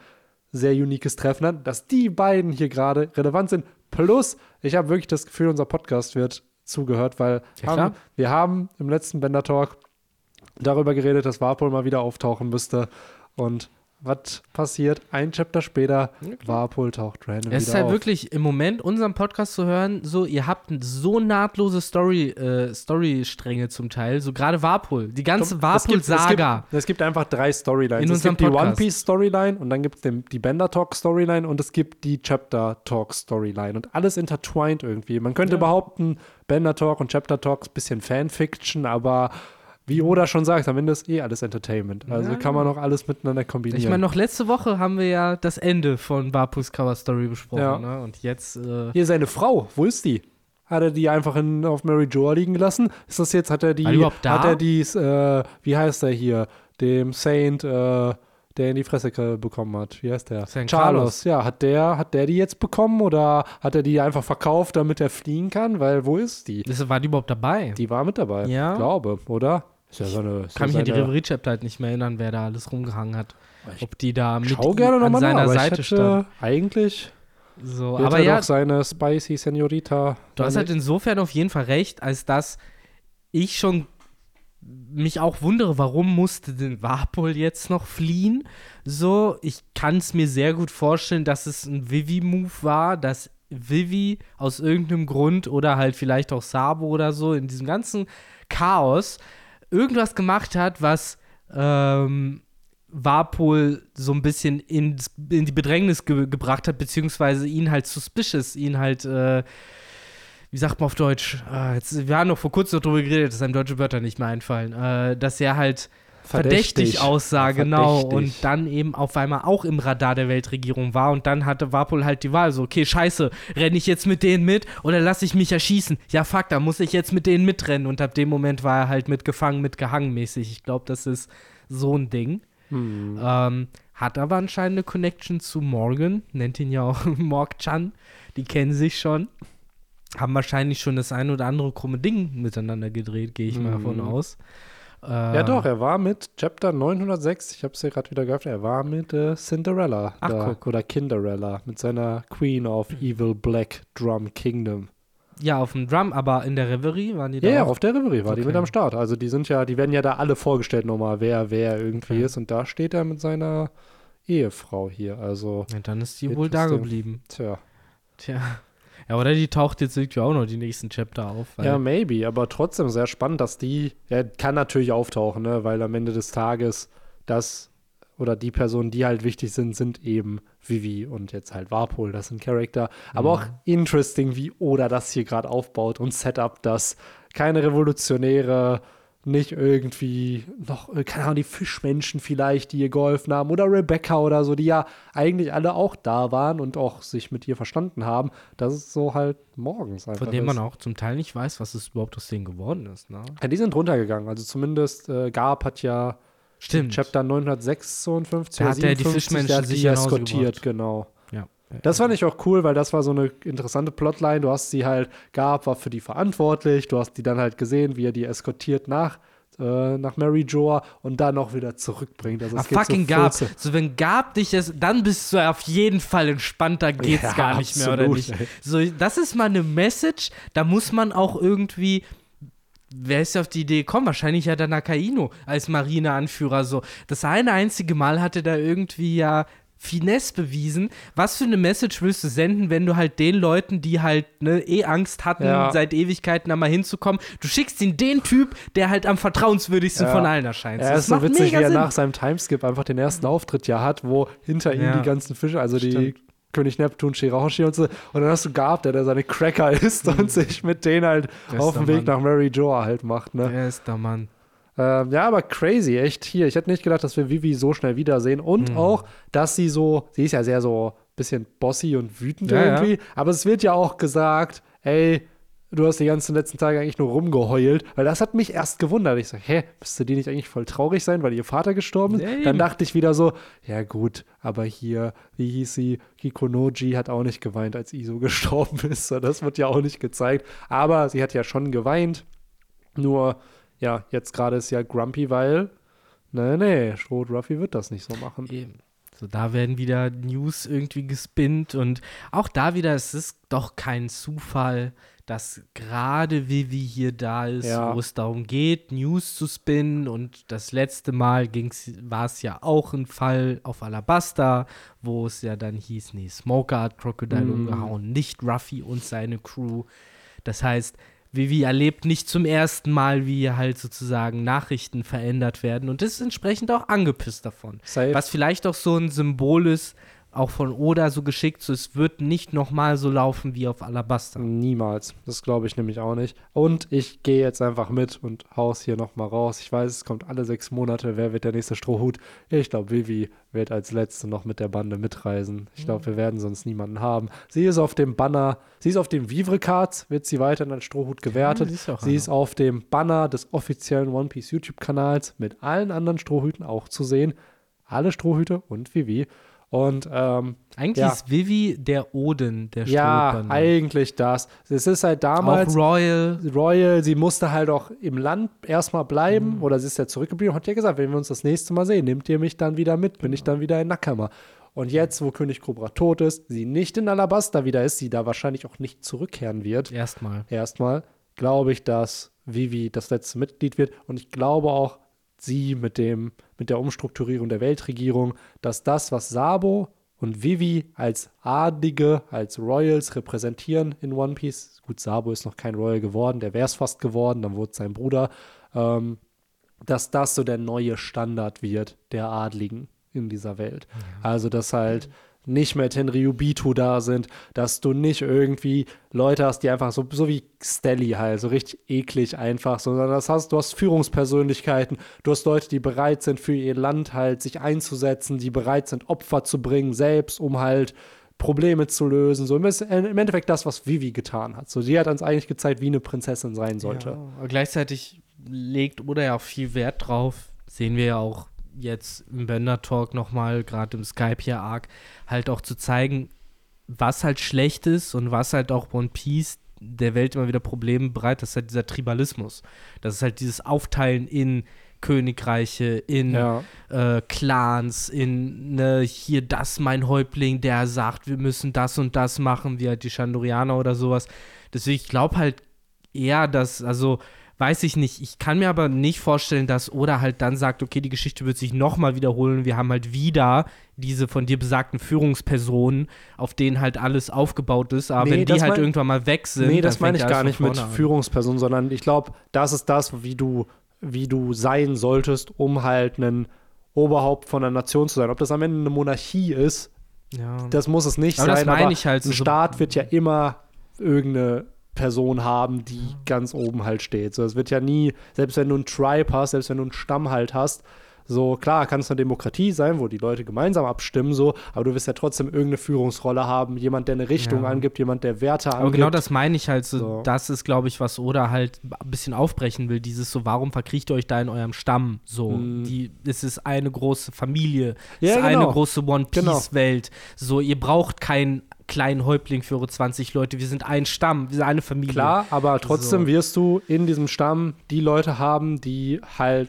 S1: sehr uniques Treffen hatten, dass die beiden hier gerade relevant sind. Plus, ich habe wirklich das Gefühl, unser Podcast wird zugehört, weil
S2: Ja,
S1: haben, wir haben im letzten Bender Talk darüber geredet, dass Warpol mal wieder auftauchen müsste. Und was passiert? Ein Chapter später, Warpol taucht random
S2: Es ist
S1: wieder
S2: halt
S1: auf.
S2: wirklich im Moment, unseren Podcast zu hören, so, ihr habt so nahtlose Story, äh, Storystränge zum Teil, so gerade Warpol, die ganze
S1: Es gibt- es gibt-. Es gibt einfach drei Storylines.
S2: In
S1: es
S2: unserem
S1: gibt die
S2: Podcast.
S1: One Piece Storyline und dann gibt es die Bender Talk Storyline und es gibt die Chapter Talk Storyline und alles intertwined irgendwie. Man könnte behaupten, Bender Talk und Chapter Talk ist ein bisschen Fanfiction, aber wie Oda schon sagt, am Ende ist eh alles Entertainment. Also
S2: Ja.
S1: kann man auch alles miteinander kombinieren.
S2: Ich meine, noch letzte Woche haben wir ja das Ende von Warpus Cover Story besprochen,
S1: Ja.
S2: ne? Und jetzt, äh,
S1: Hier seine Frau, wo ist die? Hat er die einfach in, auf Mary Joa liegen gelassen? Ist das jetzt, hat er die,
S2: überhaupt da?
S1: hat er die, äh, wie heißt er hier, dem Saint, äh, der in die Fresse bekommen hat. Wie heißt der?
S2: Saint
S1: Carlos. Ja, hat der, hat der die jetzt bekommen oder hat er die einfach verkauft, damit er fliehen kann? Weil, wo ist die?
S2: das, war die überhaupt dabei?
S1: Die war mit dabei.
S2: Ja.
S1: Glaube, oder? Ist ja so eine, ist
S2: kann mich an die
S1: seine-
S2: Reverie-Chapter halt nicht mehr erinnern, wer da alles rumgehangen hat.
S1: Ich
S2: Ob die da mit
S1: Schau gerne
S2: an
S1: nach,
S2: seiner
S1: aber
S2: Seite stand.
S1: eigentlich
S2: So, aber
S1: er
S2: ja,
S1: doch seine Spicy Senorita.
S2: du hast halt insofern auf jeden Fall recht, als dass ich schon mich auch wundere, warum musste denn Warpol jetzt noch fliehen? So, ich kann es mir sehr gut vorstellen, dass es ein Vivi-Move war, dass Vivi aus irgendeinem Grund oder halt vielleicht auch Sabo oder so in diesem ganzen Chaos irgendwas gemacht hat, was ähm, Warpol so ein bisschen in, in die Bedrängnis ge gebracht hat, beziehungsweise ihn halt suspicious, ihn halt, äh, wie sagt man auf Deutsch? Äh, jetzt, wir haben noch vor kurzem darüber geredet, dass einem deutsche Wörter nicht mehr einfallen, äh, dass er halt verdächtig, aussah, genau,
S1: verdächtig.
S2: und dann eben auf einmal auch im Radar der Weltregierung war und dann hatte Warpol halt die Wahl, so, okay, scheiße, renne ich jetzt mit denen mit oder lasse ich mich erschießen? Ja, fuck, da muss ich jetzt mit denen mitrennen und ab dem Moment war er halt mitgefangen, mitgehangen mäßig. Ich glaube, das ist so ein Ding.
S1: Hm.
S2: Ähm, hat aber anscheinend eine Connection zu Morgan, nennt ihn ja auch Morg-chan. Die kennen sich schon. Haben wahrscheinlich schon das ein oder andere krumme Ding miteinander gedreht, gehe ich mal
S1: Mhm.
S2: davon aus.
S1: Ja, doch, er war mit Chapter 906, ich habe es ja gerade wieder geöffnet, er war mit äh, Cinderella
S2: Ach,
S1: da,
S2: guck.
S1: oder Kinderella, mit seiner Queen of Evil Black Drum Kingdom.
S2: Ja, auf dem Drum, aber in der Reverie waren die
S1: Ja,
S2: da
S1: ja,
S2: auch.
S1: auf der Reverie war die
S2: Okay.
S1: mit am Start. Also die sind ja, die werden ja da alle vorgestellt nochmal, wer wer irgendwie
S2: Okay.
S1: ist. Und da steht er mit seiner Ehefrau hier. Also,
S2: Ja, dann ist die wohl da geblieben.
S1: tja.
S2: Tja. Ja, oder die taucht jetzt irgendwie auch noch die nächsten Chapter auf. Weil
S1: Ja, maybe, aber trotzdem sehr spannend, dass die, er kann natürlich auftauchen, ne, weil am Ende des Tages das oder die Personen, die halt wichtig sind, sind eben Vivi und jetzt halt Warpol, das sind Charakter. Aber auch interesting, wie Oda das hier gerade aufbaut und Setup, dass keine Revolutionäre, nicht irgendwie noch, äh, keine Ahnung, die Fischmenschen vielleicht, die ihr geholfen haben oder Rebecca oder so, die ja eigentlich alle auch da waren und auch sich mit ihr verstanden haben. Das ist so halt morgens einfach.
S2: von dem man auch zum Teil nicht weiß, was es überhaupt aus denen geworden ist. Ne?
S1: Ja, die sind runtergegangen. Also zumindest äh, Garp hat ja
S2: Stimmt.
S1: Chapter 956
S2: Da hat er die
S1: 57,
S2: Fischmenschen sich
S1: eskortiert, genau.
S2: Ja.
S1: Das fand ich auch cool, weil das war so eine interessante Plotline. Du hast sie halt, Garp war für die verantwortlich, du hast die dann halt gesehen, wie er die eskortiert nach, äh, nach Mary Joa und dann auch wieder zurückbringt. Also
S2: Ah, fucking
S1: so
S2: Gab.
S1: 14
S2: So, wenn Gab dich ist, dann bist du auf jeden Fall entspannt, da geht's
S1: Ja,
S2: gar nicht mehr, oder
S1: absolut,
S2: nicht?
S1: ey.
S2: So, das ist mal eine Message, da muss man auch irgendwie wer ist auf die Idee gekommen? Wahrscheinlich ja der Nakaino als Marineanführer so. Das eine einzige Mal hatte da irgendwie ja Finesse bewiesen. Was für eine Message willst du senden, wenn du halt den Leuten, die halt ne, eh Angst hatten,
S1: Ja.
S2: seit Ewigkeiten da mal hinzukommen, du schickst ihn den Typ, der halt am vertrauenswürdigsten
S1: Ja.
S2: von allen erscheint.
S1: Ja,
S2: das
S1: ist so witzig, wie er
S2: Sinn.
S1: nach seinem Timeskip einfach den ersten Auftritt ja hat, wo hinter ihm die ganzen Fische, also die
S2: Stimmt.
S1: König Neptun, Shirahoshi und so. Und dann hast du Gab, der, der seine Cracker isst und sich mit denen halt auf den Weg
S2: Mann.
S1: nach Mary Joa halt macht. Ne?
S2: Der ist der Mann.
S1: Ähm, ja, aber crazy, echt hier. Ich hätte nicht gedacht, dass wir Vivi so schnell wiedersehen. Und
S2: Mhm.
S1: auch, dass sie so, sie ist ja sehr so bisschen bossy und wütend
S2: Ja,
S1: irgendwie. Aber es wird ja auch gesagt, ey, du hast die ganzen letzten Tage eigentlich nur rumgeheult. Weil das hat mich erst gewundert. Ich sag, hä, müsste die nicht eigentlich voll traurig sein, weil ihr Vater gestorben ist?
S2: Ja,
S1: Dann dachte ich wieder so, ja gut, aber hier, wie hieß sie? Kikonoji hat auch nicht geweint, als Iso gestorben ist. So, Das wird ja auch nicht gezeigt. Aber sie hat ja schon geweint. Nur, ja, jetzt gerade ist ja Grumpy, weil, nee, nee, Stroh Ruffy wird das nicht so machen.
S2: Eben. So, da werden wieder News irgendwie gespinnt und auch da wieder, es ist doch kein Zufall, dass gerade Vivi hier da ist,
S1: Ja.
S2: wo es darum geht, News zu spinnen und das letzte Mal war es ja auch ein Fall auf Alabasta, wo es ja dann hieß, nee, Smoker hat Crocodile
S1: Mhm.
S2: umgehauen, nicht Ruffy und seine Crew. Das heißt, Vivi erlebt nicht zum ersten Mal, wie halt sozusagen Nachrichten verändert werden und ist entsprechend auch angepisst davon.
S1: Safe.
S2: Was vielleicht auch so ein Symbol ist, auch von Oda so geschickt, so es wird nicht nochmal so laufen wie auf Alabasta.
S1: Niemals. Das glaube ich nämlich auch nicht. Und ich gehe jetzt einfach mit und haus hier nochmal raus. Ich weiß, es kommt alle sechs Monate. Wer wird der nächste Strohhut? Ich glaube, Vivi wird als Letzte noch mit der Bande mitreisen. Ich glaube, wir werden sonst niemanden haben. Sie ist auf dem Banner, sie ist auf dem Vivre-Cards, wird sie weiterhin als Strohhut gewertet.
S2: sie ist auch
S1: sie
S2: einer.
S1: ist auf dem Banner des offiziellen One Piece YouTube-Kanals mit allen anderen Strohhüten auch zu sehen. Alle Strohhüte und Vivi. Und ähm,
S2: Eigentlich
S1: Ja.
S2: ist Vivi der Oden der
S1: ja,
S2: Strohbande.
S1: eigentlich das. Es ist halt
S2: Auch
S1: damals
S2: Royal.
S1: Royal, sie musste halt auch im Land erstmal bleiben
S2: Mhm.
S1: oder sie ist ja zurückgeblieben und hat ja gesagt, wenn wir uns das nächste Mal sehen, nehmt ihr mich dann wieder mit, bin ich dann wieder in Nakama. Und jetzt, wo König Cobra tot ist, sie nicht in Alabasta wieder ist, sie da wahrscheinlich auch nicht zurückkehren wird,
S2: Erstmal.
S1: erstmal, glaube ich, dass Vivi das letzte Mitglied wird und ich glaube auch, sie mit dem, mit der Umstrukturierung der Weltregierung, dass das, was Sabo und Vivi als Adlige, als Royals repräsentieren in One Piece, gut, Sabo ist noch kein Royal geworden, der wäre es fast geworden, dann wurde sein Bruder, ähm, dass das so der neue Standard wird der Adligen in dieser Welt. Also, dass halt nicht mehr Tenryubito da sind, dass du nicht irgendwie Leute hast, die einfach so, so wie Stelly halt, so richtig eklig einfach, sondern das hast, du hast Führungspersönlichkeiten, du hast Leute, die bereit sind, für ihr Land halt sich einzusetzen, die bereit sind, Opfer zu bringen, selbst, um halt Probleme zu lösen. So im Endeffekt das, was Vivi getan hat. So, sie hat uns eigentlich gezeigt, wie eine Prinzessin sein sollte.
S2: Ja, gleichzeitig legt Oda ja auch viel Wert drauf. Sehen wir ja auch jetzt im Bender Talk nochmal, gerade im Skype hier arg, halt auch zu zeigen, was halt schlecht ist und was halt auch One Piece der Welt immer wieder Probleme bereitet, das ist halt dieser Tribalismus. Das ist halt dieses Aufteilen in Königreiche, in
S1: Ja.
S2: äh, Clans, in ne, hier das mein Häuptling, der sagt, wir müssen das und das machen, wie halt die Chandorianer oder sowas. Deswegen, ich glaube halt eher, dass, also weiß ich nicht, ich kann mir aber nicht vorstellen, dass Oda halt dann sagt, okay, die Geschichte wird sich nochmal wiederholen, wir haben halt wieder diese von dir besagten Führungspersonen, auf denen halt alles aufgebaut ist, aber
S1: Nee,
S2: wenn die
S1: das
S2: halt irgendwann mal weg sind,
S1: Nee, das meine ich gar nicht mit
S2: vorne an.
S1: Führungsperson, sondern ich glaube, das ist das, wie du, wie du sein solltest, um halt ein Oberhaupt von einer Nation zu sein. Ob das am Ende eine Monarchie ist,
S2: Ja.
S1: das muss es nicht
S2: Aber das
S1: sein,
S2: meine
S1: aber
S2: ich halt,
S1: ein
S2: so-
S1: Staat wird ja immer irgendeine Person haben, die ganz oben halt steht. So, es wird ja nie, selbst wenn du einen Tribe hast, selbst wenn du einen Stamm halt hast, so klar kann es eine Demokratie sein, wo die Leute gemeinsam abstimmen, so, aber du wirst ja trotzdem irgendeine Führungsrolle haben, jemand, der eine Richtung
S2: Ja.
S1: angibt, jemand, der Werte angibt.
S2: Aber genau das meine ich halt so,
S1: So.
S2: Das ist, glaube ich, was Oda halt ein bisschen aufbrechen will. Dieses so, warum verkriecht ihr euch da in eurem Stamm? So,
S1: Mm.
S2: die, es ist eine große Familie,
S1: Ja,
S2: es ist
S1: genau.
S2: eine große One
S1: Genau.
S2: So, ihr braucht keinen kleinen Häuptling für eure 20 Leute. Wir sind ein Stamm, wir sind eine Familie.
S1: Klar, aber trotzdem
S2: So.
S1: wirst du in diesem Stamm die Leute haben, die halt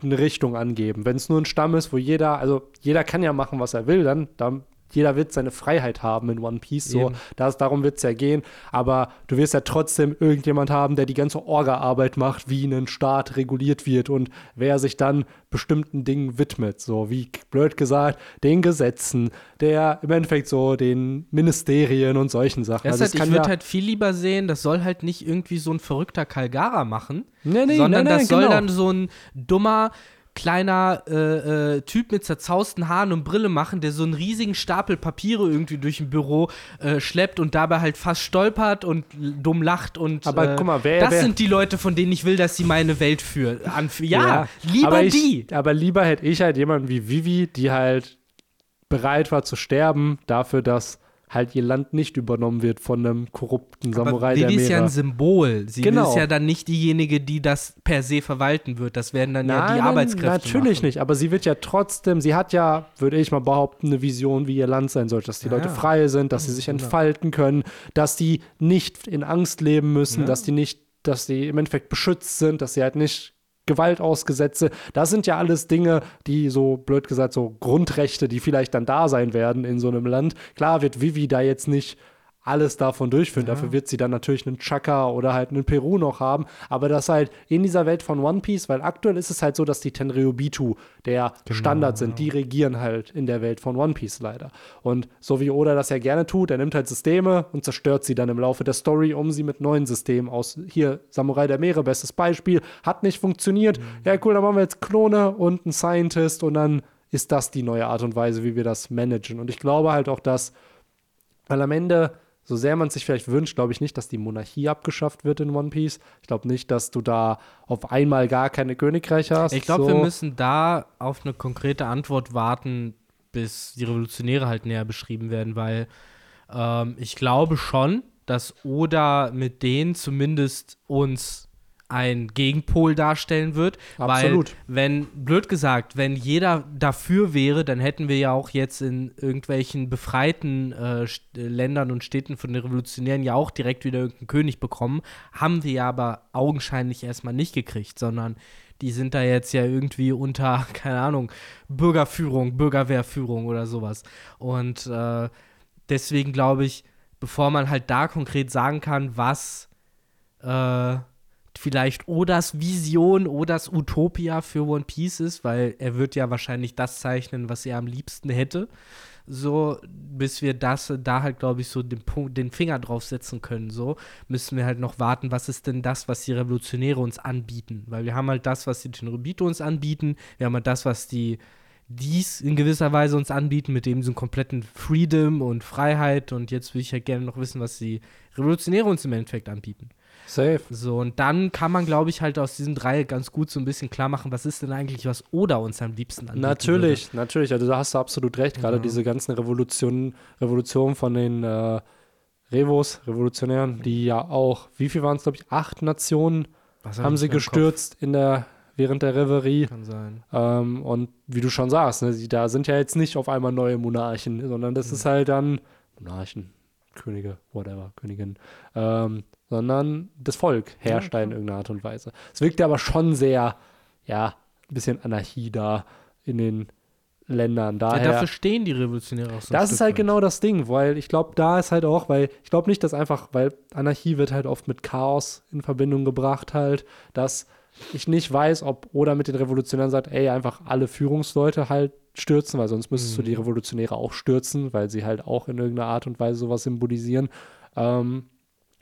S1: eine Richtung angeben. Wenn es nur ein Stamm ist, wo jeder, also jeder kann ja machen, was er will, dann, dann jeder wird seine Freiheit haben in One Piece. So, das, darum wird es ja gehen. Aber du wirst ja trotzdem irgendjemand haben, der die ganze Orga-Arbeit macht, wie ein Staat reguliert wird und wer sich dann bestimmten Dingen widmet. So wie blöd gesagt, den Gesetzen, der im Endeffekt so den Ministerien und solchen Sachen.
S2: Das
S1: Also
S2: halt, ich würde
S1: ja-
S2: halt viel lieber sehen, das soll halt nicht irgendwie so ein verrückter Kalgara machen,
S1: Nee, nee,
S2: sondern
S1: nee, nee,
S2: das soll
S1: genau.
S2: dann so ein dummer kleiner äh, äh, Typ mit zerzausten Haaren und Brille machen, der so einen riesigen Stapel Papiere irgendwie durch ein Büro äh, schleppt und dabei halt fast stolpert und dumm lacht und
S1: Aber
S2: äh,
S1: guck mal, wer-
S2: das
S1: wer-
S2: sind die Leute, von denen ich will, dass sie meine Welt führen. Ja, lieber
S1: aber ich,
S2: die.
S1: Aber lieber hätte ich halt jemanden wie Vivi, die halt bereit war zu sterben, dafür, dass halt ihr Land nicht übernommen wird von einem korrupten Samurai
S2: Aber
S1: der
S2: Vivi ist ja ein Symbol. Sie
S1: Genau.
S2: ist ja dann nicht diejenige, die das per se verwalten wird. Das werden dann ja die
S1: Nein,
S2: Arbeitskräfte
S1: Natürlich
S2: machen.
S1: nicht, aber sie wird ja trotzdem, sie hat ja, würde ich mal behaupten, eine Vision, wie ihr Land sein sollte, dass die
S2: Ja,
S1: Leute frei sind, dass sie sich
S2: genau.
S1: entfalten können, dass die nicht in Angst leben müssen,
S2: Ja.
S1: dass die nicht, dass die im Endeffekt beschützt sind, dass sie halt nicht Gewalt ausgesetzt sind. Das sind ja alles Dinge, die so, blöd gesagt, so Grundrechte, die vielleicht dann da sein werden in so einem Land. Klar wird Vivi da jetzt nicht alles davon durchführen. Dafür wird sie dann natürlich einen Chaka oder halt einen Peru noch haben. Aber das halt in dieser Welt von One Piece, weil aktuell ist es halt so, dass die Tenryubitu der
S2: Genau,
S1: Standard sind. Die regieren halt in der Welt von One Piece leider. Und so wie Oda das ja gerne tut, er nimmt halt Systeme und zerstört sie dann im Laufe der Story, um sie mit neuen Systemen aus. Hier, Samurai der Meere, bestes Beispiel, hat nicht funktioniert. Ja, cool, dann machen wir jetzt Klone und einen Scientist und dann ist das die neue Art und Weise, wie wir das managen. Und ich glaube halt auch, dass weil am Ende, so sehr man sich vielleicht wünscht, glaube ich nicht, dass die Monarchie abgeschafft wird in One Piece. Ich glaube nicht, dass du da auf einmal gar keine Königreiche hast.
S2: Ich glaube,
S1: so.
S2: wir müssen da auf eine konkrete Antwort warten, bis die Revolutionäre halt näher beschrieben werden, weil ähm, ich glaube schon, dass Oda mit denen zumindest uns ein Gegenpol darstellen wird.
S1: Absolut.
S2: Weil, wenn, blöd gesagt, wenn jeder dafür wäre, dann hätten wir ja auch jetzt in irgendwelchen befreiten äh, Ländern und Städten von den Revolutionären ja auch direkt wieder irgendeinen König bekommen. Haben wir ja aber augenscheinlich erstmal nicht gekriegt, sondern die sind da jetzt ja irgendwie unter, keine Ahnung, Bürgerführung, Bürgerwehrführung oder sowas. Und äh, deswegen glaube ich, bevor man halt da konkret sagen kann, was äh, vielleicht Odas Vision, Odas Utopia für One Piece ist, weil er wird ja wahrscheinlich das zeichnen, was er am liebsten hätte. So, bis wir das da halt, glaube ich, so den Punkt, den Finger draufsetzen können, so, müssen wir halt noch warten, was ist denn das, was die Revolutionäre uns anbieten? Weil wir haben halt das, was die Tenryubito uns anbieten, wir haben halt das, was die dies in gewisser Weise uns anbieten, mit dem so einen kompletten Freedom und Freiheit. Und jetzt würde ich halt gerne noch wissen, was die Revolutionäre uns im Endeffekt anbieten.
S1: Safe.
S2: So, und dann kann man, glaube ich, halt aus diesen drei ganz gut so ein bisschen klar machen, was ist denn eigentlich, was Oda uns am liebsten anbieten
S1: Natürlich, natürlich. Also da hast du absolut recht. Gerade
S2: Ja.
S1: diese ganzen Revolutionen, Revolutionen von den äh, Revos, Revolutionären, die ja auch, wie viel waren es, glaube ich, acht Nationen
S2: würde.
S1: Haben sie
S2: Kopf?
S1: gestürzt in der, während der Reverie.
S2: Kann sein.
S1: Ähm, und wie du schon sagst, ne, die, da sind ja jetzt nicht auf einmal neue Monarchen, sondern das ist halt dann Monarchen, Könige, whatever, Königin, ähm, sondern das Volk herrscht da in irgendeiner Art und Weise. Es wirkt ja aber schon sehr, ja, ein bisschen Anarchie da in den Ländern.
S2: Ja,
S1: Daher,
S2: dafür stehen die Revolutionäre auch so.
S1: das ist
S2: Stück
S1: halt
S2: weit.
S1: genau das Ding, weil ich glaube, da ist halt auch, weil ich glaube nicht, dass einfach, weil Anarchie wird halt oft mit Chaos in Verbindung gebracht halt, dass ich nicht weiß, ob Oda mit den Revolutionären sagt, ey, einfach alle Führungsleute halt stürzen, weil sonst müsstest du die Revolutionäre auch stürzen, weil sie halt auch in irgendeiner Art und Weise sowas symbolisieren. Ähm,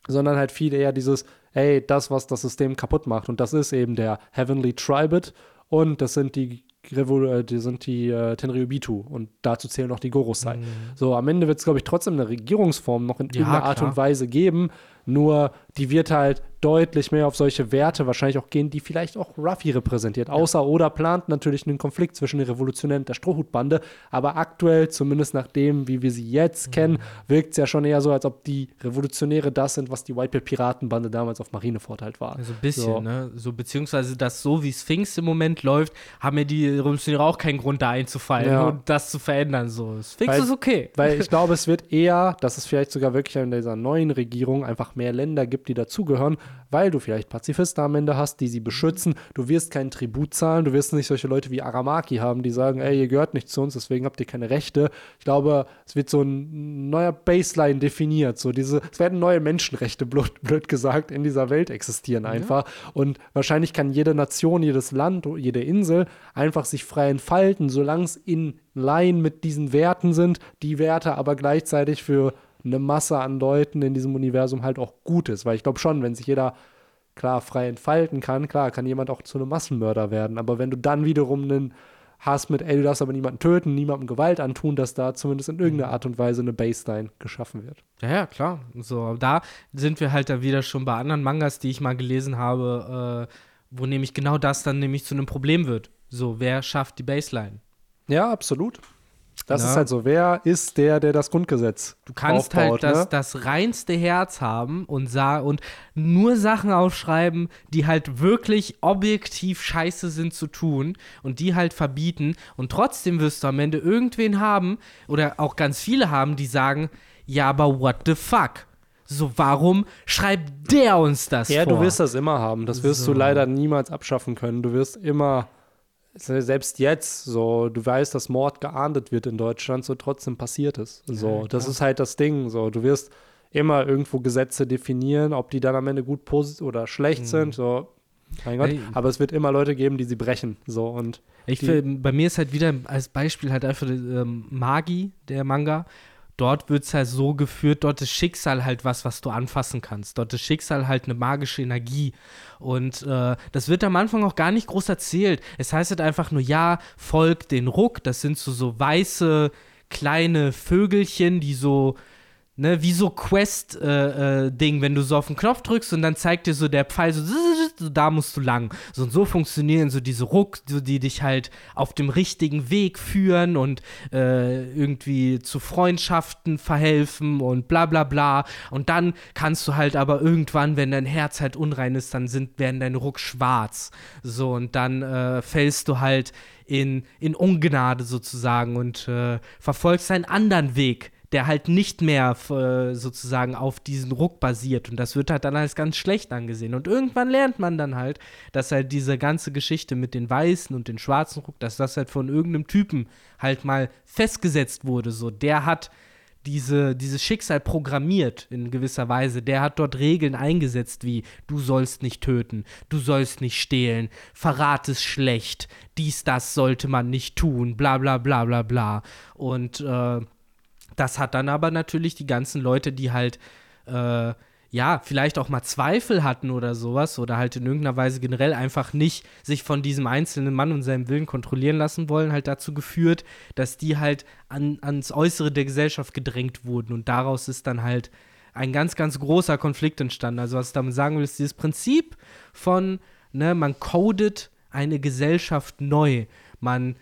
S1: sondern halt viel eher dieses, ey, das, was das System kaputt macht. Und das ist eben der Heavenly Tribute und das sind die, Revol äh, die, sind die äh, Tenryubitu. Und dazu zählen noch die Gorosei. So, am Ende wird es, glaube ich, trotzdem eine Regierungsform noch in
S2: Ja,
S1: irgendeiner Art und Weise geben, nur die wird halt deutlich mehr auf solche Werte wahrscheinlich auch gehen, die vielleicht auch Ruffy repräsentiert. Außer Oda plant natürlich einen Konflikt zwischen den Revolutionären und der Strohhutbande, aber aktuell, zumindest nach dem, wie wir sie
S2: Mhm.
S1: jetzt kennen, wirkt es ja schon eher so, als ob die Revolutionäre das sind, was die Whitebeard-Piratenbande damals auf Marineford halt war.
S2: Also ein bisschen,
S1: So.
S2: ne? So, beziehungsweise das so, wie Sphinx im Moment läuft, haben mir die Revolutionäre auch keinen Grund, da einzufallen
S1: Ja.
S2: und das zu verändern. So, Sphinx
S1: Weil-
S2: ist okay.
S1: Weil ich glaube, es wird eher, dass es vielleicht sogar wirklich in dieser neuen Regierung einfach mehr Länder gibt, die dazugehören, weil du vielleicht Pazifisten am Ende hast, die sie beschützen. Du wirst keinen Tribut zahlen, du wirst nicht solche Leute wie Aramaki haben, die sagen, ey, ihr gehört nicht zu uns, deswegen habt ihr keine Rechte. Ich glaube, es wird so ein neuer Baseline definiert. So diese, es werden neue Menschenrechte, blöd, blöd gesagt, in dieser Welt existieren einfach. Ja. Und wahrscheinlich kann jede Nation, jedes Land, jede Insel einfach sich frei entfalten, solange es in Line mit diesen Werten sind, die Werte aber gleichzeitig für eine Masse an Leuten in diesem Universum halt auch gut ist. Weil ich glaube schon, wenn sich jeder klar frei entfalten kann, klar, kann jemand auch zu einem Massenmörder werden. Aber wenn du dann wiederum einen hast mit, ey, du darfst aber niemanden töten, niemandem Gewalt antun, dass da zumindest in irgendeiner mhm. Art und Weise eine Baseline geschaffen wird.
S2: Ja, ja, klar. So, da sind wir halt da wieder schon bei anderen Mangas, die ich mal gelesen habe, äh, wo nämlich genau das dann nämlich zu einem Problem wird. So, wer schafft die Baseline?
S1: Ja, absolut. Das ja. ist halt so. Wer ist der, der das Grundgesetz
S2: Du kannst aufbaut, halt das, ne? das reinste Herz haben und, und nur Sachen aufschreiben, die halt wirklich objektiv scheiße sind zu tun und die halt verbieten. Und trotzdem wirst du am Ende irgendwen haben oder auch ganz viele haben, die sagen, ja, aber what the fuck? So, warum schreibt der uns das
S1: ja,
S2: vor?
S1: Ja, du wirst das immer haben. Das wirst so. du leider niemals abschaffen können. Du wirst immer selbst jetzt, so, du weißt, dass Mord geahndet wird in Deutschland, so trotzdem passiert es. So, ja, das ist halt das Ding. So, du wirst immer irgendwo Gesetze definieren, ob die dann am Ende gut oder schlecht mhm. sind. So, mein Gott. Hey. Aber es wird immer Leute geben, die sie brechen. So und
S2: ich find, bei mir ist halt wieder als Beispiel halt einfach ähm, Magi, der Manga dort wird es halt so geführt, dort ist Schicksal halt was, was du anfassen kannst. Dort ist Schicksal halt eine magische Energie. Und äh, das wird am Anfang auch gar nicht groß erzählt. Es heißt halt einfach nur, ja, folgt den Ruck. Das sind so, so weiße kleine Vögelchen, die so ne, wie so Quest-Ding, äh, äh, wenn du so auf den Knopf drückst und dann zeigt dir so der Pfeil so, da musst du lang. So und so funktionieren so diese Ruck, so, die dich halt auf dem richtigen Weg führen und äh, irgendwie zu Freundschaften verhelfen und bla bla bla. Und dann kannst du halt aber irgendwann, wenn dein Herz halt unrein ist, dann sind, werden deine Ruck schwarz. So und dann äh, fällst du halt in, in Ungnade sozusagen und äh, verfolgst einen anderen Weg der halt nicht mehr äh, sozusagen auf diesen Ruck basiert. Und das wird halt dann als ganz schlecht angesehen. Und irgendwann lernt man dann halt, dass halt diese ganze Geschichte mit den weißen und den schwarzen Ruck, dass das halt von irgendeinem Typen halt mal festgesetzt wurde. So, der hat diese, dieses Schicksal programmiert in gewisser Weise. Der hat dort Regeln eingesetzt wie du sollst nicht töten, du sollst nicht stehlen, Verrat ist schlecht, dies, das sollte man nicht tun, bla bla bla bla bla. Und äh, das hat dann aber natürlich die ganzen Leute, die halt, äh, ja, vielleicht auch mal Zweifel hatten oder sowas oder halt in irgendeiner Weise generell einfach nicht sich von diesem einzelnen Mann und seinem Willen kontrollieren lassen wollen, halt dazu geführt, dass die halt an, ans Äußere der Gesellschaft gedrängt wurden und daraus ist dann halt ein ganz, ganz großer Konflikt entstanden. Also was ich damit sagen will, ist dieses Prinzip von, ne, man codet eine Gesellschaft neu. Man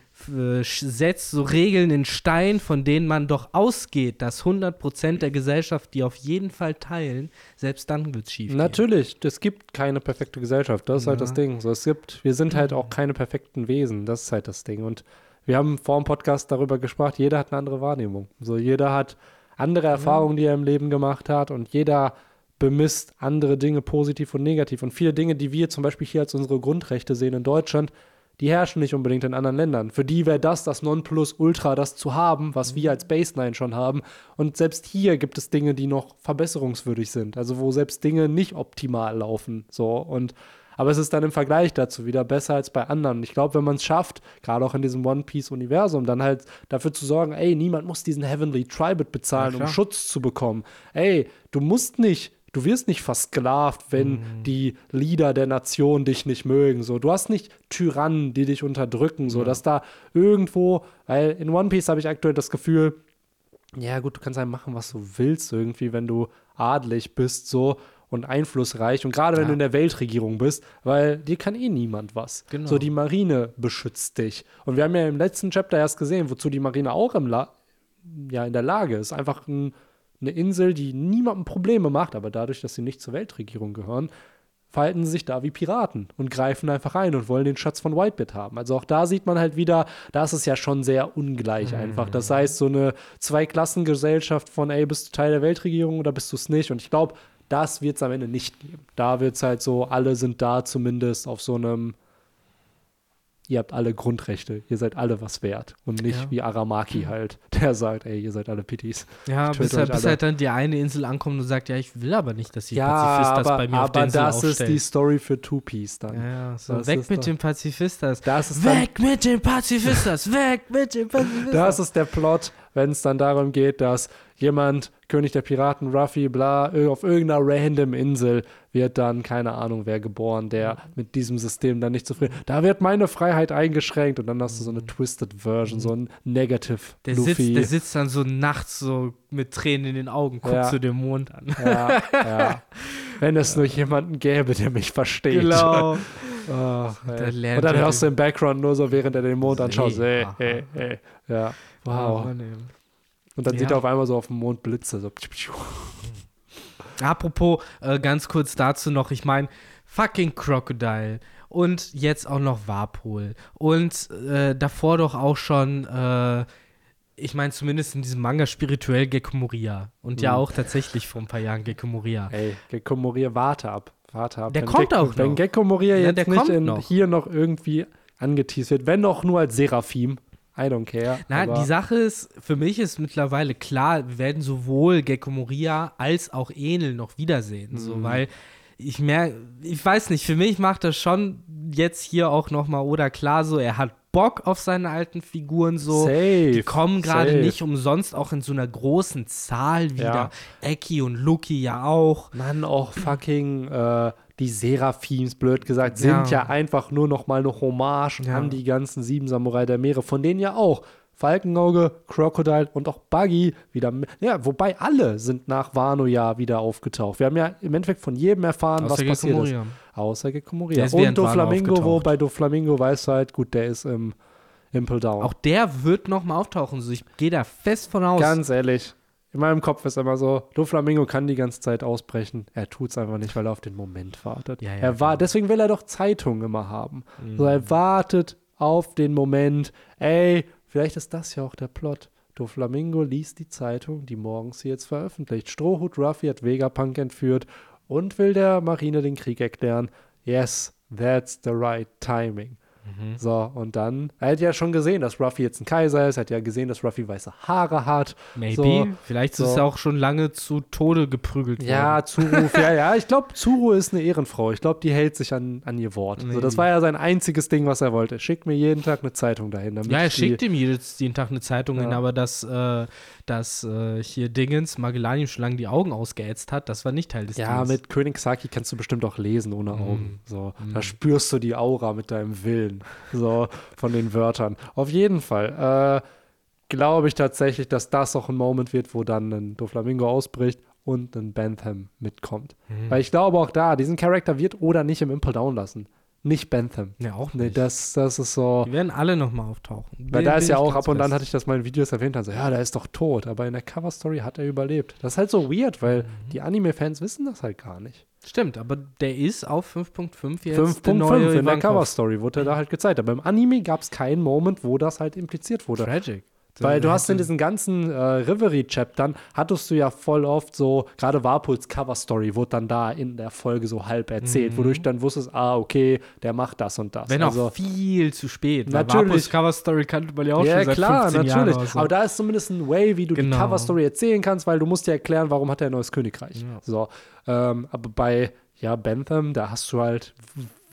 S2: setzt so Regeln in Stein, von denen man doch ausgeht, dass 100% der Gesellschaft die auf jeden Fall teilen, selbst dann wird es schief.
S1: Natürlich, es gibt keine perfekte Gesellschaft, das ist ja. halt das Ding. So, es gibt, wir sind halt auch keine perfekten Wesen, das ist halt das Ding. Und wir haben vor dem Podcast darüber gesprochen, jeder hat eine andere Wahrnehmung. So, jeder hat andere Erfahrungen, die er im Leben gemacht hat und jeder bemisst andere Dinge positiv und negativ. Und viele Dinge, die wir zum Beispiel hier als unsere Grundrechte sehen in Deutschland, die herrschen nicht unbedingt in anderen Ländern. Für die wäre das das Nonplusultra, das zu haben, was wir als Baseline schon haben. Und selbst hier gibt es Dinge, die noch verbesserungswürdig sind. Also wo selbst Dinge nicht optimal laufen. So und aber es ist dann im Vergleich dazu wieder besser als bei anderen. Ich glaube, wenn man es schafft, gerade auch in diesem One Piece-Universum, dann halt dafür zu sorgen, ey, niemand muss diesen Heavenly Tribute bezahlen, ja, um Schutz zu bekommen. Ey, du musst nicht du wirst nicht versklavt, wenn mhm. die Leader der Nation dich nicht mögen. So, du hast nicht Tyrannen, die dich unterdrücken, so, ja. dass da irgendwo, weil in One Piece habe ich aktuell das Gefühl, ja gut, du kannst einfach machen, was du willst irgendwie, wenn du adlig bist, so und einflussreich und gerade wenn ja. du in der Weltregierung bist, weil dir kann eh niemand was. Genau. So die Marine beschützt dich. Und wir haben ja im letzten Chapter erst gesehen, wozu die Marine auch im La ja in der Lage ist, einfach ein eine Insel, die niemandem Probleme macht, aber dadurch, dass sie nicht zur Weltregierung gehören, verhalten sie sich da wie Piraten und greifen einfach ein und wollen den Schatz von Whitebit haben. Also auch da sieht man halt wieder, da ist es ja schon sehr ungleich mhm. einfach. Das heißt, so eine Zweiklassengesellschaft von, ey, bist du Teil der Weltregierung oder bist du es nicht? Und ich glaube, Das wird es am Ende nicht geben. Da wird es halt so, alle sind da zumindest auf so einem ihr habt alle Grundrechte, ihr seid alle was wert. Und nicht
S2: Ja.
S1: wie Aramaki halt, der sagt, ey, ihr seid alle Pitties.
S2: Ja, bis, halt,
S1: euch
S2: bis halt dann die eine Insel ankommt und sagt, ja, ich will aber nicht, dass die
S1: Ja,
S2: Pazifistas
S1: aber,
S2: bei mir auf der
S1: aber
S2: Insel
S1: das ist
S2: aufstellen.
S1: die Story für Two Piece dann.
S2: ja, so,
S1: Das
S2: weg
S1: ist
S2: mit
S1: doch-
S2: den Pazifistas.
S1: Das ist dann,
S2: Weg mit den Pazifistas, weg mit den Pazifistas.
S1: das ist der Plot, wenn es dann darum geht, dass jemand, König der Piraten, Ruffy, bla, auf irgendeiner random Insel wird dann, keine Ahnung, wer geboren, der mit diesem System dann nicht zufrieden. Da wird meine Freiheit eingeschränkt und dann hast du so eine Twisted Version, so ein Negative
S2: der,
S1: Luffy.
S2: sitzt, der sitzt dann so nachts so mit Tränen in den Augen, guckt
S1: Ja.
S2: so den Mond an.
S1: Ja, ja. Wenn es nur jemanden gäbe, der mich versteht.
S2: Genau.
S1: Ach,
S2: Und dann
S1: hörst du im Background nur so, während er den Mond anschaut, ey, ey, ey. Ja, wow. Und dann
S2: Ja.
S1: sieht er auf einmal so auf dem Mond Blitze. So.
S2: Apropos, äh, ganz kurz dazu noch, ich meine, fucking Crocodile und jetzt auch noch Warpol und äh, davor doch auch schon, äh, ich meine zumindest in diesem Manga spirituell Gekko Moria und ja
S1: Mhm.
S2: auch tatsächlich vor ein paar Jahren Gekko Moria.
S1: Ey, Gecko Moria, warte ab. Warte ab.
S2: Der
S1: Wenn
S2: kommt
S1: Gecko,
S2: auch
S1: Wenn
S2: noch.
S1: Gecko Moria
S2: Ja,
S1: jetzt nicht in,
S2: noch.
S1: hier noch irgendwie angeteased wird, wenn auch nur als Seraphim, I don't care.
S2: Na, die Sache ist, für mich ist mittlerweile klar, wir werden sowohl Gekko Moria als auch Enel noch wiedersehen. So,
S1: Mhm.
S2: weil ich merke, ich weiß nicht, für mich macht das schon jetzt hier auch nochmal oder klar so, er hat Bock auf seine alten Figuren so.
S1: Safe,
S2: Die kommen gerade nicht umsonst auch in so einer großen Zahl wieder.
S1: Ja.
S2: Eki und Luki ja auch.
S1: Mann, auch fucking äh, die Seraphims, blöd gesagt, sind ja,
S2: Ja.
S1: einfach nur noch mal eine Hommage
S2: Ja.
S1: an die ganzen sieben Samurai der Meere, von denen ja auch Falkenauge, Crocodile und auch Buggy wieder, ja, wobei alle sind nach Wano ja wieder aufgetaucht. Wir haben ja im Endeffekt von jedem erfahren, was
S2: Gekko
S1: passiert ist. Außer Gekko
S2: Der
S1: Moria.
S2: ist
S1: Und Doflamingo, wo bei Doflamingo weißt du halt, gut, der ist im Impel Down.
S2: Auch der wird nochmal auftauchen. Ich gehe da fest von aus.
S1: Ganz ehrlich, in meinem Kopf ist immer so, Doflamingo kann die ganze Zeit ausbrechen. Er tut es einfach nicht, weil er auf den Moment wartet.
S2: Ja, ja,
S1: er war,
S2: genau.
S1: deswegen will er doch Zeitungen immer haben.
S2: Mhm.
S1: So, er wartet auf den Moment. Ey, vielleicht ist das ja auch der Plot. Doflamingo liest die Zeitung, die morgens hier jetzt veröffentlicht. Strohhut Ruffy hat Vegapunk entführt und will der Marine den Krieg erklären. Yes, that's the right timing.
S2: Mhm.
S1: So, und dann, er hat ja schon gesehen, dass Ruffy jetzt ein Kaiser ist, er hat ja gesehen, dass Ruffy weiße Haare hat.
S2: Maybe.
S1: So,
S2: Vielleicht
S1: so.
S2: ist er auch schon lange zu Tode geprügelt worden.
S1: Ja, Zuru, ja, ja, ich glaube, Zuru ist eine Ehrenfrau. Ich glaube, die hält sich an, an ihr Wort. So, das
S2: Nee.
S1: war ja sein einziges Ding, was er wollte. Schickt mir jeden Tag eine Zeitung dahin.
S2: Ja, er schickt ihm jedes, jeden Tag eine Zeitung hin,
S1: Ja.
S2: aber dass, äh, dass äh, hier Dingens Magellanium schon lange die Augen ausgeätzt hat, das war nicht Teil des
S1: Ja,
S2: Deals.
S1: mit König Saki kannst du bestimmt auch lesen ohne Augen. So,
S2: Mm.
S1: da spürst du die Aura mit deinem Willen, so von den Wörtern. Auf jeden Fall äh, glaube ich tatsächlich, dass das auch ein Moment wird, wo dann ein Doflamingo ausbricht und ein Bentham mitkommt.
S2: Mhm.
S1: Weil ich glaube auch da, diesen Charakter wird oder nicht im Impel down lassen. Nicht Bentham.
S2: Ja, auch
S1: Nee,
S2: nicht.
S1: das, das ist so.
S2: die werden alle nochmal auftauchen.
S1: Weil
S2: Bin-
S1: da ist ja auch ab und an hatte ich das mal in Videos erwähnt, also ja, der ist doch tot. Aber in der Cover-Story hat er überlebt. Das ist halt so weird, weil
S2: Mhm.
S1: die Anime-Fans wissen das halt gar nicht.
S2: Stimmt, aber der ist auf 5.5 jetzt. der
S1: 5.5
S2: neue
S1: in der
S2: Ivankov.
S1: Cover-Story wurde er da halt gezeigt. Aber im Anime gab es keinen Moment, wo das halt impliziert wurde.
S2: Tragic.
S1: Weil du hast in diesen ganzen äh, Reverie-Chaptern, hattest du ja voll oft so, gerade Warpuls Cover-Story wurde dann da in der Folge so halb erzählt, wodurch dann wusstest, ah, okay, der macht das und das.
S2: Mhm. Wenn
S1: also,
S2: auch viel zu spät.
S1: Natürlich.
S2: Vapus Cover Story kannte man ja auch
S1: ja,
S2: schon seit
S1: klar,
S2: 15
S1: natürlich.
S2: Jahren. oder so.
S1: Aber da ist zumindest ein Way, wie du
S2: Genau.
S1: die Cover-Story erzählen kannst, weil du musst ja erklären, warum hat er ein neues Königreich.
S2: Ja.
S1: So, ähm, aber bei ja, Bentham, da hast du halt,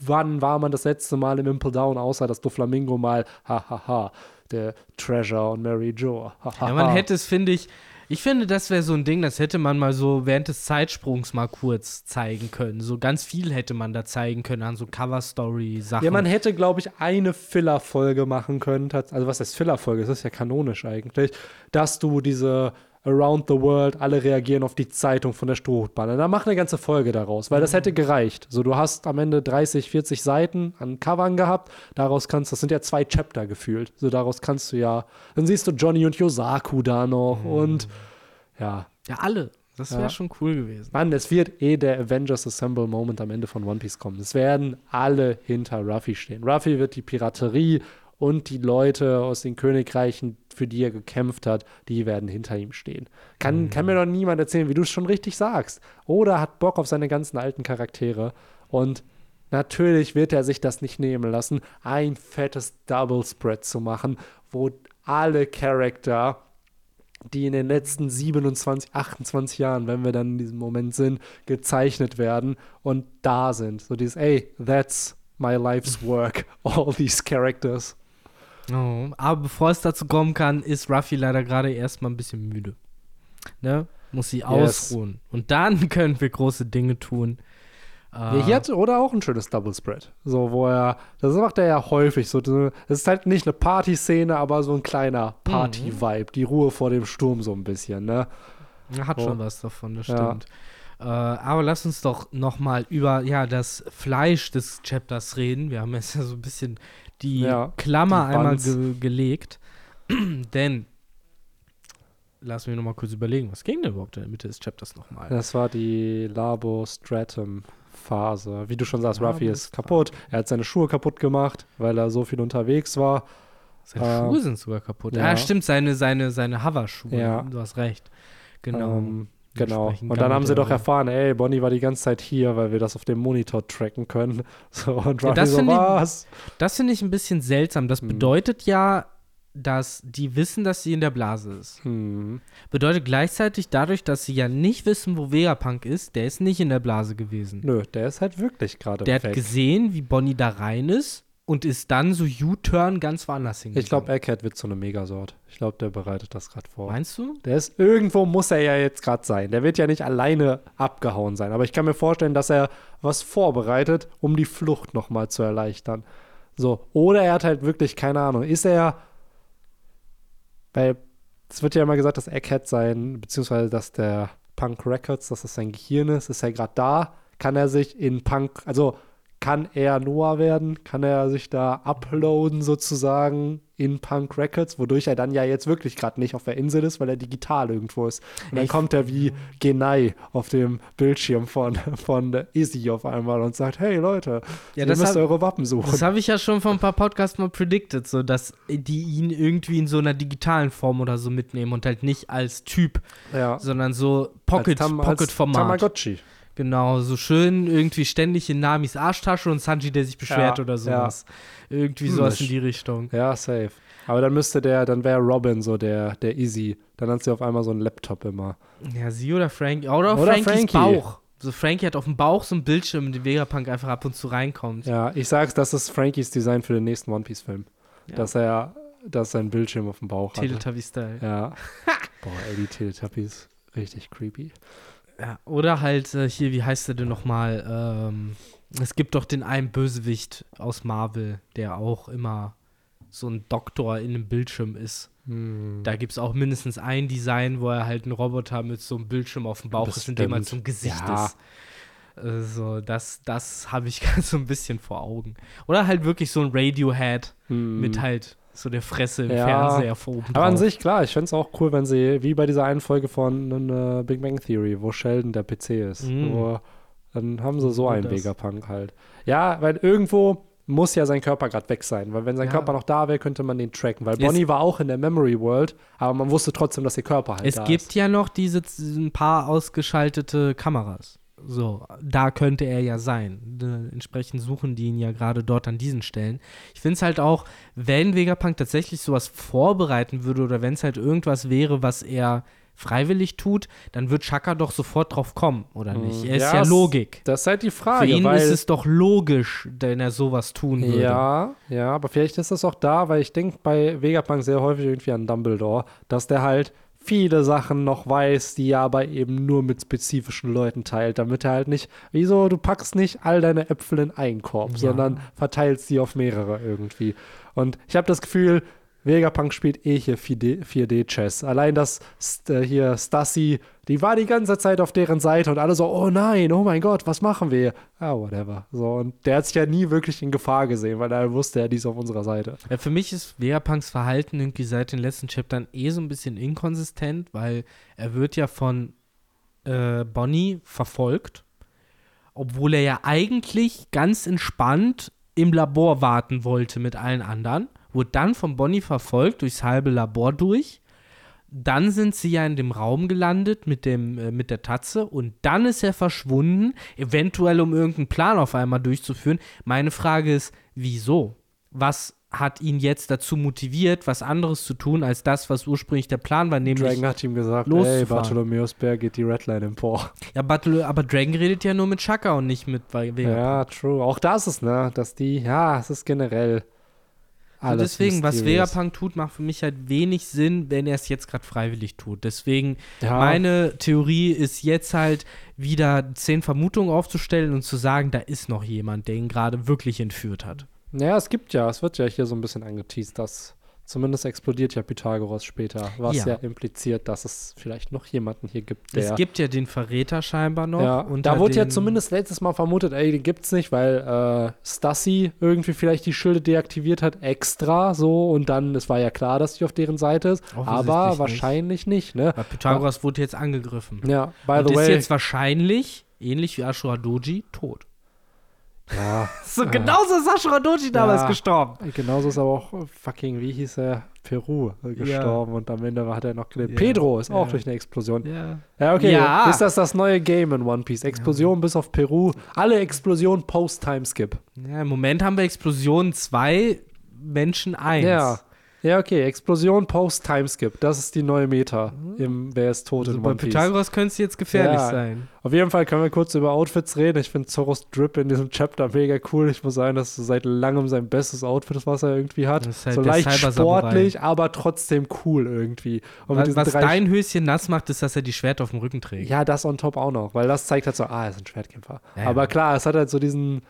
S1: wann war man das letzte Mal im Impel Down, außer dass Doflamingo mal, hahaha, der Treasure und Mary Jo.
S2: Ja, man hätte es, finde ich, ich finde, das wäre so ein Ding, das hätte man mal so während des Zeitsprungs mal kurz zeigen können. So ganz viel hätte man da zeigen können an so Cover-Story-Sachen.
S1: Ja, man hätte, glaube ich, eine Filler-Folge machen können. Also, was heißt Filler-Folge? Das ist ja kanonisch eigentlich. Dass du diese Around the World, alle reagieren auf die Zeitung von der Strohhutbahn. Da mach eine ganze Folge daraus, weil das hätte gereicht. So, du hast am Ende 30, 40 Seiten an Covern gehabt. Daraus kannst, das sind ja zwei Chapter gefühlt. So, daraus kannst du ja, dann siehst du Johnny und Yosaku da noch und ja.
S2: ja, alle. Das wäre
S1: Ja.
S2: schon cool gewesen.
S1: Mann, es wird eh der Avengers Assemble Moment am Ende von One Piece kommen. Es werden alle hinter Ruffy stehen. Ruffy wird die Piraterie und die Leute aus den Königreichen, für die er gekämpft hat, die werden hinter ihm stehen. Kann,
S2: Mhm.
S1: kann mir doch niemand erzählen, wie du es schon richtig sagst. Oder hat Bock auf seine ganzen alten Charaktere und Natürlich wird er sich das nicht nehmen lassen, ein fettes Double Spread zu machen, wo alle Charakter, die in den letzten 27, 28 Jahren, wenn wir dann in diesem Moment sind, gezeichnet werden und da sind. So dieses, ey, that's my life's work, all these characters.
S2: Oh, aber bevor es dazu kommen kann, ist Ruffy leider gerade erstmal ein bisschen müde. Ne? Muss sie
S1: Yes.
S2: ausruhen. Und dann können wir große Dinge tun.
S1: Ja, hier hat oder auch ein schönes Double Spread. So, wo er, das macht er ja häufig. So, das ist halt nicht eine Party-Szene, aber so ein kleiner Party-Vibe. Die Ruhe vor dem Sturm so ein bisschen, ne?
S2: Hat
S1: Oh.
S2: schon was davon, das
S1: Ja.
S2: stimmt. Äh, aber lass uns doch noch mal über ja, das Fleisch des Chapters reden. Wir haben jetzt ja so ein bisschen die
S1: Ja,
S2: Klammer
S1: die
S2: einmal ge gelegt. Denn, lass mich noch mal kurz überlegen, was ging denn überhaupt in der Mitte des Chapters noch mal?
S1: Das war die Labo Stratum Phase. Wie du schon sagst, Ruffy ist kaputt. Er hat seine Schuhe kaputt gemacht, weil er so viel unterwegs war.
S2: Seine
S1: äh,
S2: Schuhe sind sogar kaputt.
S1: ja.
S2: Ja, stimmt, seine, seine, seine Hover-Schuhe.
S1: Ja.
S2: Du hast recht. Genau.
S1: Ähm, genau. Und dann haben sie doch erfahren, ey, Bonnie war die ganze Zeit hier, weil wir das auf dem Monitor tracken können. So, und
S2: Ja,
S1: Ruffy
S2: das
S1: so,
S2: finde ich-
S1: was?
S2: Das finde ich ein bisschen seltsam. Das
S1: Hm.
S2: bedeutet ja, dass die wissen, dass sie in der Blase ist.
S1: Hm.
S2: Bedeutet gleichzeitig dadurch, dass sie ja nicht wissen, wo Vegapunk ist, der ist nicht in der Blase gewesen.
S1: Nö, der ist halt wirklich gerade
S2: Der hat gesehen, wie Bonnie da rein ist und ist dann so U-Turn ganz woanders hingegangen.
S1: Ich glaube, Egghead wird so eine Megasort. Ich glaube, der bereitet das gerade vor.
S2: Meinst du?
S1: Der ist irgendwo muss er ja jetzt gerade sein. Der wird ja nicht alleine abgehauen sein. Aber ich kann mir vorstellen, dass er was vorbereitet, um die Flucht nochmal zu erleichtern. So. Oder er hat halt wirklich, keine Ahnung, ist er. Weil es wird ja immer gesagt, dass Egghead sein, beziehungsweise dass der Punk Records, dass das sein Gehirn ist, ist er gerade da. Kann er sich in Punk, also kann er Noah werden? Kann er sich da uploaden sozusagen in Punk Records, wodurch er dann ja jetzt wirklich gerade nicht auf der Insel ist, weil er digital irgendwo ist. Und dann
S2: Ich-
S1: kommt er wie Genai auf dem Bildschirm von, von Izzy auf einmal und sagt, hey Leute,
S2: Ja,
S1: ihr
S2: das
S1: müsst
S2: hab-
S1: eure Wappen suchen.
S2: Das habe ich ja schon vor ein paar Podcasts mal predicted, so dass die ihn irgendwie in so einer digitalen Form oder so mitnehmen und halt nicht als Typ,
S1: ja.
S2: sondern so Pocket,
S1: Tam- als
S2: Pocket-Format.
S1: Tamagotchi.
S2: Genau, so schön irgendwie ständig in Namis Arschtasche und Sanji, der sich beschwert
S1: Ja,
S2: oder sowas. Irgendwie sowas in die Richtung.
S1: Ja, safe. Aber dann müsste der, dann wäre Robin so der, der Easy. Dann hat sie auf einmal so einen Laptop immer.
S2: Ja, sie oder Frankie. Oder,
S1: Oder
S2: Frankies
S1: Frankie.
S2: Bauch. So Frankie hat auf dem Bauch so einen Bildschirm, in den Vegapunk einfach ab und zu reinkommt.
S1: Ja, ich sag's, das ist Frankies Design für den nächsten One Piece-Film.
S2: Ja.
S1: Dass er, dass sein Bildschirm auf dem Bauch hat.
S2: Teletubby-Style.
S1: Ja. Boah, ey, die Teletubbies. Richtig creepy.
S2: Ja, oder halt äh, hier, wie heißt der denn nochmal? Ähm, es gibt doch den einen Bösewicht aus Marvel, der auch immer so ein Doktor in einem Bildschirm ist.
S1: Hm.
S2: Da gibt es auch mindestens ein Design, wo er halt ein Roboter mit so einem Bildschirm auf dem Bauch ist, in dem so ein Gesicht
S1: Ja.
S2: ist. Äh, So, das, das habe ich ganz so ein bisschen vor Augen. Oder halt wirklich so ein Radiohead
S1: Hm.
S2: mit halt so der Fresse im
S1: Ja.
S2: Fernseher vor oben
S1: Aber an sich, klar, ich fände es auch cool, wenn sie, wie bei dieser einen Folge von äh, Big Bang Theory, wo Sheldon der PC ist.
S2: Mm.
S1: Wo, dann haben sie so
S2: Oh,
S1: einen
S2: das.
S1: Vegapunk halt. Ja, weil irgendwo muss ja sein Körper gerade weg sein, weil wenn sein
S2: Ja.
S1: Körper noch da wäre, könnte man den tracken. Weil
S2: Es-
S1: Bonnie war auch in der Memory World, aber man wusste trotzdem, dass ihr Körper halt
S2: Es
S1: da
S2: gibt
S1: ist.
S2: ja noch diese ein paar ausgeschaltete Kameras. So, da könnte er ja sein. Äh, entsprechend suchen die ihn ja gerade dort an diesen Stellen. Ich finde es halt auch, wenn Vegapunk tatsächlich sowas vorbereiten würde oder wenn es halt irgendwas wäre, was er freiwillig tut, dann wird Chaka doch sofort drauf kommen, oder nicht? Er ist
S1: Ja,
S2: Logik.
S1: Das ist halt die
S2: Für
S1: Frage,
S2: ihn
S1: weil
S2: ist es doch logisch, wenn er sowas tun würde.
S1: Ja, ja, aber vielleicht ist das auch da, weil ich denke bei Vegapunk sehr häufig irgendwie an Dumbledore, dass der halt viele Sachen noch weiß, die er aber eben nur mit spezifischen Leuten teilt, damit er halt nicht, wieso, du packst nicht all deine Äpfel in einen Korb,
S2: Ja.
S1: sondern verteilst sie auf mehrere irgendwie. Und ich habe das Gefühl, Vegapunk spielt eh hier 4D 4D-Chess. Allein das äh, hier Stassi, die war die ganze Zeit auf deren Seite und alle so, oh nein, oh mein Gott, was machen wir? Ah, whatever. So, und der hat sich ja nie wirklich in Gefahr gesehen, weil er wusste, er ist auf unserer Seite.
S2: Ja, für mich ist Vegapunks Verhalten irgendwie seit den letzten Chaptern eh so ein bisschen inkonsistent, weil er wird ja von äh, Bonnie verfolgt, obwohl er ja eigentlich ganz entspannt im Labor warten wollte mit allen anderen, wurde dann von Bonnie verfolgt durchs halbe Labor durch. Dann sind sie ja in dem Raum gelandet mit, dem, äh, mit der Tatze und dann ist er verschwunden, eventuell um irgendeinen Plan auf einmal durchzuführen. Meine Frage ist, wieso? Was hat ihn jetzt dazu motiviert, was anderes zu tun, als das, was ursprünglich der Plan war, nämlich.
S1: Dragon hat ihm gesagt, ey. Bartholomäus Bär geht die Redline empor.
S2: Ja, Barthol- aber Dragon redet ja nur mit Shaka und nicht mit Vegapunk.
S1: Ja, true. Auch das ist, ne, dass die, ja, es ist generell
S2: Und
S1: alles
S2: deswegen, was
S1: mysteriös.
S2: Vegapunk tut, macht für mich halt wenig Sinn, wenn er es jetzt gerade freiwillig tut. Deswegen,
S1: Ja.
S2: meine Theorie ist jetzt halt wieder zehn Vermutungen aufzustellen und zu sagen, da ist noch jemand, der ihn gerade wirklich entführt hat.
S1: Naja, es gibt ja, es wird ja hier so ein bisschen angeteased, dass zumindest explodiert ja Pythagoras später, was ja,
S2: Ja.
S1: impliziert, dass es vielleicht noch jemanden hier gibt, der.
S2: Es gibt ja den Verräter scheinbar noch.
S1: ja, da wurde ja zumindest letztes Mal vermutet, ey, den gibt's nicht, weil äh, Stassi irgendwie vielleicht die Schilde deaktiviert hat, extra so und dann, es war ja klar, dass die auf deren Seite ist, aber
S2: nicht.
S1: wahrscheinlich nicht, ne?
S2: Weil Pythagoras wurde jetzt angegriffen.
S1: Ja, by
S2: und
S1: the
S2: ist
S1: way.
S2: jetzt wahrscheinlich, ähnlich wie Ashura Doji, tot.
S1: Ja,
S2: So, genauso ist Ashura Doji damals
S1: Ja.
S2: gestorben.
S1: Genauso ist aber auch äh, fucking, wie hieß er, Peru äh, gestorben und am Ende hat er noch gelebt.
S2: Ja.
S1: Pedro ist auch
S2: Ja.
S1: durch eine Explosion.
S2: Ja.
S1: Ja, okay.
S2: Ja.
S1: Ist das das neue Game in One Piece? Explosion bis auf Peru. Alle Explosionen post-Timeskip.
S2: ja, im Moment haben wir Explosion 2, Menschen 1.
S1: Ja. Ja, okay. Explosion post-Timeskip. Das ist die neue Meta im Wer ist tot
S2: Also
S1: in
S2: bei
S1: One Piece.
S2: Pythagoras könnte es jetzt gefährlich
S1: Ja.
S2: sein.
S1: Auf jeden Fall können wir kurz über Outfits reden. Ich finde Zoros Drip in diesem Chapter mega cool. Ich muss sagen, das ist seit langem sein bestes Outfit, ist, was er irgendwie hat.
S2: Halt
S1: so leicht sportlich, aber trotzdem cool irgendwie. Und
S2: Was, was dein Höschen nass macht, ist, dass er die Schwerter auf dem Rücken trägt.
S1: Ja, das on top auch noch, weil das zeigt halt so, ah, er ist ein Schwertkämpfer.
S2: Ja,
S1: aber
S2: ja.
S1: klar, es hat halt so diesen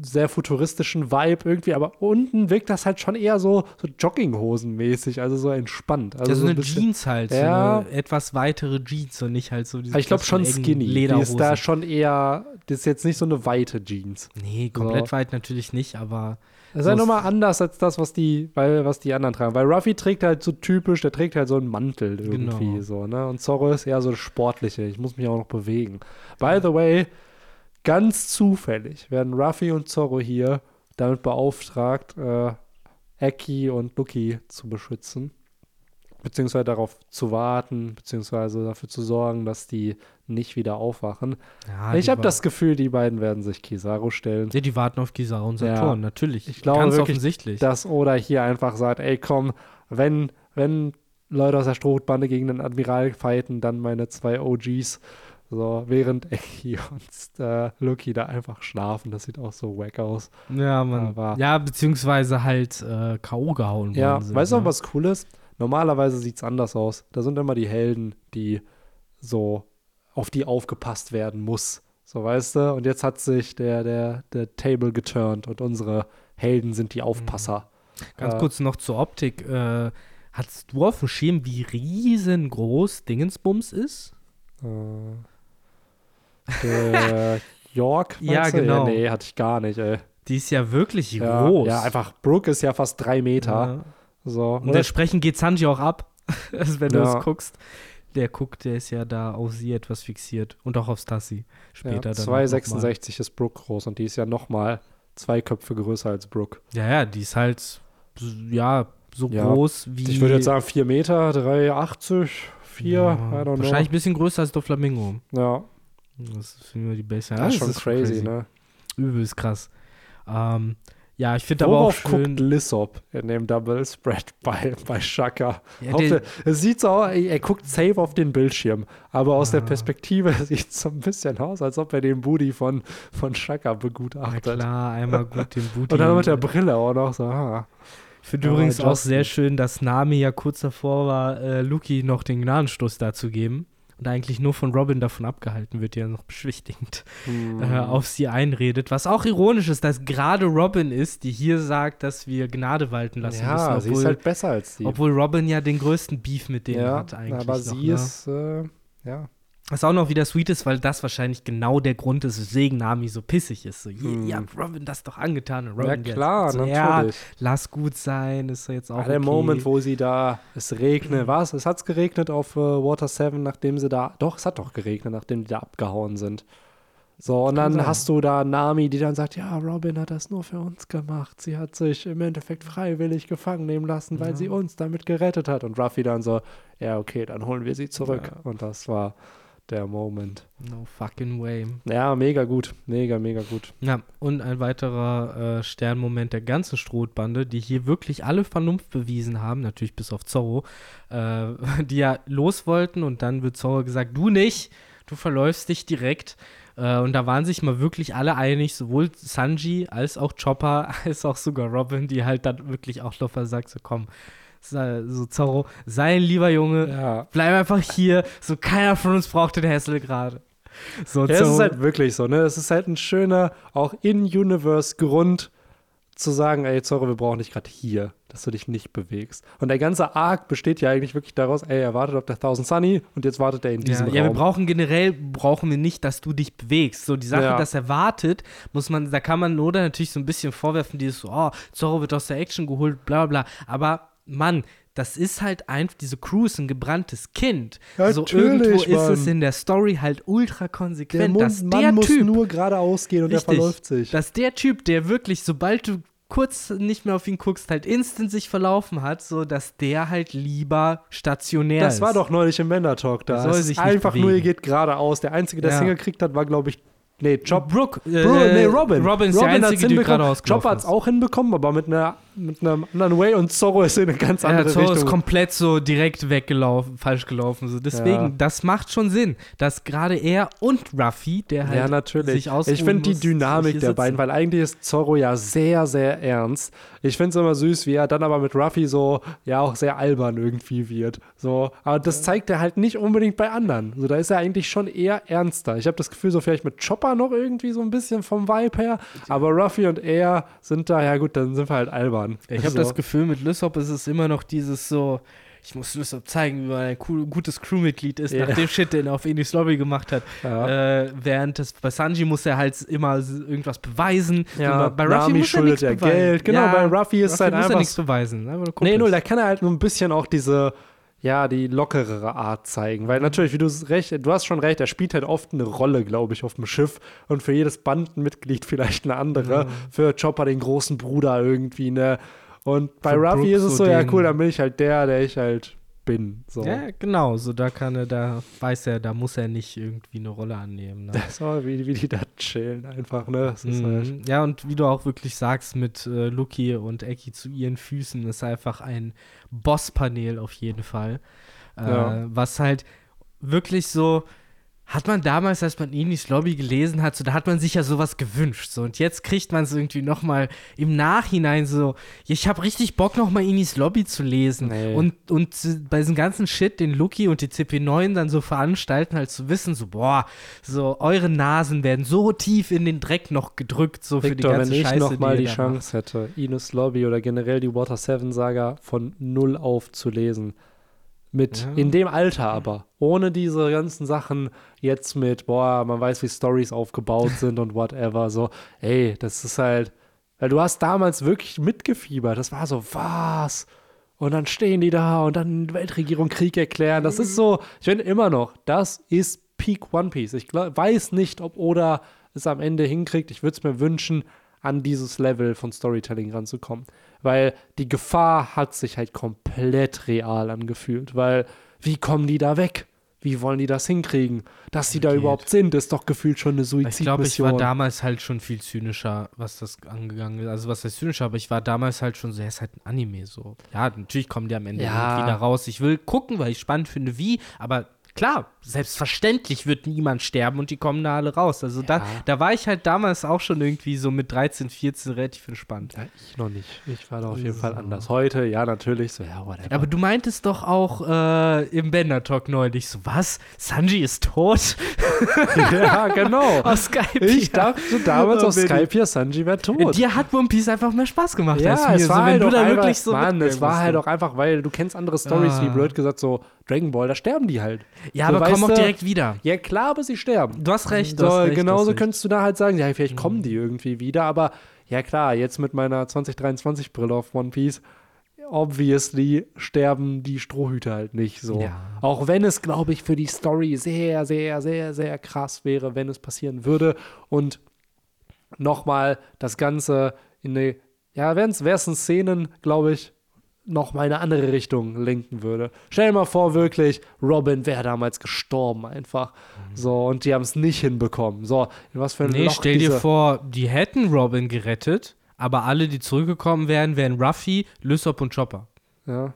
S1: sehr futuristischen Vibe irgendwie, aber unten wirkt das halt schon eher so, so Jogginghosen-mäßig, also so entspannt. Also
S2: ja, so
S1: so ein
S2: eine
S1: bisschen-
S2: Jeans halt,
S1: Ja.
S2: so eine etwas weitere Jeans und nicht halt so diese
S1: ich glaube schon skinny. Die
S2: Lederhosen.
S1: ist da schon eher, das ist jetzt nicht so eine weite Jeans.
S2: nee, komplett
S1: So.
S2: weit natürlich nicht, aber
S1: Das ist halt nochmal anders als das, was die, weil, was die anderen tragen. Weil Ruffy trägt halt so typisch, der trägt halt so einen Mantel irgendwie
S2: Genau.
S1: so, ne? Und Zorro ist eher so Sportliche. Ich muss mich auch noch bewegen. By the way, ganz zufällig werden Ruffy und Zorro hier damit beauftragt, äh, Eki und Lucky zu beschützen. Beziehungsweise darauf zu warten, beziehungsweise dafür zu sorgen, dass die nicht wieder aufwachen.
S2: ja,
S1: ich habe das Gefühl, die beiden werden sich Kizaru stellen.
S2: Ja, die warten auf Kizaru und
S1: Ja.
S2: Saturn, natürlich.
S1: Ich glaube
S2: Ganz
S1: wirklich,
S2: offensichtlich.
S1: dass Oda hier einfach sagt, ey komm, wenn, wenn Leute aus der Strohhutbande gegen den Admiral fighten, dann meine zwei OGs. So, während Eki und äh, Lucky da einfach schlafen. Das sieht auch so wack aus.
S2: ja, man.
S1: aber-
S2: Ja, beziehungsweise halt äh, K.O. gehauen
S1: Ja,
S2: worden sind.
S1: weißt du
S2: ne?
S1: noch, was cool ist? Normalerweise sieht es anders aus. Da sind immer die Helden, die so auf die aufgepasst werden muss. So, weißt du? Und jetzt hat sich der, der, der Table geturnt und unsere Helden sind die Aufpasser.
S2: Ganz
S1: Äh,
S2: kurz noch zur Optik. Äh, hast du auf dem Schirm, wie riesengroß Dingensbums ist?
S1: Äh, der York?
S2: Ja,
S1: du?
S2: genau.
S1: nee, hatte ich gar nicht, ey.
S2: Die ist ja wirklich
S1: Ja,
S2: groß.
S1: Ja, einfach, Brooke ist ja fast drei Meter.
S2: Ja.
S1: So.
S2: Und entsprechend geht Sanji auch ab, also wenn du
S1: Ja.
S2: es guckst. Der guckt, der ist ja da auf sie etwas fixiert. Und auch auf Stassi. Später
S1: ja,
S2: dann. auch noch mal.
S1: 2,66 ist Brooke groß und die ist ja noch mal zwei Köpfe größer als Brooke.
S2: Ja, ja, die ist halt, so- ja, so
S1: Ja.
S2: groß wie.
S1: Ich würde jetzt sagen 4 Meter, 3,80, 4,
S2: ja,
S1: I don't
S2: Wahrscheinlich ein bisschen größer als
S1: know.
S2: Doflamingo.
S1: Ja,
S2: Das ist immer die Base.
S1: das ist schon crazy, ne?
S2: Übelst krass. Ähm, ja, ich finde aber auch schön.
S1: guckt Lissop in dem Double Spread bei, bei Shaka?
S2: Ja, der-
S1: der- Es sieht so aus, er guckt safe auf den Bildschirm, aber aus der
S2: Ah.
S1: Perspektive sieht es so ein bisschen aus, als ob er den Booty von, von Shaka
S2: Na
S1: begutachtet.
S2: klar, einmal gut den Booty.
S1: Und dann mit der Brille auch noch so, ah.
S2: Ich finde übrigens auch sehr schön, dass Nami ja kurz davor war, äh, Luki noch den Gnadenstoß dazu geben. Und eigentlich nur von Robin davon abgehalten wird, die ja noch beschwichtigend
S1: Hm.
S2: äh, auf sie einredet. Was auch ironisch ist, dass gerade Robin ist, die hier sagt, dass wir Gnade walten lassen
S1: ja,
S2: müssen.
S1: sie
S2: Obwohl,
S1: ist halt besser als die.
S2: obwohl Robin ja den größten Beef mit denen
S1: ja,
S2: hat eigentlich.
S1: aber
S2: noch,
S1: sie
S2: ne?
S1: ist, äh, ja.
S2: Was auch noch wieder sweet ist, weil das wahrscheinlich genau der Grund ist, weswegen Nami so pissig ist. So,
S1: Hm.
S2: habt Robin das doch angetan. Und
S1: Ja,
S2: Robin jetzt
S1: klar,
S2: so, Ja,
S1: natürlich.
S2: lass gut sein, ist jetzt auch
S1: Ah, der
S2: okay.
S1: Moment, wo sie da, es regnet, was? Es hat's geregnet auf äh, Water 7, nachdem sie da, doch, es hat doch geregnet, nachdem die da abgehauen sind. So, und dann
S2: sein.
S1: hast du da Nami, die dann sagt, ja, Robin hat das nur für uns gemacht. Sie hat sich im Endeffekt freiwillig gefangen nehmen lassen, weil
S2: Ja.
S1: sie uns damit gerettet hat. Und Ruffy dann so, ja, okay, dann holen wir sie zurück.
S2: Ja.
S1: Und das war der Moment.
S2: No fucking way.
S1: Ja, mega gut. Mega, mega gut.
S2: Ja, und ein weiterer äh, Sternmoment der ganzen Strohbande, die hier wirklich alle Vernunft bewiesen haben, natürlich bis auf Zorro, äh, die ja los wollten und dann wird Zorro gesagt, du nicht, du verläufst dich direkt. Äh, und da waren sich mal wirklich alle einig, sowohl Sanji als auch Chopper, als auch sogar Robin, die halt dann wirklich auch noch sagt, so komm, so Zorro, sei ein lieber Junge,
S1: Ja.
S2: bleib einfach hier, so keiner von uns braucht den Hessel gerade. So,
S1: Ja, es ist halt wirklich so, ne? Es ist halt ein schöner, auch in-Universe-Grund zu sagen, ey, Zorro, wir brauchen dich gerade hier, dass du dich nicht bewegst. Und der ganze Arc besteht ja eigentlich wirklich daraus, ey, er wartet auf der Thousand Sunny und jetzt wartet er in
S2: Ja,
S1: diesem
S2: ja, wir
S1: Raum.
S2: brauchen generell, brauchen wir nicht, dass du dich bewegst. So die Sache,
S1: Ja.
S2: dass er wartet, muss man, da kann man Noda natürlich so ein bisschen vorwerfen, dieses so, oh, Zorro wird aus der Action geholt, bla bla bla. Aber Mann, das ist halt einfach, diese Crew ist ein gebranntes Kind. so
S1: Natürlich,
S2: irgendwo ist
S1: Mann.
S2: es in der Story halt ultra
S1: der
S2: konsequent,
S1: Mund,
S2: dass
S1: Mann
S2: der
S1: muss
S2: Typ,
S1: nur geradeaus gehen und
S2: Richtig.
S1: er verläuft sich.
S2: dass der Typ, der wirklich, sobald du kurz nicht mehr auf ihn guckst, halt instant sich verlaufen hat, so dass der halt lieber stationär ist.
S1: Das war doch neulich im Männer Talk da.
S2: Der soll
S1: Es ist
S2: sich nicht
S1: einfach nur, ihr geht geradeaus. Der Einzige, der
S2: Ja.
S1: Single gekriegt hat, war, glaube ich, nee, Chop.
S2: Brooke, äh,
S1: Bro, nee, Robin.
S2: Robin ist die
S1: hat's
S2: einzige, die geradeaus
S1: Chopper hat es auch hinbekommen, aber mit, einer, mit einem anderen Way und Zorro ist in eine ganz
S2: Ja,
S1: andere
S2: Zorro
S1: Richtung.
S2: ist komplett so direkt weggelaufen, falsch gelaufen. So. Deswegen,
S1: Ja.
S2: das macht schon Sinn, dass gerade er und Ruffy, der halt
S1: ja, natürlich.
S2: sich ausruhen
S1: Ich finde die Dynamik der beiden, weil eigentlich ist Zorro ja sehr, sehr ernst. Ich finde es immer süß, wie er dann aber mit Ruffy so, ja, auch sehr albern irgendwie wird. So, aber das zeigt er halt nicht unbedingt bei anderen. So, da ist er eigentlich schon eher ernster. Ich habe das Gefühl, so vielleicht mit Chopper noch irgendwie so ein bisschen vom Vibe her, aber Ruffy und er sind da, ja gut, dann sind wir halt albern.
S2: Ich habe
S1: so.
S2: das Gefühl, mit Lysop ist es immer noch dieses so, ich muss Lysop zeigen, wie man ein cool, gutes Crewmitglied ist,
S1: Ja.
S2: nach dem Shit, den er auf Enis Lobby gemacht hat.
S1: Ja.
S2: Äh, während das bei Sanji muss er halt immer irgendwas beweisen.
S1: Ja,
S2: Und bei Ruffy muss er nichts beweisen.
S1: Geld. Genau, bei Ruffy ist
S2: Ruffy
S1: halt
S2: muss er
S1: einfach
S2: nichts beweisen. Nur
S1: Nee, null, da kann er halt nur ein bisschen auch diese, ja, die lockerere Art zeigen. Weil natürlich, wie du es recht, du hast schon recht, er spielt halt oft eine Rolle, glaube ich, auf dem Schiff. Und für jedes Bandenmitglied vielleicht eine andere. Für Chopper den großen Bruder irgendwie, ne? Und bei Ruffy ist es
S2: so
S1: ja cool, dann bin ich halt der, der ich halt bin. So.
S2: Ja, genau. So, da kann er, da weiß er, da muss er nicht irgendwie eine Rolle annehmen. Ne?
S1: So, wie, wie die da chillen einfach, ne? Das ist halt.
S2: Ja, und wie du auch wirklich sagst, mit äh, Lucky und Eki zu ihren Füßen ist einfach ein Boss-Panel auf jeden Fall. Äh,
S1: Ja.
S2: Was halt wirklich so. Hat man damals, als man Inis Lobby gelesen hat, so, da hat man sich ja sowas gewünscht. So, und jetzt kriegt man es irgendwie nochmal im Nachhinein so, ich habe richtig Bock, nochmal Inis Lobby zu lesen.
S1: Nee.
S2: Und, und bei diesem ganzen Shit, den Lucky und die CP9 dann so veranstalten, halt zu wissen, so, boah, so, eure Nasen werden so tief in den Dreck noch gedrückt, so für die
S1: Victor,
S2: ganze
S1: wenn ich
S2: Scheiße,
S1: noch mal
S2: ihr
S1: die
S2: da
S1: Chance hätte, Ines Lobby oder generell die Water 7 Saga von null auf zu lesen, mit
S2: Ja.
S1: in dem Alter aber, ohne diese ganzen Sachen jetzt mit, boah, man weiß, wie Stories aufgebaut sind und whatever, so, ey, das ist halt, weil du hast damals wirklich mitgefiebert, das war so, was? Und dann stehen die da und dann Weltregierung Krieg erklären. Das ist so, ich finde immer noch, das ist Peak One Piece. Ich glaub, weiß nicht, ob Oda es am Ende hinkriegt. Ich würde es mir wünschen, an dieses Level von Storytelling ranzukommen. Weil die Gefahr hat sich halt komplett real angefühlt. Weil, wie kommen die da weg? Wie wollen die das hinkriegen? Dass die da überhaupt sind, ist doch gefühlt schon eine
S2: Ich glaube, ich
S1: Suizidmission.
S2: war damals halt schon viel zynischer, was das angegangen ist. Also, was heißt zynischer, aber ich war damals halt schon so, ja, ist halt ein Anime so. Ja, natürlich kommen die am Ende
S1: Ja.
S2: irgendwie da raus. Ich will gucken, weil ich spannend finde, wie, aber klar, selbstverständlich wird niemand sterben und die kommen da alle raus. Also, da,
S1: Ja.
S2: da war ich halt damals auch schon irgendwie so mit 13, 14 relativ entspannt.
S1: ja, ich noch nicht. Ich war da auf jeden
S2: So.
S1: Fall anders. Heute, ja, natürlich. So, ja, whatever.
S2: Aber du meintest doch auch äh, im Bender Talk neulich so, was? Sanji ist tot?
S1: ja, genau.
S2: Aus Skype.
S1: Ich dachte damals
S2: Oh,
S1: auf. Skype, ja, Sanji wäre tot.
S2: Dir hat One Piece einfach mehr Spaß gemacht als
S1: Ja,
S2: mir.
S1: es
S2: so,
S1: war
S2: wenn
S1: halt
S2: du da
S1: einfach,
S2: wirklich so
S1: Mann, es war halt
S2: so.
S1: auch einfach, weil du kennst andere Stories, wie
S2: Ah.
S1: blöd gesagt, so Dragon Ball, da sterben die halt.
S2: Ja,
S1: So,
S2: aber
S1: weißt
S2: komm auch direkt wieder.
S1: Ja, klar, aber sie sterben.
S2: Du hast recht. Du
S1: So,
S2: hast recht,
S1: genauso
S2: hast
S1: könntest du da halt sagen, ja, vielleicht kommen die irgendwie wieder, aber ja klar, jetzt mit meiner 2023-Brille auf One Piece obviously sterben die Strohhüte halt nicht so.
S2: Ja.
S1: Auch wenn es, glaube ich, für die Story sehr, sehr, sehr, sehr krass wäre, wenn es passieren würde. Und nochmal das Ganze in eine, ja, wäre es Szenen, glaube ich, noch mal in eine andere Richtung lenken würde. Stell dir mal vor, wirklich, Robin wäre damals gestorben einfach. So, und die haben es nicht hinbekommen. So, in was für ein
S2: Nee,
S1: Loch
S2: stell dir vor, die hätten Robin gerettet, aber alle, die zurückgekommen wären, wären Ruffy, Lysop und Chopper.
S1: Ja.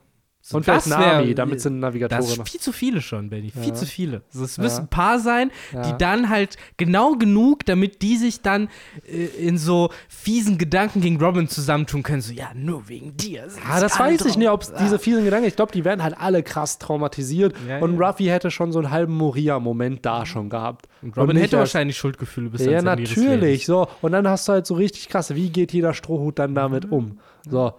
S2: So,
S1: Und vielleicht
S2: das
S1: Nami, damit sind
S2: Das
S1: Navigatoren.
S2: ist viel zu viele schon, Benny. Viel
S1: Ja.
S2: zu viele. Also es
S1: Ja.
S2: müssen ein paar sein,
S1: Ja.
S2: die dann halt genau genug, damit die sich dann äh, in so fiesen Gedanken gegen Robin zusammentun können. So, ja, nur wegen dir.
S1: Ja,
S2: sie
S1: das weiß ich nicht, ob es
S2: Ah.
S1: diese fiesen Gedanken, ich glaube, die werden halt alle krass traumatisiert. Und. Ruffy hätte schon so einen halben Moria-Moment da schon gehabt.
S2: Und Robin
S1: nicht
S2: hätte wahrscheinlich Schuldgefühle bis
S1: Ja, natürlich. So, und dann hast du halt so richtig krass, wie geht jeder Strohhut dann damit um? So.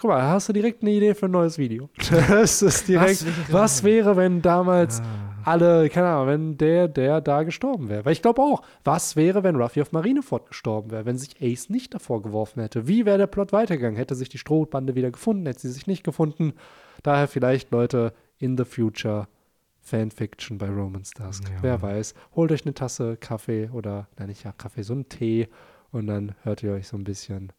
S1: Guck mal, hast du direkt eine Idee für ein neues Video. Das ist direkt, was
S2: wäre-
S1: wäre, wenn damals
S2: Ah.
S1: alle, keine Ahnung, wenn der, der da gestorben wäre? Weil ich glaube auch, was wäre, wenn Ruffy auf Marineford gestorben wäre, wenn sich Ace nicht davor geworfen hätte? Wie wäre der Plot weitergegangen? Hätte sich die Strohbande wieder gefunden? Hätte sie sich nicht gefunden? Daher vielleicht, Leute, in the future Fanfiction bei Romance Dusk.
S2: Ja.
S1: Wer weiß. Holt euch eine Tasse Kaffee oder, nein, nicht ja, Kaffee, so einen Tee und dann hört ihr euch so ein bisschen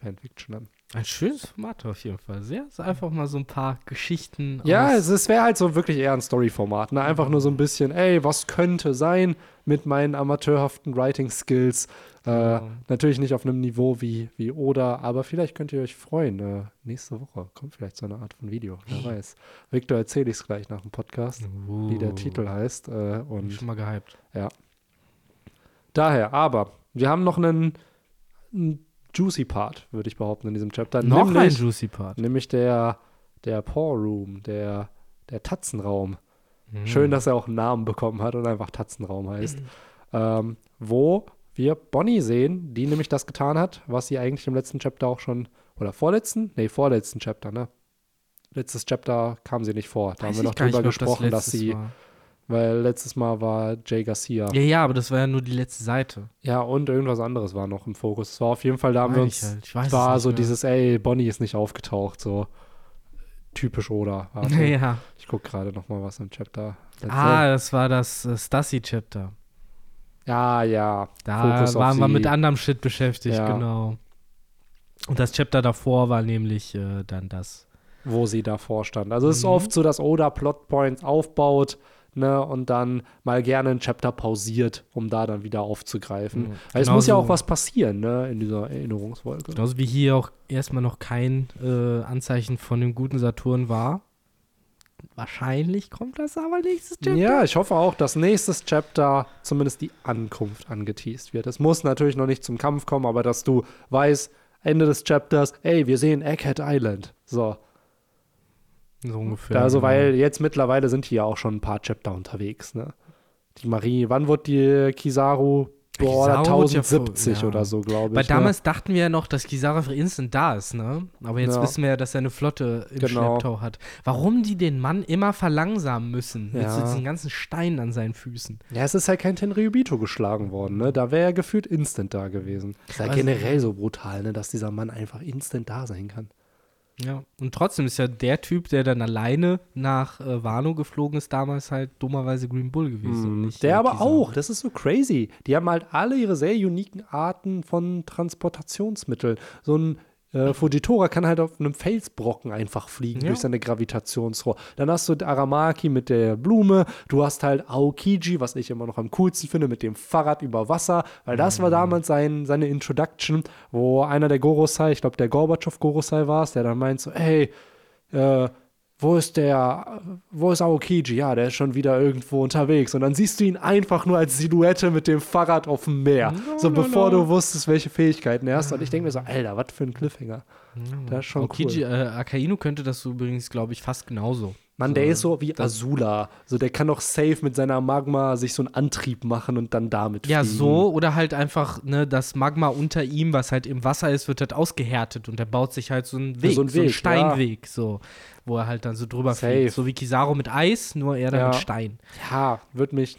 S1: Fanfiction an.
S2: Ein schönes Format auf jeden Fall. Sehr, ist einfach mal so ein paar Geschichten.
S1: Ja, es, es wäre halt so wirklich eher ein Story-Format. Ne? Einfach nur so ein bisschen, ey, was könnte sein mit meinen amateurhaften Writing-Skills? Äh,
S2: Genau.
S1: Natürlich nicht auf einem Niveau wie, wie Oda, aber vielleicht könnt ihr euch freuen. Äh, nächste Woche kommt vielleicht so eine Art von Video. Wer weiß. Victor erzähle ich es gleich nach dem Podcast, wie der
S2: Uh,
S1: Titel heißt. Äh,
S2: Bin
S1: und
S2: schon mal gehypt.
S1: daher, aber wir haben noch einen, einen juicy Part, würde ich behaupten, in diesem Chapter.
S2: Noch ein
S1: nämlich,
S2: Juicy Part.
S1: nämlich der, der Paw Room, der, der Tatzenraum.
S2: Mhm.
S1: Schön, dass er auch einen Namen bekommen hat und einfach Tatzenraum heißt. ähm, wo wir Bonnie sehen, die nämlich das getan hat, was sie eigentlich im letzten Chapter auch schon, oder vorletzten? Nee, vorletzten Chapter, ne? Letztes Chapter kam sie nicht vor. Da
S2: Weiß
S1: haben wir noch
S2: nicht
S1: drüber
S2: ob das
S1: gesprochen, dass sie,
S2: war.
S1: Weil letztes Mal war Jay Garcia.
S2: Ja, ja, aber das war ja nur die letzte Seite.
S1: Ja, und irgendwas anderes war noch im Fokus. Es war auf jeden Fall, da haben wir uns,
S2: ich halt. Ich weiß
S1: war so
S2: mehr.
S1: dieses, ey, Bonnie ist nicht aufgetaucht, so typisch Oda. Warte,
S2: Ja.
S1: Ich gucke gerade noch mal was im Chapter.
S2: Ah, das war das äh, Stassi-Chapter.
S1: Ja, ja.
S2: Da
S1: Fokus
S2: waren wir mit anderem Shit beschäftigt,
S1: Ja.
S2: genau. Und das Chapter davor war nämlich äh, dann das.
S1: wo sie davor stand. Also es ist
S2: Mhm.
S1: oft so, dass Oda Plotpoints aufbaut, ne, und dann mal gerne ein Chapter pausiert, um da dann wieder aufzugreifen.
S2: Mhm.
S1: Weil es muss ja auch was passieren, ne, in dieser Erinnerungsfolge.
S2: Genauso wie hier auch erstmal noch kein äh, Anzeichen von dem guten Saturn war. Wahrscheinlich kommt das aber nächstes Chapter.
S1: Ja, ich hoffe auch, dass nächstes Chapter zumindest die Ankunft angeteased wird. Es muss natürlich noch nicht zum Kampf kommen, aber dass du weißt, Ende des Chapters, ey, wir sehen Egghead Island. So,
S2: So ungefähr.
S1: also
S2: genau.
S1: weil jetzt mittlerweile sind hier auch schon ein paar Chapter unterwegs, ne? Die Marie, wann wird die Kizaru? Boah,
S2: Kizaru wird ja
S1: 1070
S2: vor- ja.
S1: oder so, glaube ich.
S2: Weil
S1: ne?
S2: damals dachten wir ja noch, dass Kisara für instant da ist, ne? Aber jetzt
S1: Ja.
S2: wissen wir ja, dass er eine Flotte im
S1: Genau.
S2: Schlepptau hat. Warum die den Mann immer verlangsamen müssen mit so
S1: Ja.
S2: diesen ganzen Steinen an seinen Füßen.
S1: Ja, es ist halt kein Tenryubito geschlagen worden, ne? Da wäre er gefühlt instant da gewesen. Ist ja
S2: Also-
S1: generell so brutal, ne? Dass dieser Mann einfach instant da sein kann.
S2: Ja. Und trotzdem ist ja der Typ, der dann alleine nach äh, Wano geflogen ist, damals halt dummerweise Green Bull gewesen. nicht,
S1: Der aber auch, das ist so crazy. Die haben halt alle ihre sehr uniken Arten von Transportationsmitteln. So ein äh, Fujitora kann halt auf einem Felsbrocken einfach fliegen
S2: Ja.
S1: durch seine Gravitationsrohr. Dann hast du Aramaki mit der Blume. Du hast halt Aokiji, was ich immer noch am coolsten finde, mit dem Fahrrad über Wasser. Weil das
S2: Mhm.
S1: war damals sein, seine Introduction, wo einer der Gorosei, ich glaube der Gorbatschow Gorosei war es, der dann meint so, hey, äh, wo ist der, wo ist Aokiji? Ja, der ist schon wieder irgendwo unterwegs. Und dann siehst du ihn einfach nur als Silhouette mit dem Fahrrad auf dem Meer. so bevor du wusstest, welche Fähigkeiten er hast. Und ich denke mir so, Alter, was für ein Cliffhanger. Das ist schon
S2: Aokiji,
S1: cool.
S2: äh, Akainu könnte das übrigens, glaube ich, fast genauso.
S1: Mann, der ist so wie Azula. So, der kann doch safe mit seiner Magma sich so einen Antrieb machen und dann damit
S2: Ja,
S1: fliegen.
S2: so oder halt einfach, ne, das Magma unter ihm, was halt im Wasser ist, wird halt ausgehärtet und er baut sich halt so einen Weg,
S1: so
S2: so,
S1: einen
S2: einen
S1: Weg,
S2: Steinweg, so, wo er halt dann so drüber
S1: Safe.
S2: fliegt. So wie Kizaru mit Eis, nur er dann
S1: Ja.
S2: mit Stein.
S1: Ja, wird mich.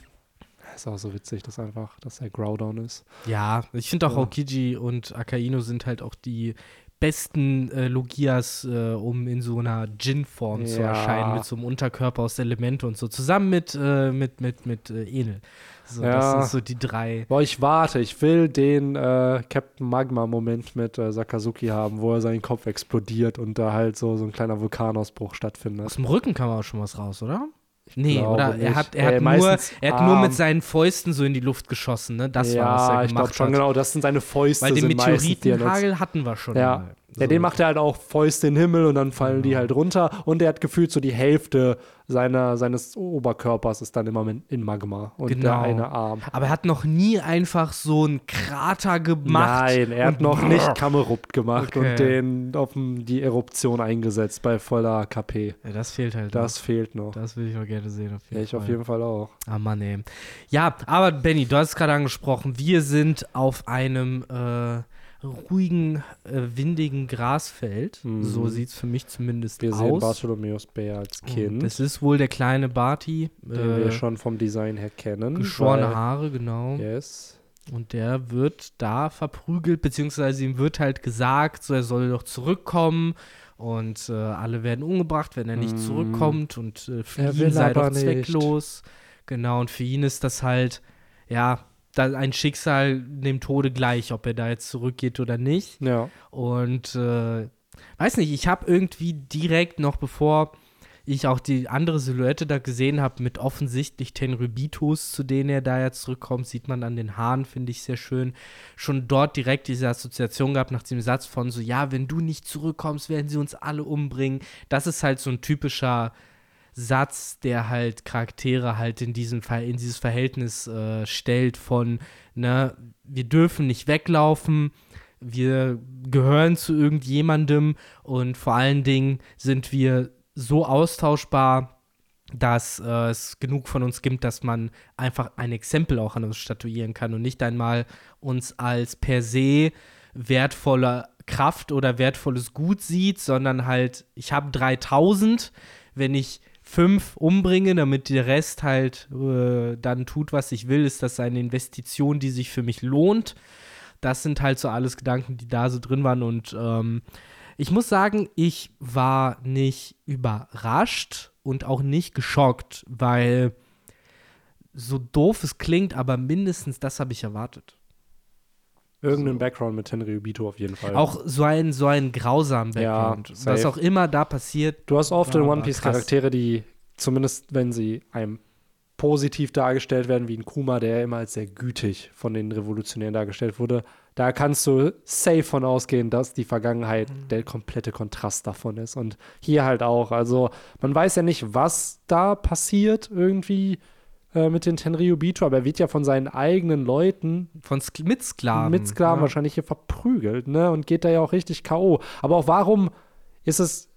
S1: Ist auch so witzig, dass einfach, dass er Groudon ist.
S2: Ja, ich finde auch
S1: Ja.
S2: Aokiji und Akainu sind halt auch die besten äh, Logias, äh, um in so einer Djinn-Form zu
S1: Ja.
S2: erscheinen, mit so einem Unterkörper aus Elemente und so, zusammen mit, äh, mit, mit, mit äh, Enel. So,
S1: Ja.
S2: Das sind so die drei.
S1: Boah, ich warte. Ich will den äh, Captain Magma-Moment mit äh, Sakazuki haben, wo er seinen Kopf explodiert und da halt so, so ein kleiner Vulkanausbruch stattfindet.
S2: Aus dem Rücken kam auch schon was raus, oder? Nee, oder? Er
S1: nicht.
S2: hat, er
S1: Äh,
S2: hat, nur,
S1: meistens
S2: er hat nur mit seinen Fäusten so in die Luft geschossen, ne? Das
S1: ja,
S2: war, was er
S1: ich glaube
S2: gemacht
S1: schon,
S2: hat.
S1: genau. Das sind seine Fäuste.
S2: Weil den
S1: er.
S2: Meteoritenhagel hatten wir schon
S1: Ja.
S2: mal.
S1: Ja, den macht er halt auch Fäuste in den Himmel und dann fallen die
S2: Genau.
S1: halt runter. Und er hat gefühlt so die Hälfte seiner, seines Oberkörpers ist dann immer in- Magma. Und der
S2: Genau.
S1: eine Arm.
S2: Aber er hat noch nie einfach so einen Krater gemacht.
S1: Nein, er hat noch nicht Kamerupt gemacht
S2: Okay.
S1: und den auf die Eruption eingesetzt bei voller KP.
S2: Ja, das fehlt halt.
S1: Das fehlt noch.
S2: noch. Das will ich noch gerne sehen. Auf jeden
S1: Ja, ich
S2: Fall.
S1: auf jeden Fall auch.
S2: Ah, Mann, ey. Ja, aber Benny, du hast es gerade angesprochen. Wir sind auf einem äh, ruhigen, äh, windigen Grasfeld.
S1: Mhm.
S2: So sieht es für mich zumindest
S1: Wir sehen
S2: aus.
S1: Bartholomäus Bär als Kind,
S2: Das ist wohl der kleine Barty.
S1: den wir
S2: Äh,
S1: schon vom Design her kennen.
S2: geschorene Haare, genau.
S1: Yes.
S2: Und der wird da verprügelt, beziehungsweise ihm wird halt gesagt, so er soll doch zurückkommen. Und äh, alle werden umgebracht, wenn er nicht
S1: Mm.
S2: zurückkommt. Und äh, für ihn sei doch
S1: nicht.
S2: zwecklos. Genau, und für ihn ist das halt, ja, ein Schicksal dem Tode gleich, ob er da jetzt zurückgeht oder nicht.
S1: Ja.
S2: Und äh, weiß nicht, ich habe irgendwie direkt noch bevor ich auch die andere Silhouette da gesehen habe, mit offensichtlich Tenrybitos, zu denen er da jetzt zurückkommt, sieht man an den Haaren, finde ich sehr schön. Schon dort direkt diese Assoziation gehabt nach dem Satz von so, ja, wenn du nicht zurückkommst, werden sie uns alle umbringen. Das ist halt so ein typischer Satz, der halt Charaktere halt in, diesem, Ver- in dieses Verhältnis äh, stellt von, ne, wir dürfen nicht weglaufen, wir gehören zu irgendjemandem und vor allen Dingen sind wir so austauschbar, dass äh, es genug von uns gibt, dass man einfach ein Exempel auch an uns statuieren kann und nicht einmal uns als per se wertvolle Kraft oder wertvolles Gut sieht, sondern halt, ich habe 3000, wenn ich fünf umbringe, damit der Rest halt äh, dann tut, was ich will, ist das eine Investition, die sich für mich lohnt. Das sind halt so alles Gedanken, die da so drin waren und ähm, ich muss sagen, ich war nicht überrascht und auch nicht geschockt, weil so doof es klingt, aber mindestens das habe ich erwartet.
S1: Irgendeinen Background mit Tenryubito auf jeden Fall.
S2: Auch so ein, so ein grausamen
S1: Ja,
S2: Background.
S1: safe.
S2: was auch immer da passiert.
S1: Du hast oft in
S2: Ja,
S1: One Piece
S2: krass.
S1: Charaktere, die zumindest, wenn sie einem positiv dargestellt werden, wie ein Kuma, der immer als sehr gütig von den Revolutionären dargestellt wurde, da kannst du safe von ausgehen, dass die Vergangenheit
S2: Mhm.
S1: der komplette Kontrast davon ist. Und hier halt auch. Also man weiß ja nicht, was da passiert irgendwie äh, mit den Tenryubito, aber er wird ja von seinen eigenen Leuten
S2: Von Sk mit Sklaven.
S1: mit Sklaven
S2: ja.
S1: wahrscheinlich hier verprügelt, ne? Und geht da ja auch richtig K.O. Aber auch warum ist es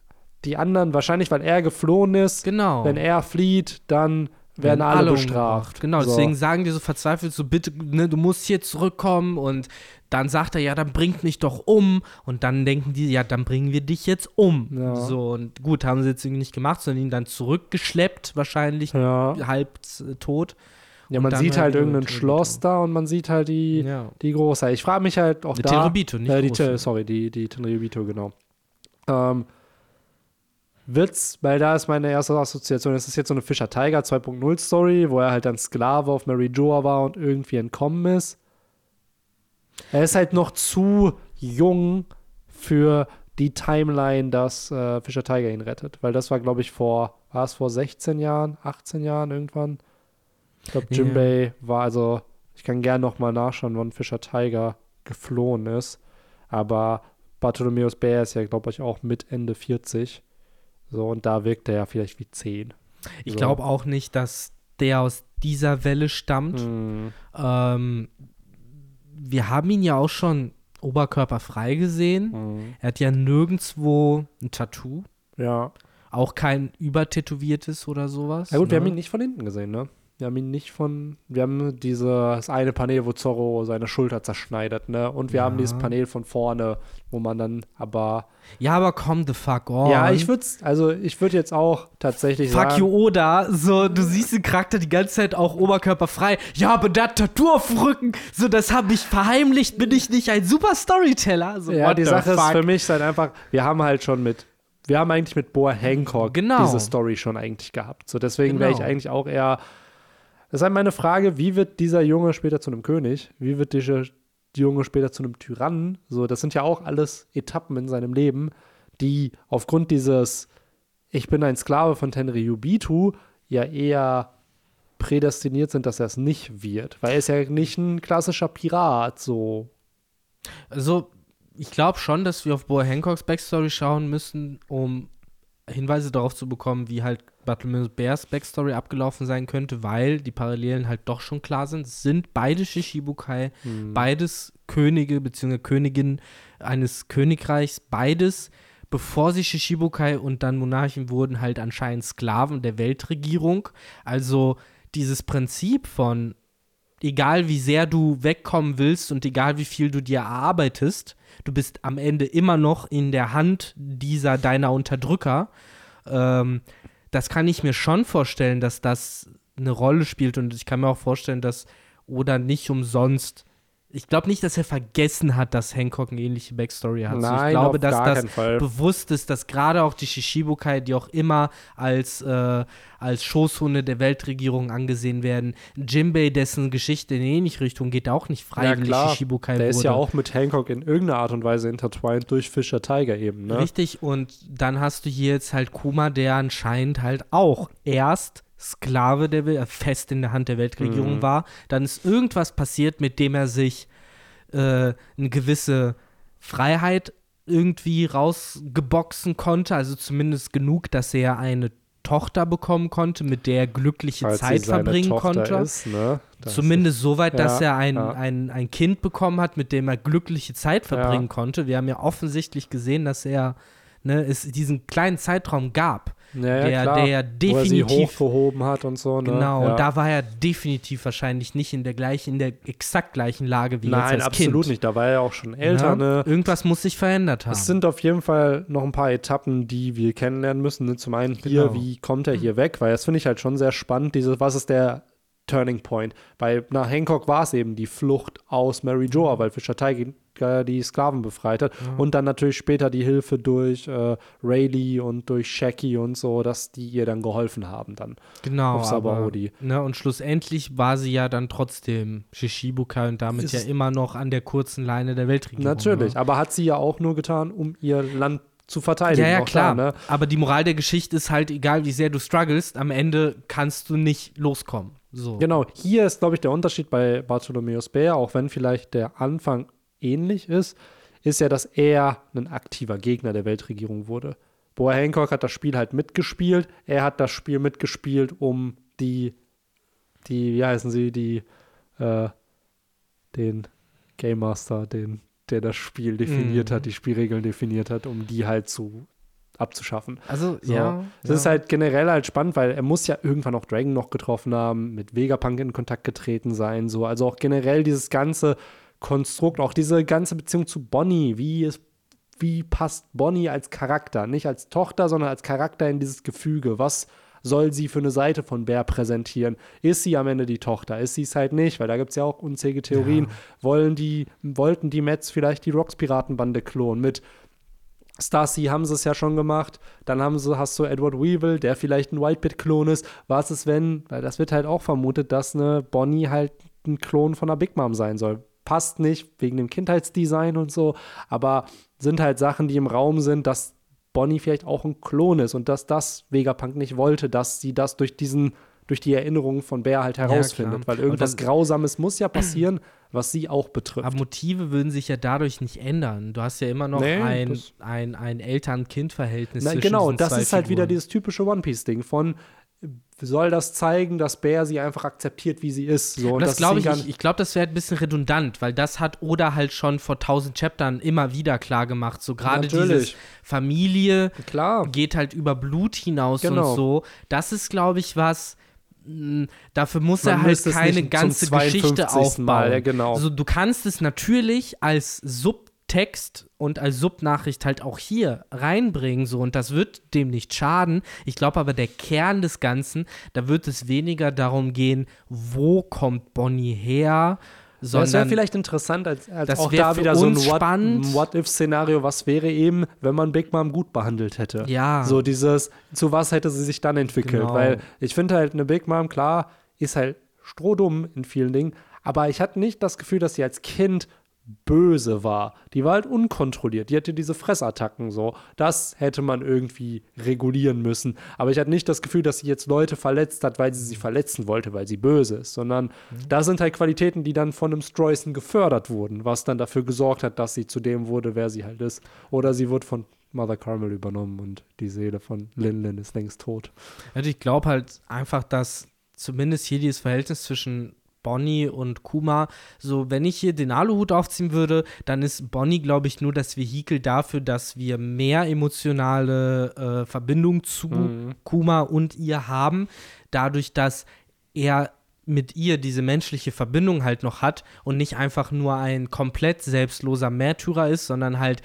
S1: die anderen, wahrscheinlich, weil er geflohen ist,
S2: Genau.
S1: wenn er flieht, dann werden alle, bestraft.
S2: Genau,
S1: So.
S2: deswegen sagen die so verzweifelt so, bitte, ne, du musst hier zurückkommen und dann sagt er, ja, dann bringt mich doch um und dann denken die, ja, dann bringen wir dich jetzt um.
S1: Ja.
S2: So, und gut, haben sie jetzt irgendwie nicht gemacht, sondern ihn dann zurückgeschleppt, wahrscheinlich
S1: Ja,
S2: halb äh, tot.
S1: ja
S2: Und
S1: man sieht
S2: halt
S1: halt
S2: nur
S1: irgendein
S2: Tenryubito.
S1: Schloss da und man sieht halt die,
S2: Ja.
S1: die Große. Ich frage mich halt auch
S2: Die
S1: da.
S2: Nicht
S1: äh, die. Te- sorry, die, die Tenryubito, genau. Ähm, wird's, weil da ist meine erste Assoziation, es ist jetzt so eine Fischer Tiger 2.0 Story, wo er halt dann Sklave auf Mary Joa war und irgendwie entkommen ist. Er ist halt noch zu jung für die Timeline, dass äh, Fischer Tiger ihn rettet, weil das war, glaube ich, vor, war es vor 16 Jahren, 18 Jahren irgendwann? Ich glaube. Jimbei war also, ich kann gern noch mal nachschauen, wann Fischer Tiger geflohen ist, aber Bartholomäus Bär ist ja, glaube ich, auch mit Ende 40. So, und da wirkt er ja vielleicht wie 10.
S2: Ich
S1: So.
S2: glaube auch nicht, dass der aus dieser Welle stammt.
S1: Mhm.
S2: Ähm, wir haben ihn ja auch schon oberkörperfrei gesehen.
S1: Mhm.
S2: Er hat ja nirgendwo ein Tattoo.
S1: Ja.
S2: Auch kein übertätowiertes oder sowas.
S1: Ja gut, wir
S2: ne?
S1: haben ihn nicht von hinten gesehen, ne? Wir haben ihn nicht von. Wir haben dieses eine Panel, wo Zorro seine Schulter zerschneidet, ne? Und wir
S2: Ja.
S1: haben dieses Panel von vorne, wo man dann aber.
S2: Ja, aber komm the fuck on.
S1: Ja, ich würde also ich würde jetzt auch tatsächlich
S2: Fuck
S1: sagen.
S2: you, Oda. So, du siehst den Charakter die ganze Zeit auch oberkörperfrei. Ja, aber das Tattoo auf dem Rücken, so, das habe ich verheimlicht. Bin ich nicht ein super Storyteller? So,
S1: Ja, die Sache ist
S2: fuck?
S1: für mich halt einfach, wir haben halt schon mit, wir haben eigentlich mit Boa Hancock
S2: Genau.
S1: diese Story schon eigentlich gehabt. So, deswegen wäre ich
S2: Genau.
S1: eigentlich auch eher. Das ist halt meine Frage, wie wird dieser Junge später zu einem König? Wie wird dieser Junge später zu einem Tyrannen? So, das sind ja auch alles Etappen in seinem Leben, die aufgrund dieses Ich bin ein Sklave von Tenryubitu ja eher prädestiniert sind, dass er es nicht wird. Weil er ist ja nicht ein klassischer Pirat, so.
S2: Also, ich glaube schon, dass wir auf Boa Hancocks Backstory schauen müssen, um Hinweise darauf zu bekommen, wie halt Bartholomew Bears Backstory abgelaufen sein könnte, weil die Parallelen halt doch schon klar sind. Es sind beide Shishibukai, beides Könige bzw. Königin eines Königreichs, beides, bevor sie Shishibukai und dann Monarchen wurden, halt anscheinend Sklaven der Weltregierung. Also dieses Prinzip von egal wie sehr du wegkommen willst und egal wie viel du dir erarbeitest, du bist am Ende immer noch in der Hand dieser deiner Unterdrücker. Ähm, das kann ich mir schon vorstellen, dass das eine Rolle spielt und ich kann mir auch vorstellen, dass Oda nicht umsonst. Ich glaube nicht, dass er vergessen hat, dass Hancock eine ähnliche Backstory hat. so, ich
S1: Nein,
S2: glaube,
S1: auf
S2: dass
S1: gar
S2: das bewusst ist, dass gerade auch die Shishibukai, die auch immer als, äh, als Schoßhunde der Weltregierung angesehen werden, Jimbei, dessen Geschichte in eine ähnliche Richtung geht, auch nicht freiwillig
S1: klar.
S2: Shishibukai
S1: Der
S2: wurde.
S1: ist ja auch mit Hancock in irgendeiner Art und Weise intertwined durch Fischer Tiger eben, ne?
S2: Richtig, und dann hast du hier jetzt halt Kuma, der anscheinend halt auch erst Sklave der Welt, äh, fest in der Hand der Weltregierung
S1: Mhm.
S2: war. Dann ist irgendwas passiert, mit dem er sich äh, eine gewisse Freiheit irgendwie rausgeboxen konnte, also zumindest genug, dass er eine Tochter bekommen konnte, mit der er glückliche
S1: Falls
S2: Zeit verbringen
S1: Tochter
S2: konnte.
S1: Ist, ne?
S2: Zumindest so weit, dass
S1: Ja,
S2: er ein,
S1: ja.
S2: ein, ein Kind bekommen hat, mit dem er glückliche Zeit verbringen
S1: Ja.
S2: konnte. Wir haben ja offensichtlich gesehen, dass er ne, es diesen kleinen Zeitraum gab,
S1: ja, ja,
S2: der,
S1: klar.
S2: der ja
S1: Wo er sie
S2: definitiv
S1: hochgehoben hat und so, ne?
S2: Genau,
S1: ja.
S2: und da war er definitiv wahrscheinlich nicht in der gleichen, in der exakt gleichen Lage wie
S1: Nein,
S2: jetzt als
S1: absolut
S2: Kind.
S1: nicht. Da war er ja auch schon älter, ne?
S2: Irgendwas muss sich verändert haben.
S1: Es sind auf jeden Fall noch ein paar Etappen, die wir kennenlernen müssen. Ne? Zum einen hier,
S2: Genau.
S1: wie kommt er hier weg? Weil das finde ich halt schon sehr spannend. Diese, was ist der Turning Point? Weil nach Hancock war es eben die Flucht aus Mary Joa, weil Fischer Tiger die Sklaven befreit hat. Und dann natürlich später die Hilfe durch äh, Rayleigh und durch Shaggy und so, dass die ihr dann geholfen haben dann.
S2: genau,
S1: auf
S2: aber, ne, und schlussendlich war sie ja dann trotzdem Shishibukai und damit
S1: Ist-
S2: ja immer noch an der kurzen Leine der Weltregierung.
S1: Natürlich,
S2: Ne?
S1: aber hat sie ja auch nur getan, um ihr Land zu verteidigen.
S2: Ja, ja, klar.
S1: Da, ne?
S2: Aber die Moral der Geschichte ist halt, egal wie sehr du strugglest, am Ende kannst du nicht loskommen. So.
S1: Genau, hier ist, glaube ich, der Unterschied bei Bartholomeus Bär, auch wenn vielleicht der Anfang ähnlich ist, ist ja, dass er ein aktiver Gegner der Weltregierung wurde. Boa Hancock hat das Spiel halt mitgespielt, er hat das Spiel mitgespielt, um die, die, wie heißen sie, die, äh, den Game Master, den, der das Spiel definiert
S2: Mhm.
S1: hat, die Spielregeln definiert hat, um die halt zu abzuschaffen.
S2: Also,
S1: So.
S2: ja.
S1: Das
S2: ja.
S1: ist halt generell halt spannend, weil er muss ja irgendwann auch Dragon noch getroffen haben, mit Vegapunk in Kontakt getreten sein, so. Also auch generell dieses ganze Konstrukt, auch diese ganze Beziehung zu Bonnie, wie ist, wie passt Bonnie als Charakter, nicht als Tochter, sondern als Charakter in dieses Gefüge. Was soll sie für eine Seite von Bär präsentieren? Ist sie am Ende die Tochter? Ist sie es halt nicht? Weil da gibt es ja auch unzählige Theorien. Wollen die, wollten die Mets vielleicht die Rocks-Piratenbande klonen mit Stacy haben sie es ja schon gemacht. Dann haben sie, hast du Edward Weevil, der vielleicht ein Whitebit-Klon ist. Was ist, wenn, weil das wird halt auch vermutet, dass eine Bonnie halt ein Klon von einer Big Mom sein soll. Passt nicht, wegen dem Kindheitsdesign und so, aber sind halt Sachen, die im Raum sind, dass Bonnie vielleicht auch ein Klon ist und dass das Vegapunk nicht wollte, dass sie das durch diesen, durch die Erinnerungen von Bär halt herausfindet.
S2: klar.
S1: weil irgendwas
S2: dann-
S1: Grausames muss ja passieren, was sie auch betrifft.
S2: Aber Motive würden sich ja dadurch nicht ändern. Du hast ja immer noch
S1: Nee,
S2: ein, ein, ein Eltern-Kind-Verhältnis.
S1: Na,
S2: zwischen
S1: genau, das ist halt wieder dieses typische One Piece-Ding von soll das zeigen, dass Bär sie einfach akzeptiert, wie sie ist. So,
S2: Und das
S1: dass
S2: glaube ich, ich, ich glaube, das wäre ein bisschen redundant, weil das hat Oda halt schon vor tausend Chaptern immer wieder klar gemacht. So gerade dieses. Familie
S1: Klar.
S2: geht halt über Blut hinaus
S1: Genau.
S2: und so. Das ist, glaube ich, was, dafür muss
S1: Man
S2: er halt keine ganze Geschichte
S1: 52.
S2: aufbauen.
S1: Mal, ja, genau.
S2: Also du kannst es natürlich als Subtext und als Subnachricht halt auch hier reinbringen so und das wird dem nicht schaden. Ich glaube aber der Kern des Ganzen, da wird es weniger darum gehen, wo kommt Bonnie her,
S1: Das wäre
S2: sondern
S1: vielleicht interessant, als, als auch da wieder so ein
S2: uns
S1: What- What-If-Szenario, was wäre eben, wenn man Big Mom gut behandelt hätte.
S2: Ja.
S1: So dieses, zu was hätte sie sich dann entwickelt?
S2: Genau.
S1: Weil ich finde halt, eine Big Mom, klar, ist halt strohdumm in vielen Dingen, aber ich hatte nicht das Gefühl, dass sie als Kind böse war. Die war halt unkontrolliert. Die hatte diese Fressattacken so. Das hätte man irgendwie regulieren müssen. Aber ich hatte nicht das Gefühl, dass sie jetzt Leute verletzt hat, weil sie sie verletzen wollte, weil sie böse ist, sondern da sind halt Qualitäten, die dann von einem Streusen gefördert wurden, was dann dafür gesorgt hat, dass sie zu dem wurde, wer sie halt ist. Oder sie wurde von Mother Carmel übernommen und die Seele von Lin Lin ist längst tot.
S2: Also ich glaube halt einfach, dass zumindest hier dieses Verhältnis zwischen Bonnie und Kuma, so wenn ich hier den Aluhut aufziehen würde, dann ist Bonnie, glaube ich, nur das Vehikel dafür, dass wir mehr emotionale äh, Verbindung zu
S1: Mhm.
S2: Kuma und ihr haben, dadurch, dass er mit ihr diese menschliche Verbindung halt noch hat und nicht einfach nur ein komplett selbstloser Märtyrer ist, sondern halt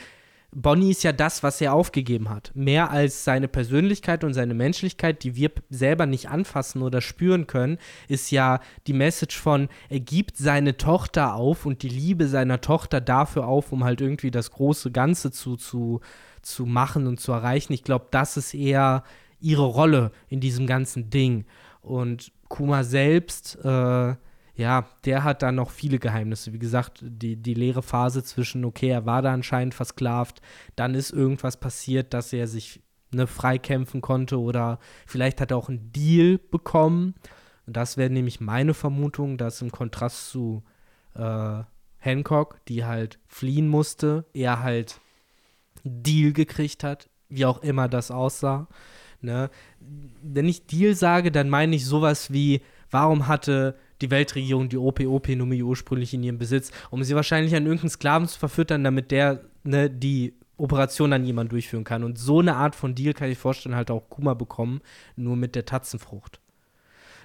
S2: Bonnie ist ja das, was er aufgegeben hat. Mehr als seine Persönlichkeit und seine Menschlichkeit, die wir selber nicht anfassen oder spüren können, ist ja die Message von, er gibt seine Tochter auf und die Liebe seiner Tochter dafür auf, um halt irgendwie das große Ganze zu, zu, zu machen und zu erreichen. Ich glaube, das ist eher ihre Rolle in diesem ganzen Ding. Und Kuma selbst, äh, ja, der hat dann noch viele Geheimnisse. Wie gesagt, die, die leere Phase zwischen, okay, er war da anscheinend versklavt, dann ist irgendwas passiert, dass er sich ne, freikämpfen konnte oder vielleicht hat er auch einen Deal bekommen. Und das wäre nämlich meine Vermutung, dass im Kontrast zu äh, Hancock, die halt fliehen musste, er halt Deal gekriegt hat, wie auch immer das aussah. Ne? Wenn ich Deal sage, dann meine ich sowas wie, warum hatte die Weltregierung die OP-OP-Nummer ursprünglich in ihrem Besitz, um sie wahrscheinlich an irgendeinen Sklaven zu verfüttern, damit der ne, die Operation an jemand durchführen kann. Und so eine Art von Deal kann ich vorstellen, halt auch Kuma bekommen, nur mit der Tatzenfrucht.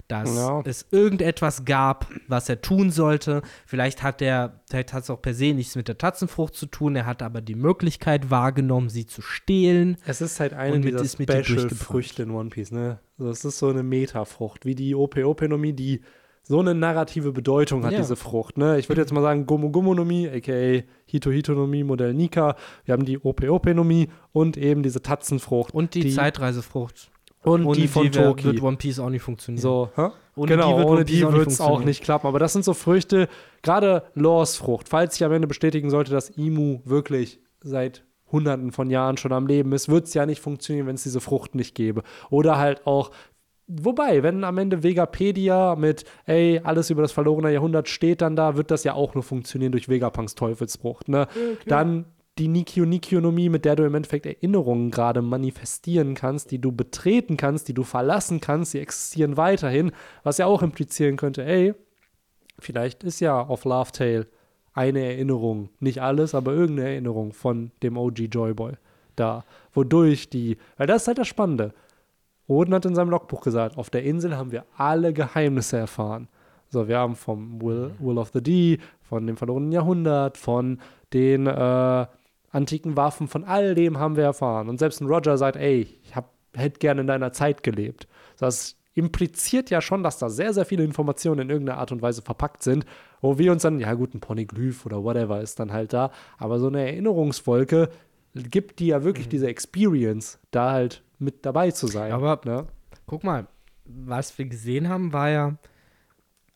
S2: Dass
S1: Ja.
S2: es irgendetwas gab, was er tun sollte. Vielleicht hat er, vielleicht hat es auch per se nichts mit der Tatzenfrucht zu tun. Er hat aber die Möglichkeit wahrgenommen, sie zu stehlen.
S1: Es ist halt eine dieser Special-Früchte in One Piece, ne? Also es ist so eine Metafrucht, wie die OP-Openomie, die so eine narrative Bedeutung hat,
S2: Ja.
S1: diese Frucht, ne? Ich würde jetzt mal sagen Gomu-Gomonomie, aka Hito-Hitonomie, Modell Nika. Wir haben die OP-Openomie und eben diese Tatzenfrucht.
S2: Und die,
S1: Die-
S2: Zeitreisefrucht.
S1: und
S2: Ohne
S1: die von
S2: wär-
S1: Toki.
S2: wird One Piece auch nicht funktionieren.
S1: So, hä?
S2: Ohne
S1: genau,
S2: die wird
S1: ohne
S2: One
S1: die wird es auch nicht klappen. Aber das sind so Früchte, gerade Laws Frucht, falls sich am Ende bestätigen sollte, dass Imu wirklich seit hunderten von Jahren schon am Leben ist, wird es ja nicht funktionieren, wenn es diese Frucht nicht gäbe. Oder halt auch, wobei, wenn am Ende Vegapedia mit, ey, alles über das verlorene Jahrhundert steht dann da, wird das ja auch nur funktionieren durch Vegapunks Teufelsfrucht. Ne? Dann die Nikio-Nikionomie, mit der du im Endeffekt Erinnerungen gerade manifestieren kannst, die du betreten kannst, die du verlassen kannst, die existieren weiterhin, was ja auch implizieren könnte, ey, vielleicht ist ja auf Love Tale eine Erinnerung, nicht alles, aber irgendeine Erinnerung von dem OG Joyboy da, wodurch die, weil das ist halt das Spannende. Oden hat in seinem Logbuch gesagt, auf der Insel haben wir alle Geheimnisse erfahren. So, wir haben vom Will, Will of the D, von dem verlorenen Jahrhundert, von den äh, antiken Waffen, von all dem haben wir erfahren. Und selbst ein Roger sagt, ey, ich hab, hätte gerne in deiner Zeit gelebt. Das impliziert ja schon, dass da sehr, sehr viele Informationen in irgendeiner Art und Weise verpackt sind, wo wir uns dann, ja gut, ein Poneglyph oder whatever ist dann halt da, aber so eine Erinnerungswolke gibt dir ja wirklich diese Experience, da halt mit dabei zu sein.
S2: Aber-
S1: ne?
S2: Guck mal, was wir gesehen haben, war ja.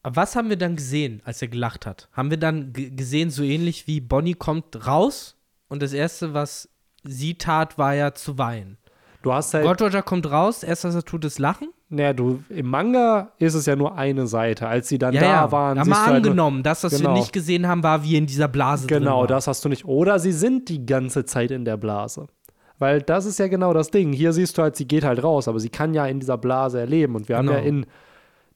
S2: Was haben wir dann gesehen, als er gelacht hat? Haben wir dann gesehen, so ähnlich wie Bonnie kommt raus und das Erste, was sie tat, war ja zu weinen.
S1: du hast halt
S2: God Roger kommt raus, erst was er tut, ist lachen.
S1: Naja, du, im Manga ist es ja nur eine Seite. Als sie dann
S2: Ja,
S1: da
S2: ja.
S1: waren,
S2: mal
S1: du halt
S2: angenommen, das, was wir
S1: Genau.
S2: nicht gesehen haben, war, wie in dieser Blase
S1: Genau, das hast du nicht. Oder sie sind die ganze Zeit in der Blase. Weil das ist ja genau das Ding. Hier siehst du halt, sie geht halt raus, aber sie kann ja in dieser Blase erleben. Und wir haben
S2: Genau.
S1: ja in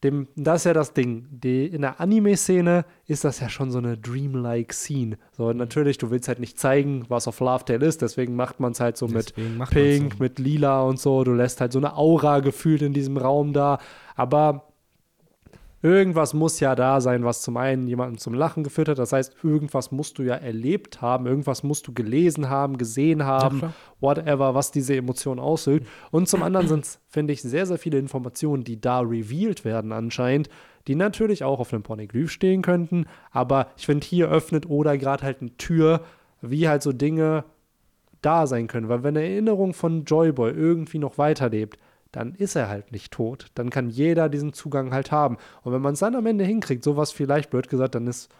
S1: dem, das ist ja das Ding. Die, in der Anime-Szene ist das ja schon so eine dreamlike Scene. So, und natürlich, du willst halt nicht zeigen, was auf Love Tale ist, deswegen macht man es halt so mit
S2: Deswegen man's
S1: Pink,
S2: so.
S1: mit Lila und so. Du lässt halt so eine Aura gefühlt in diesem Raum da. Aber irgendwas muss ja da sein, was zum einen jemanden zum Lachen geführt hat. Das heißt, irgendwas musst du ja erlebt haben, irgendwas musst du gelesen haben, gesehen haben,
S2: klar.
S1: whatever, was diese Emotion auslöst. Und zum anderen sind es, finde ich, sehr, sehr viele Informationen, die da revealed werden anscheinend, die natürlich auch auf einem Pornoglyph stehen könnten. Aber ich finde, hier öffnet oder gerade halt eine Tür, wie halt so Dinge da sein können. Weil wenn eine Erinnerung von Joyboy irgendwie noch weiterlebt, dann ist er halt nicht tot. Dann kann jeder diesen Zugang halt haben. Und wenn man es dann am Ende hinkriegt, sowas vielleicht, blöd gesagt, dann ist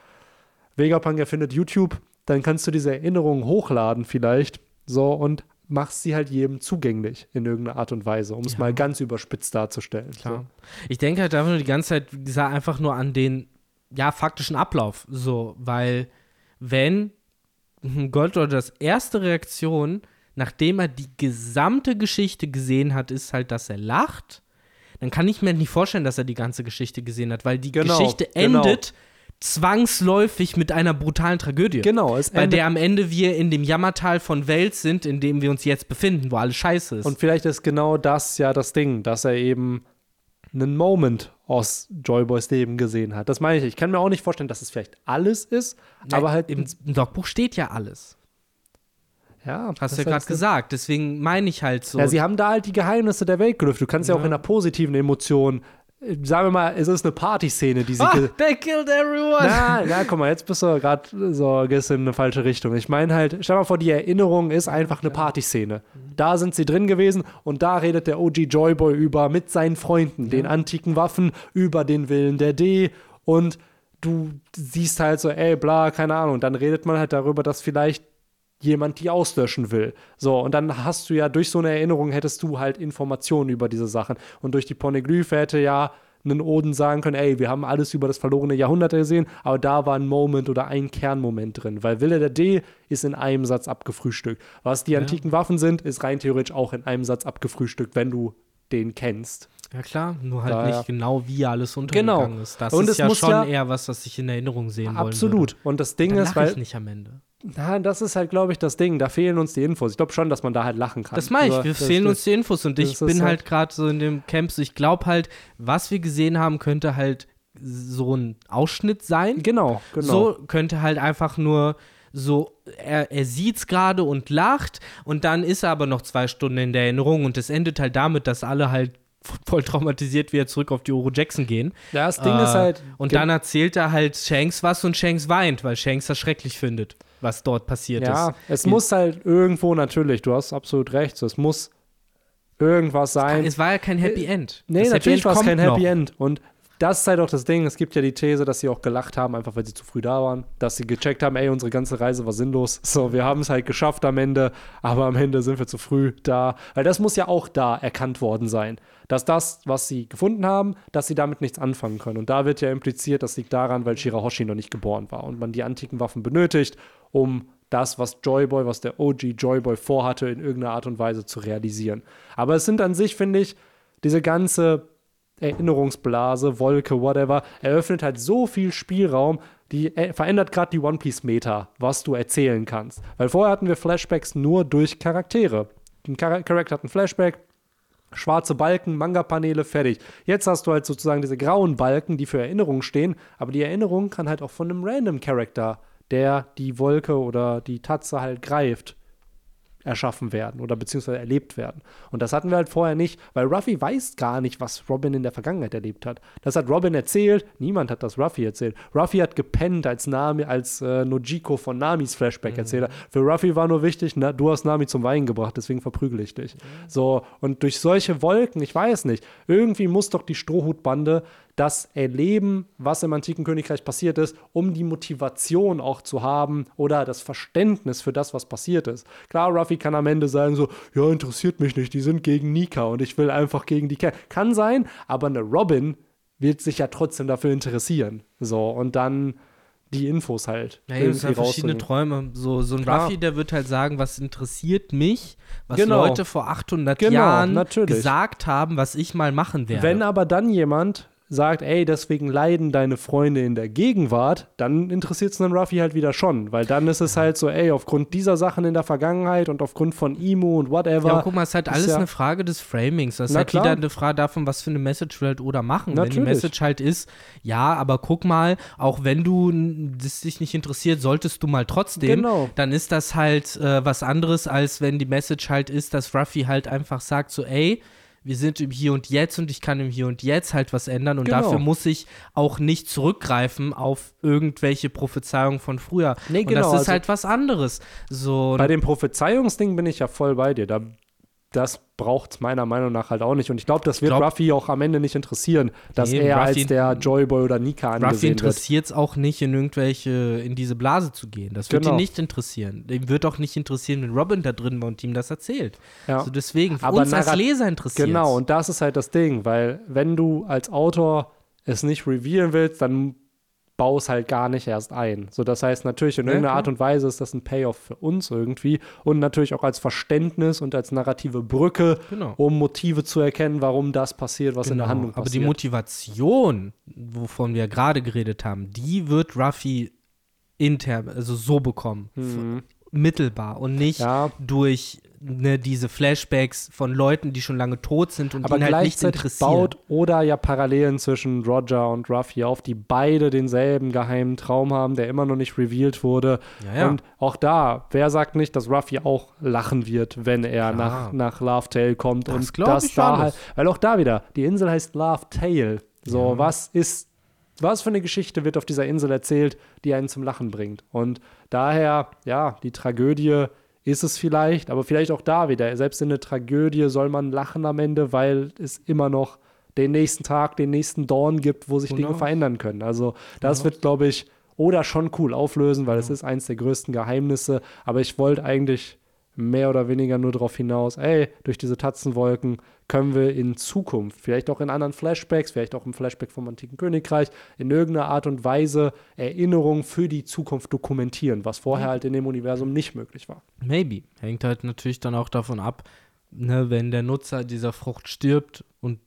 S1: Vegapunk erfindet YouTube, dann kannst du diese Erinnerungen hochladen vielleicht, so, und machst sie halt jedem zugänglich in irgendeiner Art und Weise, um es
S2: Ja.
S1: mal ganz überspitzt darzustellen.
S2: Klar. Ich denke halt einfach nur die ganze Zeit, gesagt, einfach nur an den, ja, faktischen Ablauf. So, weil, wenn Goldor das erste Reaktion, nachdem er die gesamte Geschichte gesehen hat, ist halt, dass er lacht, dann kann ich mir nicht vorstellen, dass er die ganze Geschichte gesehen hat, weil die
S1: Genau,
S2: Geschichte
S1: genau.
S2: endet zwangsläufig mit einer brutalen Tragödie.
S1: Genau, es
S2: Bei der am Ende wir in dem Jammertal von Welt sind, in dem wir uns jetzt befinden, wo alles scheiße ist.
S1: Und vielleicht ist genau das ja das Ding, dass er eben einen Moment aus Joyboys Leben gesehen hat. Das meine ich. Ich kann mir auch nicht vorstellen, dass es vielleicht alles ist, aber halt
S2: im, im Logbuch steht ja alles.
S1: Ja,
S2: Hast
S1: das
S2: du ja gerade gesagt. Deswegen meine ich halt so.
S1: Ja, sie haben da halt die Geheimnisse der Welt gelüftet. Du kannst ja, auch
S2: Ja.
S1: in einer positiven Emotion, äh, sagen wir mal, es ist eine Partyszene, die sie.
S2: ah,
S1: ge-
S2: they killed everyone.
S1: na, na, guck mal, jetzt bist du gerade so, gehst in eine falsche Richtung. Ich meine halt, stell mal vor, die Erinnerung ist einfach eine Partyszene. Da sind sie drin gewesen und da redet der OG Joyboy über mit seinen Freunden, den antiken Waffen, über den Willen der D und du siehst halt so, ey, bla, keine Ahnung. Dann redet man halt darüber, dass vielleicht jemand die auslöschen will. So, und dann hast du ja durch so eine Erinnerung hättest du halt Informationen über diese Sachen. Und durch die Pornoglyphe hätte ja einen Oden sagen können, ey, wir haben alles über das verlorene Jahrhundert gesehen, aber da war ein Moment oder ein Kernmoment drin, weil Wille der D ist in einem Satz abgefrühstückt. Was die antiken Waffen sind, ist rein theoretisch auch in einem Satz abgefrühstückt, wenn du den kennst.
S2: Ja klar, nur halt
S1: Daher-
S2: nicht genau, wie alles untergegangen
S1: Genau.
S2: ist. Das
S1: Und
S2: ist
S1: es
S2: ja
S1: muss
S2: schon
S1: ja-
S2: eher was, was ich in Erinnerung sehen wollen
S1: Absolut. Und das Ding
S2: Dann
S1: ist,
S2: lache ich
S1: weil,
S2: nicht am Ende.
S1: Na, das ist halt, glaube ich, das Ding. Da fehlen uns die Infos. Ich glaube schon, dass man da halt lachen kann.
S2: Das meine ich, wir fehlen uns die Infos und ich bin
S1: halt-
S2: halt gerade so in dem Camp, so ich glaube halt, was wir gesehen haben, könnte halt so ein Ausschnitt sein.
S1: Genau, genau.
S2: So könnte halt einfach nur so, er, er sieht's gerade und lacht und dann ist er aber noch zwei Stunden in der Erinnerung und es endet halt damit, dass alle halt voll traumatisiert wieder zurück auf die Oro Jackson gehen.
S1: Ja, das Ding
S2: Äh,
S1: ist halt.
S2: Und dann erzählt er halt Shanks was und Shanks weint, weil Shanks das schrecklich findet, was dort passiert
S1: Ja,
S2: ist.
S1: es
S2: Die-
S1: muss halt irgendwo natürlich, du hast absolut recht, es muss irgendwas sein.
S2: Es war ja kein Happy End.
S1: nee,
S2: Das
S1: natürlich war es kein Happy
S2: noch.
S1: End. Und das ist halt auch das Ding. Es gibt ja die These, dass sie auch gelacht haben, einfach weil sie zu früh da waren. Dass sie gecheckt haben, ey, unsere ganze Reise war sinnlos. So, wir haben es halt geschafft am Ende, aber am Ende sind wir zu früh da. Weil das muss ja auch da erkannt worden sein. Dass das, was sie gefunden haben, dass sie damit nichts anfangen können. Und da wird ja impliziert, das liegt daran, weil Shirahoshi noch nicht geboren war und man die antiken Waffen benötigt, um das, was Joyboy, was der OG Joyboy vorhatte, in irgendeiner Art und Weise zu realisieren. Aber es sind an sich, finde ich, diese ganze Erinnerungsblase, Wolke, whatever, eröffnet halt so viel Spielraum, die äh, verändert gerade die One Piece Meta, was du erzählen kannst. Weil vorher hatten wir Flashbacks nur durch Charaktere. Ein Char Charakter hat einen Flashback, schwarze Balken, Manga-Paneele, fertig. Jetzt hast du halt sozusagen diese grauen Balken, die für Erinnerungen stehen, aber die Erinnerung kann halt auch von einem random Charakter, der die Wolke oder die Tatze halt greift, erschaffen werden oder beziehungsweise erlebt werden. Und das hatten wir halt vorher nicht, weil Ruffy weiß gar nicht, was Robin in der Vergangenheit erlebt hat. Das hat Robin erzählt, niemand hat das Ruffy erzählt. Ruffy hat gepennt, als Nami, als äh, Nojiko von Namis Flashback erzählt hat. Für Ruffy war nur wichtig, na, du hast Nami zum Weinen gebracht, deswegen verprügel ich dich. So, und durch solche Wolken, ich weiß nicht, irgendwie muss doch die Strohhutbande das erleben, was im antiken Königreich passiert ist, um die Motivation auch zu haben oder das Verständnis für das, was passiert ist. Klar, Ruffy kann am Ende sagen so, ja, interessiert mich nicht, die sind gegen Nika und ich will einfach gegen die kämpfen. Kann sein, aber eine Robin wird sich ja trotzdem dafür interessieren. So, und dann die Infos halt.
S2: Ja, es sind verschiedene. Träume. So, so ein
S1: Klar.
S2: Ruffy, der wird halt sagen, was interessiert mich, was
S1: Genau.
S2: Leute vor 800
S1: Genau,
S2: Jahren
S1: natürlich.
S2: gesagt haben, was ich mal machen werde.
S1: Wenn aber dann jemand sagt, ey, deswegen leiden deine Freunde in der Gegenwart, dann interessiert es einen Ruffy halt wieder schon, weil dann ist es halt so, ey, aufgrund dieser Sachen in der Vergangenheit und aufgrund von Imo und whatever.
S2: Ja, guck mal, es ist halt alles
S1: ja,
S2: eine Frage des Framings. Das ist halt
S1: klar.
S2: wieder eine Frage davon, was für eine Message will halt Oda machen. Wenn die
S1: Natürlich.
S2: Message halt ist, ja, aber guck mal, auch wenn du das dich nicht interessiert, solltest du mal trotzdem,
S1: Genau.
S2: dann ist das halt äh, was anderes, als wenn die Message halt ist, dass Ruffy halt einfach sagt so, ey, wir sind im Hier und Jetzt und ich kann im Hier und Jetzt halt was ändern und
S1: Genau.
S2: dafür muss ich auch nicht zurückgreifen auf irgendwelche Prophezeiungen von früher.
S1: Nee,
S2: und
S1: genau,
S2: das ist
S1: also-
S2: halt was anderes. So,
S1: Bei dem Prophezeiungsding bin ich ja voll bei dir. Da, das braucht es meiner Meinung nach halt auch nicht. Und ich glaube, das wird
S2: glaub-
S1: Ruffy auch am Ende nicht interessieren, dass
S2: Nee,
S1: er
S2: Ruffy-
S1: als der Joyboy oder Nika
S2: Ruffy
S1: angesehen wird.
S2: interessiert es auch nicht, in irgendwelche, in diese Blase zu gehen. Das wird
S1: Genau.
S2: ihn nicht interessieren. Dem wird auch nicht interessieren, wenn Robin da drin war und ihm das erzählt.
S1: Ja.
S2: Also deswegen, für
S1: Aber
S2: uns als Leser interessiert
S1: Genau, und das ist halt das Ding, weil wenn du als Autor es nicht revealen willst, dann bau es halt gar nicht erst ein. So, das heißt natürlich in
S2: Ja,
S1: irgendeiner
S2: klar.
S1: Art und Weise ist das ein Payoff für uns irgendwie und natürlich auch als Verständnis und als narrative Brücke,
S2: Genau.
S1: um Motive zu erkennen, warum das passiert, was in der
S2: Genau.
S1: Handlung
S2: Aber
S1: passiert.
S2: die Motivation, wovon wir gerade geredet haben, die wird Ruffy intern, also so bekommen.
S1: Mhm.
S2: Mittelbar und nicht
S1: Ja.
S2: durch ne, diese Flashbacks von Leuten, die schon lange tot sind und
S1: Aber
S2: die ihn halt nicht
S1: gleichzeitig
S2: interessieren.
S1: baut oder ja Parallelen zwischen Roger und Ruffy auf, die beide denselben geheimen Traum haben, der immer noch nicht revealed wurde.
S2: Ja, ja.
S1: Und auch da, wer sagt nicht, dass Ruffy auch lachen wird, wenn er
S2: Klar.
S1: nach, nach Love Tale kommt
S2: Das
S1: und das da halt, weil auch da wieder, die Insel heißt Love Tale. So,
S2: Ja.
S1: was ist, was für eine Geschichte wird auf dieser Insel erzählt, die einen zum Lachen bringt? Und daher, ja, die Tragödie ist es vielleicht, aber vielleicht auch da wieder. Selbst in der Tragödie soll man lachen am Ende, weil es immer noch den nächsten Tag, den nächsten Dawn gibt, wo sich
S2: Genau.
S1: Dinge verändern können. Also das
S2: Genau.
S1: wird, glaube ich, oder schon cool auflösen, weil es ist eins der größten Geheimnisse. Aber ich wollte eigentlich mehr oder weniger nur darauf hinaus, ey, durch diese Tatzenwolken können wir in Zukunft, vielleicht auch in anderen Flashbacks, vielleicht auch im Flashback vom antiken Königreich, in irgendeiner Art und Weise Erinnerungen für die Zukunft dokumentieren, was vorher halt in dem Universum nicht möglich war.
S2: Maybe. Hängt halt natürlich dann auch davon ab, ne, wenn der Nutzer dieser Frucht stirbt und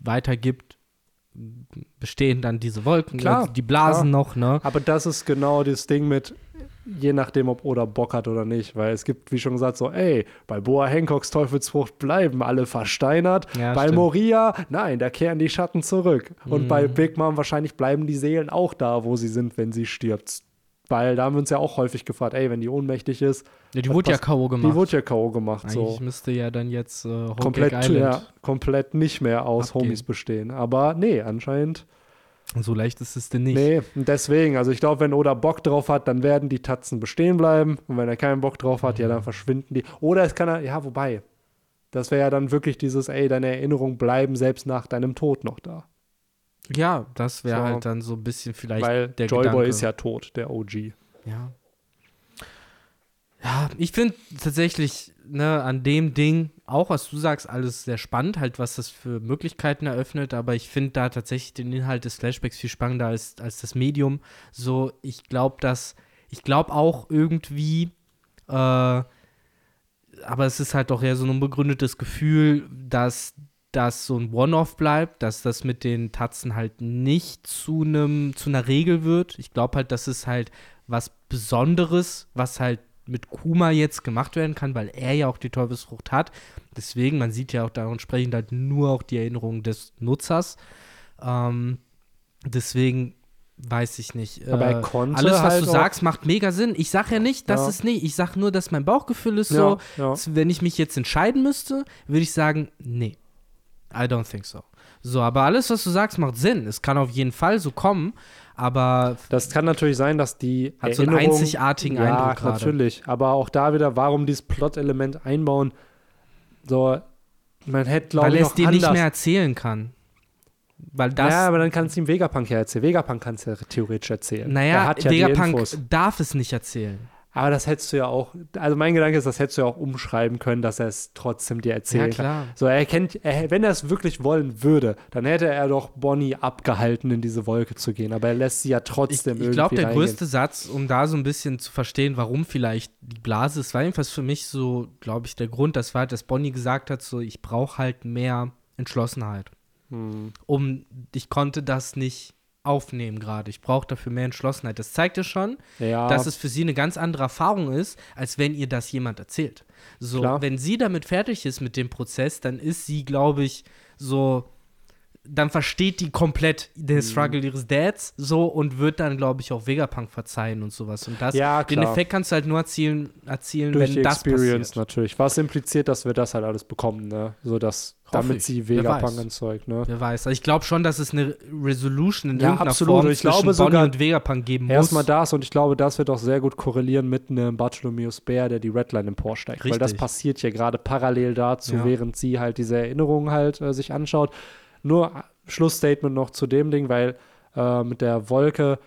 S2: weitergibt, bestehen dann diese Wolken,
S1: Klar,
S2: die Blasen
S1: klar.
S2: noch, ne?
S1: Aber das ist genau das Ding mit, je nachdem, ob Oda Bock hat oder nicht. Weil es gibt, wie schon gesagt, so, ey, bei Boa Hancocks Teufelsfrucht bleiben alle versteinert.
S2: Ja,
S1: bei
S2: stimmt.
S1: Moria, nein, da kehren die Schatten zurück. Und
S2: Mhm.
S1: bei Big Mom wahrscheinlich bleiben die Seelen auch da, wo sie sind, wenn sie stirbt. Weil da haben wir uns ja auch häufig gefragt, ey, wenn die ohnmächtig ist,
S2: Ja, die wurde ja K.O. gemacht.
S1: die wurde ja K.O. gemacht.
S2: Eigentlich
S1: So.
S2: müsste ja dann jetzt äh,
S1: Komplett, ja, komplett nicht mehr aus
S2: abgehen.
S1: Homies bestehen. Aber nee, anscheinend
S2: So leicht ist es denn nicht.
S1: Nee, und deswegen, also ich glaube, wenn Oda Bock drauf hat, dann werden die Tatzen bestehen bleiben. Und wenn er keinen Bock drauf hat, ja,
S2: Mhm.
S1: dann verschwinden die. Oder es kann er, ja, wobei, das wäre ja dann wirklich dieses, ey, deine Erinnerungen bleiben selbst nach deinem Tod noch da.
S2: Ja, das wäre
S1: So.
S2: halt dann so ein bisschen vielleicht
S1: Weil
S2: der
S1: Joyboy ist ja tot, der OG.
S2: Ja. Ja, ich finde tatsächlich, ne, an dem Ding, auch was du sagst, alles sehr spannend, halt, was das für Möglichkeiten eröffnet, aber ich finde da tatsächlich den Inhalt des Flashbacks viel spannender als, als das Medium. So, ich glaube, dass, ich glaube auch irgendwie, äh, aber es ist halt doch eher so ein unbegründetes Gefühl, dass das so ein One-Off bleibt, dass das mit den Tatzen halt nicht zu einem zu einer Regel wird. Ich glaube halt, das ist halt was Besonderes, was halt mit Kuma jetzt gemacht werden kann, weil er ja auch die Teufelsfrucht hat. Deswegen, man sieht ja auch da entsprechend halt nur auch die Erinnerungen des Nutzers. Ähm, deswegen weiß ich nicht.
S1: Aber er
S2: Äh,
S1: konnte
S2: Alles, was
S1: halt
S2: du sagst, macht mega Sinn. Ich sage ja nicht, dass
S1: Ja.
S2: es nicht. Ich sage nur, dass mein Bauchgefühl ist
S1: Ja,
S2: so,
S1: ja.
S2: wenn ich mich jetzt entscheiden müsste, würde ich sagen, nee. I don't think so. So, aber alles, was du sagst, macht Sinn. Es kann auf jeden Fall so kommen, aber
S1: Das kann natürlich sein, dass die
S2: Hat so einen einzigartigen
S1: ja,
S2: Eindruck gerade.
S1: natürlich. Aber auch da wieder, warum dieses Plot-Element einbauen? So, man hätte, glaube
S2: weil
S1: ich,
S2: er es dir
S1: anders.
S2: nicht mehr erzählen kann. Weil das.
S1: ja, aber dann kann es ihm Vegapunk ja erzählen. Vegapunk kann es ja theoretisch erzählen. er
S2: naja,
S1: hat ja
S2: Vegapunk darf es nicht erzählen.
S1: Aber das hättest du ja auch, also mein Gedanke ist, das hättest du ja auch umschreiben können, dass er es trotzdem dir erzählen
S2: Ja, klar.
S1: kann. So, er kennt, er, wenn er es wirklich wollen würde, dann hätte er doch Bonnie abgehalten, in diese Wolke zu gehen. Aber er lässt sie ja
S2: Ich,
S1: trotzdem
S2: ich
S1: irgendwie
S2: glaube, der
S1: reingehen.
S2: größte Satz, um da so ein bisschen zu verstehen, warum vielleicht die Blase ist, war jedenfalls für mich so, glaube ich, der Grund, das war, dass Bonnie gesagt hat, so, ich brauche halt mehr Entschlossenheit.
S1: Hm.
S2: um ich konnte das nicht aufnehmen gerade. Ich brauche dafür mehr Entschlossenheit. Das zeigt ja schon,
S1: Ja,
S2: dass es für sie eine ganz andere Erfahrung ist, als wenn ihr das jemand erzählt. So,
S1: Klar.
S2: wenn sie damit fertig ist mit dem Prozess, dann ist sie, glaube ich, so, dann versteht die komplett den
S1: Mhm.
S2: Struggle ihres Dads so und wird dann, glaube ich, auch Vegapunk verzeihen und sowas. Und das,
S1: Ja,
S2: den. Effekt kannst du halt nur erzielen, erzielen
S1: durch
S2: wenn
S1: die
S2: das
S1: Experience
S2: passiert.
S1: natürlich. Was impliziert, dass wir das halt alles bekommen, ne? So dass, damit
S2: ich.
S1: sie Vegapunk entzeugt, ne?
S2: Wer weiß. Also ich glaube schon, dass es eine Resolution in
S1: Ja,
S2: irgendeiner
S1: absolut.
S2: Form
S1: Ich
S2: zwischen
S1: glaube
S2: Bonnie
S1: sogar-
S2: und Vegapunk geben muss.
S1: Erstmal das und ich glaube, das wird auch sehr gut korrelieren mit einem Bartholomeus Bär, der die Redline emporsteigt. Weil das passiert ja gerade parallel dazu,
S2: Ja.
S1: während sie halt diese Erinnerungen halt äh, sich anschaut. Nur Schlussstatement noch zu dem Ding, weil äh, mit der Wolke,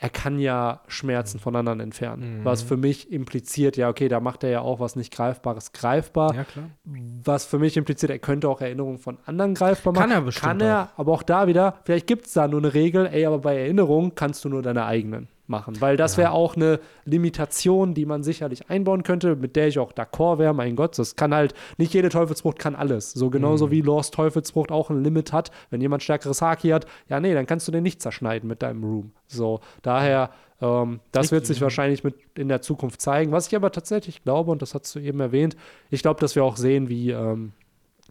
S1: er kann ja Schmerzen von anderen entfernen.
S2: Mhm.
S1: Was für mich impliziert, ja, okay, da macht er ja auch was nicht Greifbares greifbar.
S2: Ja, klar.
S1: Was für mich impliziert, er könnte auch Erinnerungen von anderen greifbar machen.
S2: Kann er bestimmt
S1: Kann er, aber auch da wieder, vielleicht gibt es da nur eine Regel, ey, aber bei Erinnerungen kannst du nur deine eigenen machen. Weil das
S2: Ja.
S1: wäre auch eine Limitation, die man sicherlich einbauen könnte, mit der ich auch d'accord wäre. Mein Gott, das kann halt, nicht jede Teufelsfrucht kann alles. So genauso
S2: Mhm.
S1: wie Lost Teufelsfrucht auch ein Limit hat. Wenn jemand stärkeres Haki hat, ja, nee, dann kannst du den nicht zerschneiden mit deinem Room. So, daher, ähm, das wird sich
S2: ja.
S1: wahrscheinlich mit in der Zukunft zeigen. Was ich aber tatsächlich glaube, und das hast du eben erwähnt, ich glaube, dass wir auch sehen, wie ähm,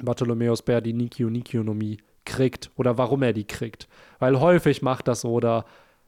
S1: Bartholomäus Bär die Nikio Nikionomie kriegt oder warum er die kriegt. Weil häufig macht das so, oder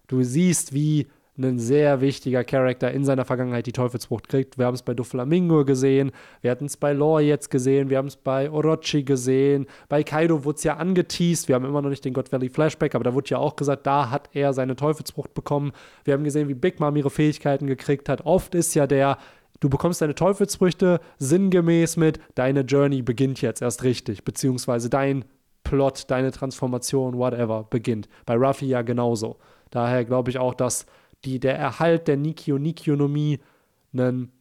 S1: du siehst, wie ein sehr wichtiger Charakter in seiner Vergangenheit die Teufelsfrucht kriegt. Wir haben es bei Doflamingo gesehen, wir hatten es bei Lore jetzt gesehen, wir haben es bei Orochi gesehen, bei Kaido wurde es ja angeteased, wir haben immer noch nicht den God Valley Flashback, aber da wurde ja auch gesagt, da hat er seine Teufelsfrucht bekommen. Wir haben gesehen, wie Big Mom ihre Fähigkeiten gekriegt hat. Oft ist ja der, du bekommst deine Teufelsfrüchte sinngemäß mit, deine Journey beginnt jetzt erst richtig, beziehungsweise dein Plot, deine Transformation, whatever, beginnt. Bei Ruffy ja genauso. Daher glaube ich auch, dass die, der Erhalt der Nikio-Nikionomie ein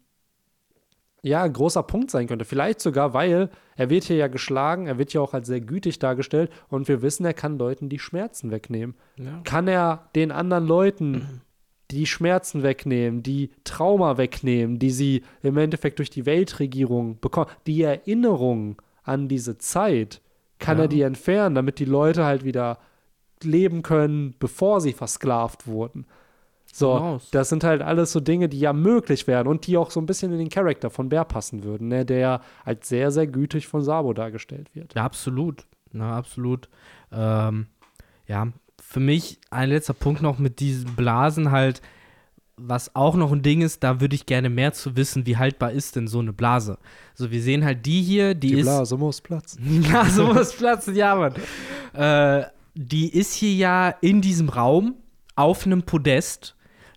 S1: ja, großer Punkt sein könnte. Vielleicht sogar, weil er wird hier ja geschlagen, er wird ja auch als sehr gütig dargestellt und wir wissen, er kann Leuten die Schmerzen wegnehmen.
S2: Ja.
S1: Kann er den anderen Leuten die Schmerzen wegnehmen, die Trauma wegnehmen, die sie im Endeffekt durch die Weltregierung bekommen, die Erinnerung an diese Zeit, kann
S2: Ja.
S1: er die entfernen, damit die Leute halt wieder leben können, bevor sie versklavt wurden. So,
S2: knows?
S1: das sind halt alles so Dinge, die ja möglich wären und die auch so ein bisschen in den Charakter von Bär passen würden, ne? der als sehr, sehr gütig von Sabo dargestellt wird.
S2: Ja, absolut. Na, absolut. Ähm, ja, für mich ein letzter Punkt noch mit diesen Blasen halt, was auch noch ein Ding ist, da würde ich gerne mehr zu wissen, wie haltbar ist denn so eine Blase. So, wir sehen halt die hier, die,
S1: Die
S2: ist.
S1: Blase muss platzen.
S2: Die Blase muss platzen, ja, Mann. Äh, die ist hier ja in diesem Raum auf einem Podest,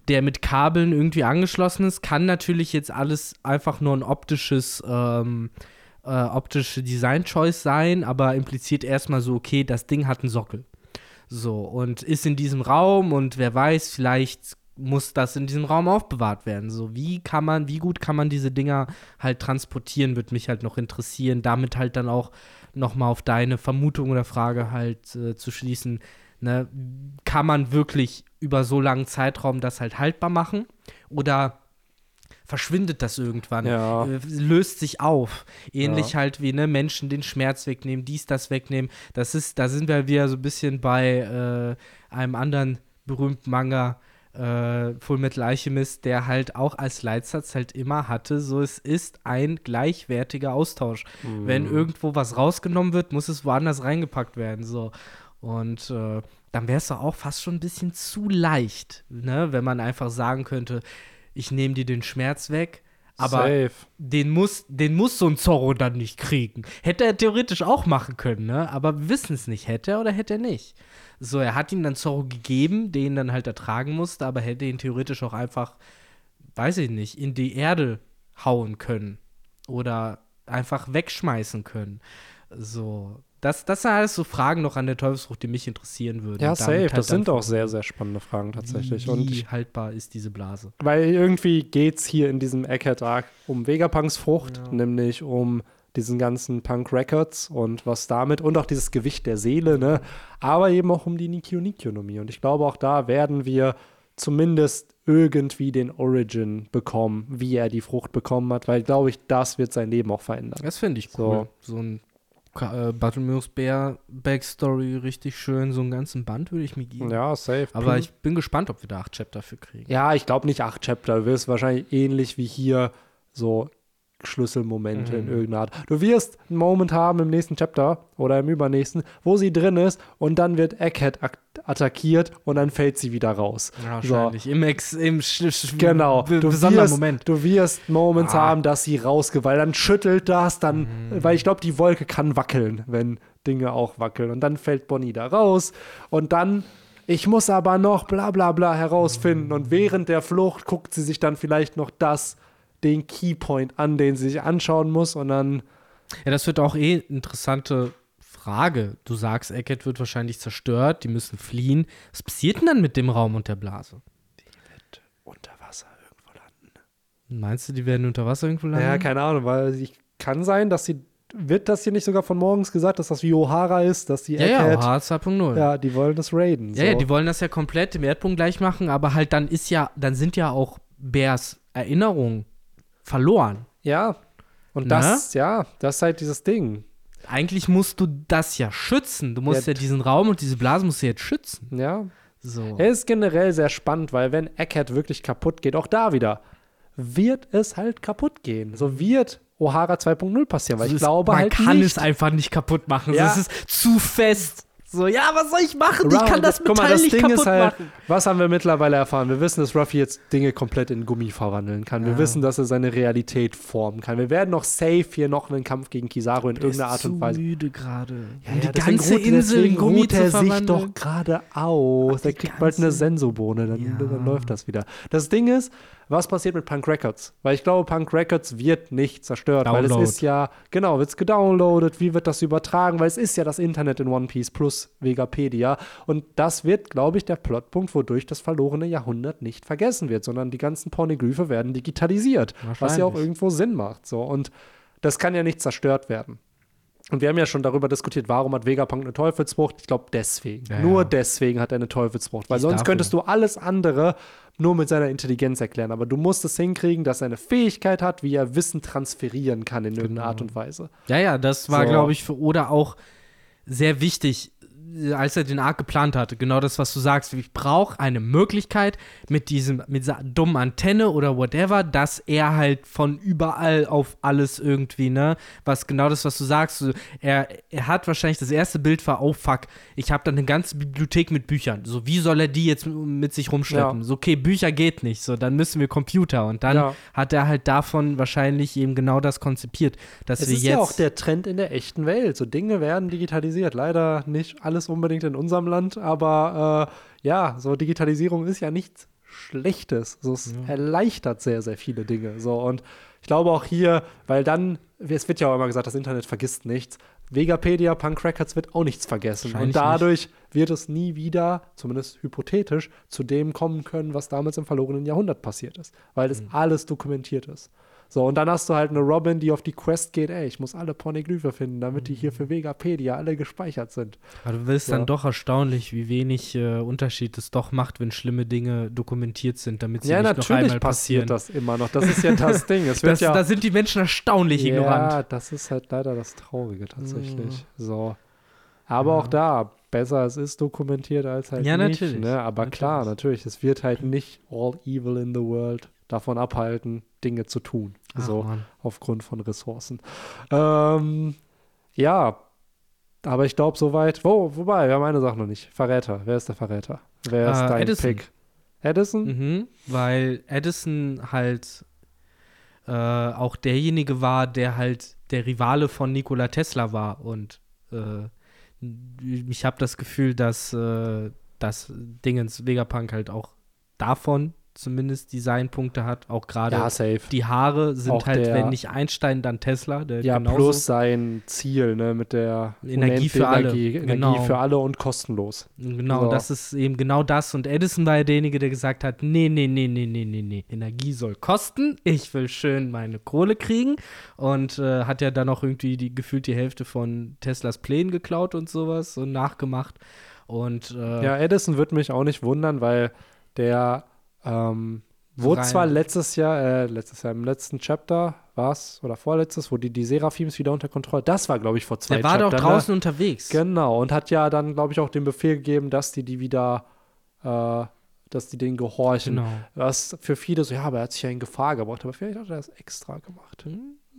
S2: der mit Kabeln irgendwie angeschlossen ist. Kann natürlich jetzt alles einfach nur ein optisches, ähm, äh, optische Design-Choice sein, aber impliziert erstmal so, okay, das Ding hat einen Sockel. So, und ist in diesem Raum und wer weiß, vielleicht muss das in diesem Raum aufbewahrt werden. So, wie kann man, wie gut kann man diese Dinger halt transportieren, würde mich halt noch interessieren. Damit halt dann auch nochmal auf deine Vermutung oder Frage halt äh, zu schließen. Ne? Kann man wirklich über so langen Zeitraum das halt haltbar machen? Oder verschwindet das irgendwann?
S1: Ja.
S2: Äh, löst sich auf. Ähnlich
S1: Ja.
S2: halt wie ne, Menschen den Schmerz wegnehmen, dies, das wegnehmen. Das ist, da sind wir wieder so ein bisschen bei äh, einem anderen berühmten Manga, äh, Full Metal Alchemist, der halt auch als Leitsatz halt immer hatte, so es ist ein gleichwertiger Austausch. Wenn irgendwo was rausgenommen wird, muss es woanders reingepackt werden. So. Und äh, dann wäre es doch auch fast schon ein bisschen zu leicht, ne? wenn man einfach sagen könnte, ich nehme dir den Schmerz weg, aber
S1: Safe.
S2: den muss, den muss so ein Zorro dann nicht kriegen. Hätte er theoretisch auch machen können, ne? Aber wir wissen es nicht. Hätte er oder hätte er nicht? So, er hat ihm dann Zorro gegeben, den dann halt ertragen musste, aber hätte ihn theoretisch auch einfach, weiß ich nicht, in die Erde hauen können. Oder einfach wegschmeißen können. So. Das, das sind alles so Fragen noch an der Teufelsfrucht, die mich interessieren würden.
S1: Ja,
S2: Und
S1: safe.
S2: halt
S1: Das sind auch sehr, sehr spannende Fragen tatsächlich. Und
S2: Wie
S1: ich,
S2: haltbar ist diese Blase?
S1: weil irgendwie geht es hier in diesem Eckhead-Arc um Vegapunks Frucht,
S2: Ja.
S1: nämlich um diesen ganzen Punk Records und was damit und auch dieses Gewicht der Seele, ne? Aber eben auch um die Nikio-Nikionomie. Und ich glaube, auch da werden wir zumindest irgendwie den Origin bekommen, wie er die Frucht bekommen hat, weil, glaube ich, das wird sein Leben auch verändern.
S2: Das finde ich
S1: So.
S2: cool. So, ein Ka- Äh, Bartholomäus Bär Backstory richtig schön, so einen ganzen Band würde ich mir geben.
S1: Ja, safe.
S2: Aber ich bin gespannt, ob wir da acht Chapter für kriegen.
S1: Ja, ich glaube nicht acht Chapter. Du wirst wahrscheinlich ähnlich wie hier so Schlüsselmomente in
S2: Mhm.
S1: irgendeiner Art. Du wirst einen Moment haben im nächsten Chapter oder im übernächsten, wo sie drin ist und dann wird Egghead attackiert und dann fällt sie wieder raus.
S2: Ja, wahrscheinlich. Im, Ex, im sch
S1: Genau. Du
S2: besonderen
S1: wirst,
S2: Moment.
S1: du wirst Moments
S2: Ah.
S1: haben, dass sie rausgeht, weil dann schüttelt das, dann,
S2: Mhm.
S1: weil ich glaube, die Wolke kann wackeln, wenn Dinge auch wackeln. Und dann fällt Bonnie da raus und dann, ich muss aber noch bla bla bla herausfinden. Und während der Flucht guckt sie sich dann vielleicht noch das, den Keypoint an, den sie sich anschauen muss und dann,
S2: Ja, das wird auch eh interessante Frage. Du sagst, Eckett wird wahrscheinlich zerstört, die müssen fliehen. Was passiert denn dann mit dem Raum und der Blase?
S1: unter Wasser irgendwo landen.
S2: Meinst du, die werden unter Wasser irgendwo landen?
S1: Ja, keine Ahnung, weil ich kann sein, dass sie, wird das hier nicht sogar von morgens gesagt, dass das wie O'Hara ist, dass die
S2: ja, ja,
S1: Egghead-
S2: OH 2.0.
S1: ja, die wollen das raiden.
S2: Ja, ja,
S1: so.
S2: die wollen das ja komplett im Erdboden gleich machen, aber halt dann ist ja, dann sind ja auch Bears Erinnerungen verloren.
S1: Ja. Und
S2: Ne?
S1: das, ja, das ist halt dieses Ding.
S2: Eigentlich musst du das ja schützen. Du musst
S1: Ja.
S2: ja, diesen Raum und diese Blase musst du jetzt schützen.
S1: Ja.
S2: So.
S1: Er ist generell sehr spannend, weil wenn Egghead wirklich kaputt geht, auch da wieder, wird es halt kaputt gehen. So wird O'Hara 2.0 passieren, weil
S2: So
S1: ich glaube
S2: man
S1: halt
S2: kann
S1: nicht.
S2: es einfach nicht kaputt machen.
S1: Ja.
S2: Es ist zu fest. So, ja, was soll ich machen? ich kann das
S1: guck mal, das
S2: nicht
S1: Ding
S2: kaputt
S1: ist halt,
S2: machen.
S1: was haben wir mittlerweile erfahren? Wir wissen, dass Ruffy jetzt Dinge komplett in Gummi verwandeln kann. Wir
S2: Ja.
S1: wissen, dass er seine Realität formen kann. Wir werden noch safe hier noch einen Kampf gegen Kizaru in
S2: Der
S1: irgendeiner Art und
S2: zu
S1: Weise.
S2: müde gerade.
S1: Ja,
S2: um die ganze
S1: ruht-
S2: Insel in Gummi
S1: ruht
S2: zu
S1: er sich
S2: verwandeln.
S1: doch gerade aus.
S2: die
S1: Der kriegt bald eine
S2: ganze-
S1: Sensobone, dann,
S2: Ja.
S1: dann läuft das wieder. Das Ding ist, was passiert mit Punk Records? Weil ich glaube, Punk Records wird nicht zerstört, weil
S2: Download.
S1: es ist ja, genau, wird es gedownloadet, wie wird das übertragen, weil es ist ja das Internet in One Piece plus Vegapedia und das wird, glaube ich, der Plotpunkt, wodurch das verlorene Jahrhundert nicht vergessen wird, sondern die ganzen Pornoglyphe werden digitalisiert, was ja auch irgendwo Sinn macht. So. Und das kann ja nicht zerstört werden. Und wir haben ja schon darüber diskutiert, warum hat Vegapunk eine Teufelsfrucht? Ich glaube deswegen.
S2: Ja,
S1: Nur
S2: ja.
S1: deswegen hat er eine Teufelsfrucht. Weil
S2: ist
S1: sonst
S2: dafür.
S1: könntest du alles andere nur mit seiner Intelligenz erklären. Aber du musst es hinkriegen, dass er eine Fähigkeit hat, wie er Wissen transferieren kann in irgendeiner
S2: Genau.
S1: Art und Weise.
S2: Ja, ja, das war,
S1: So.
S2: glaube ich, für Oda auch sehr wichtig, als er den Arc geplant hatte. Genau das, was du sagst. Ich brauche eine Möglichkeit mit diesem, mit dieser dummen Antenne oder whatever, dass er halt von überall auf alles irgendwie, ne, was genau das, was du sagst, er, er hat wahrscheinlich das erste Bild war, oh fuck, ich habe dann eine ganze Bibliothek mit Büchern. So, wie soll er die jetzt mit sich rumschleppen?
S1: Ja.
S2: So, okay, Bücher geht nicht, so, dann müssen wir Computer. Und dann
S1: Ja.
S2: hat er halt davon wahrscheinlich eben genau das konzipiert, dass
S1: Es
S2: wir
S1: ist
S2: jetzt
S1: ja auch der Trend in der echten Welt. So Dinge werden digitalisiert. Leider nicht alles unbedingt in unserem Land, aber äh, ja, so Digitalisierung ist ja nichts Schlechtes. So, es erleichtert sehr, sehr viele Dinge. So und ich glaube auch hier, weil dann, es wird ja auch immer gesagt, das Internet vergisst nichts. Vegapedia, Punk Records wird auch nichts vergessen. Und dadurch wird es nie wieder, zumindest hypothetisch, zu dem kommen können, was damals im verlorenen Jahrhundert passiert ist. Weil
S2: Mhm.
S1: es alles dokumentiert ist. So, und dann hast du halt eine Robin, die auf die Quest geht, ey, ich muss alle Pornoglyphe finden, damit die hier für Vegapedia alle gespeichert sind.
S2: Aber du wirst
S1: Ja.
S2: dann doch erstaunlich, wie wenig äh, Unterschied es doch macht, wenn schlimme Dinge dokumentiert sind, damit sie
S1: ja,
S2: nicht noch
S1: natürlich
S2: einmal passieren.
S1: passiert das immer noch. Das ist ja das Ding. Es wird
S2: Das,
S1: ja,
S2: Da sind die Menschen erstaunlich
S1: ja,
S2: ignorant.
S1: das ist halt leider das Traurige tatsächlich.
S2: Mhm.
S1: So. Aber
S2: Ja.
S1: auch da, besser es ist dokumentiert als halt
S2: Ja,
S1: nicht.
S2: natürlich.
S1: Ne? Aber
S2: Natürlich.
S1: klar, natürlich, es wird halt nicht all evil in the world davon abhalten, Dinge zu tun.
S2: Ach,
S1: so.
S2: Mann.
S1: aufgrund von Ressourcen. Ähm, ja, aber ich glaube soweit. Wo, wobei, wir haben eine Sache noch nicht. Verräter. Wer ist der Verräter? Wer ist
S2: Äh,
S1: dein
S2: Edison.
S1: Pick? Edison?
S2: Mhm, weil Edison halt äh, auch derjenige war, der halt der Rivale von Nikola Tesla war. Und äh, ich habe das Gefühl, dass äh, das Dingens Vegapunk halt auch davon zumindest Designpunkte hat. Auch gerade
S1: Ja,
S2: die Haare sind
S1: Auch
S2: halt,
S1: der-
S2: wenn nicht Einstein, dann Tesla.
S1: Ja,
S2: genauso.
S1: plus sein Ziel, ne, mit der
S2: Energie für alle.
S1: Energie, Energie
S2: Genau.
S1: für alle und kostenlos.
S2: Genau,
S1: So.
S2: das ist eben genau das. Und Edison war ja derjenige, der gesagt hat, nee, nee, nee, nee, nee, nee, nee. Energie soll kosten. Ich will schön meine Kohle kriegen. Und äh, hat ja dann auch irgendwie die, gefühlt die Hälfte von Teslas Plänen geklaut und sowas und nachgemacht. Und äh,
S1: Ja, Edison würde mich auch nicht wundern, weil der ähm, Wurde zwar letztes Jahr, äh, letztes Jahr im letzten Chapter war es, oder vorletztes, wo die, die Seraphims wieder unter Kontrolle, das war, glaube ich, vor zwei
S2: Der war doch
S1: ne?
S2: draußen unterwegs.
S1: Genau, und hat ja dann, glaube ich, auch den Befehl gegeben, dass die die wieder, äh, dass die denen gehorchen.
S2: Genau.
S1: Was für viele so, ja, aber er hat sich ja in Gefahr gebracht. Aber vielleicht hat er das extra gemacht.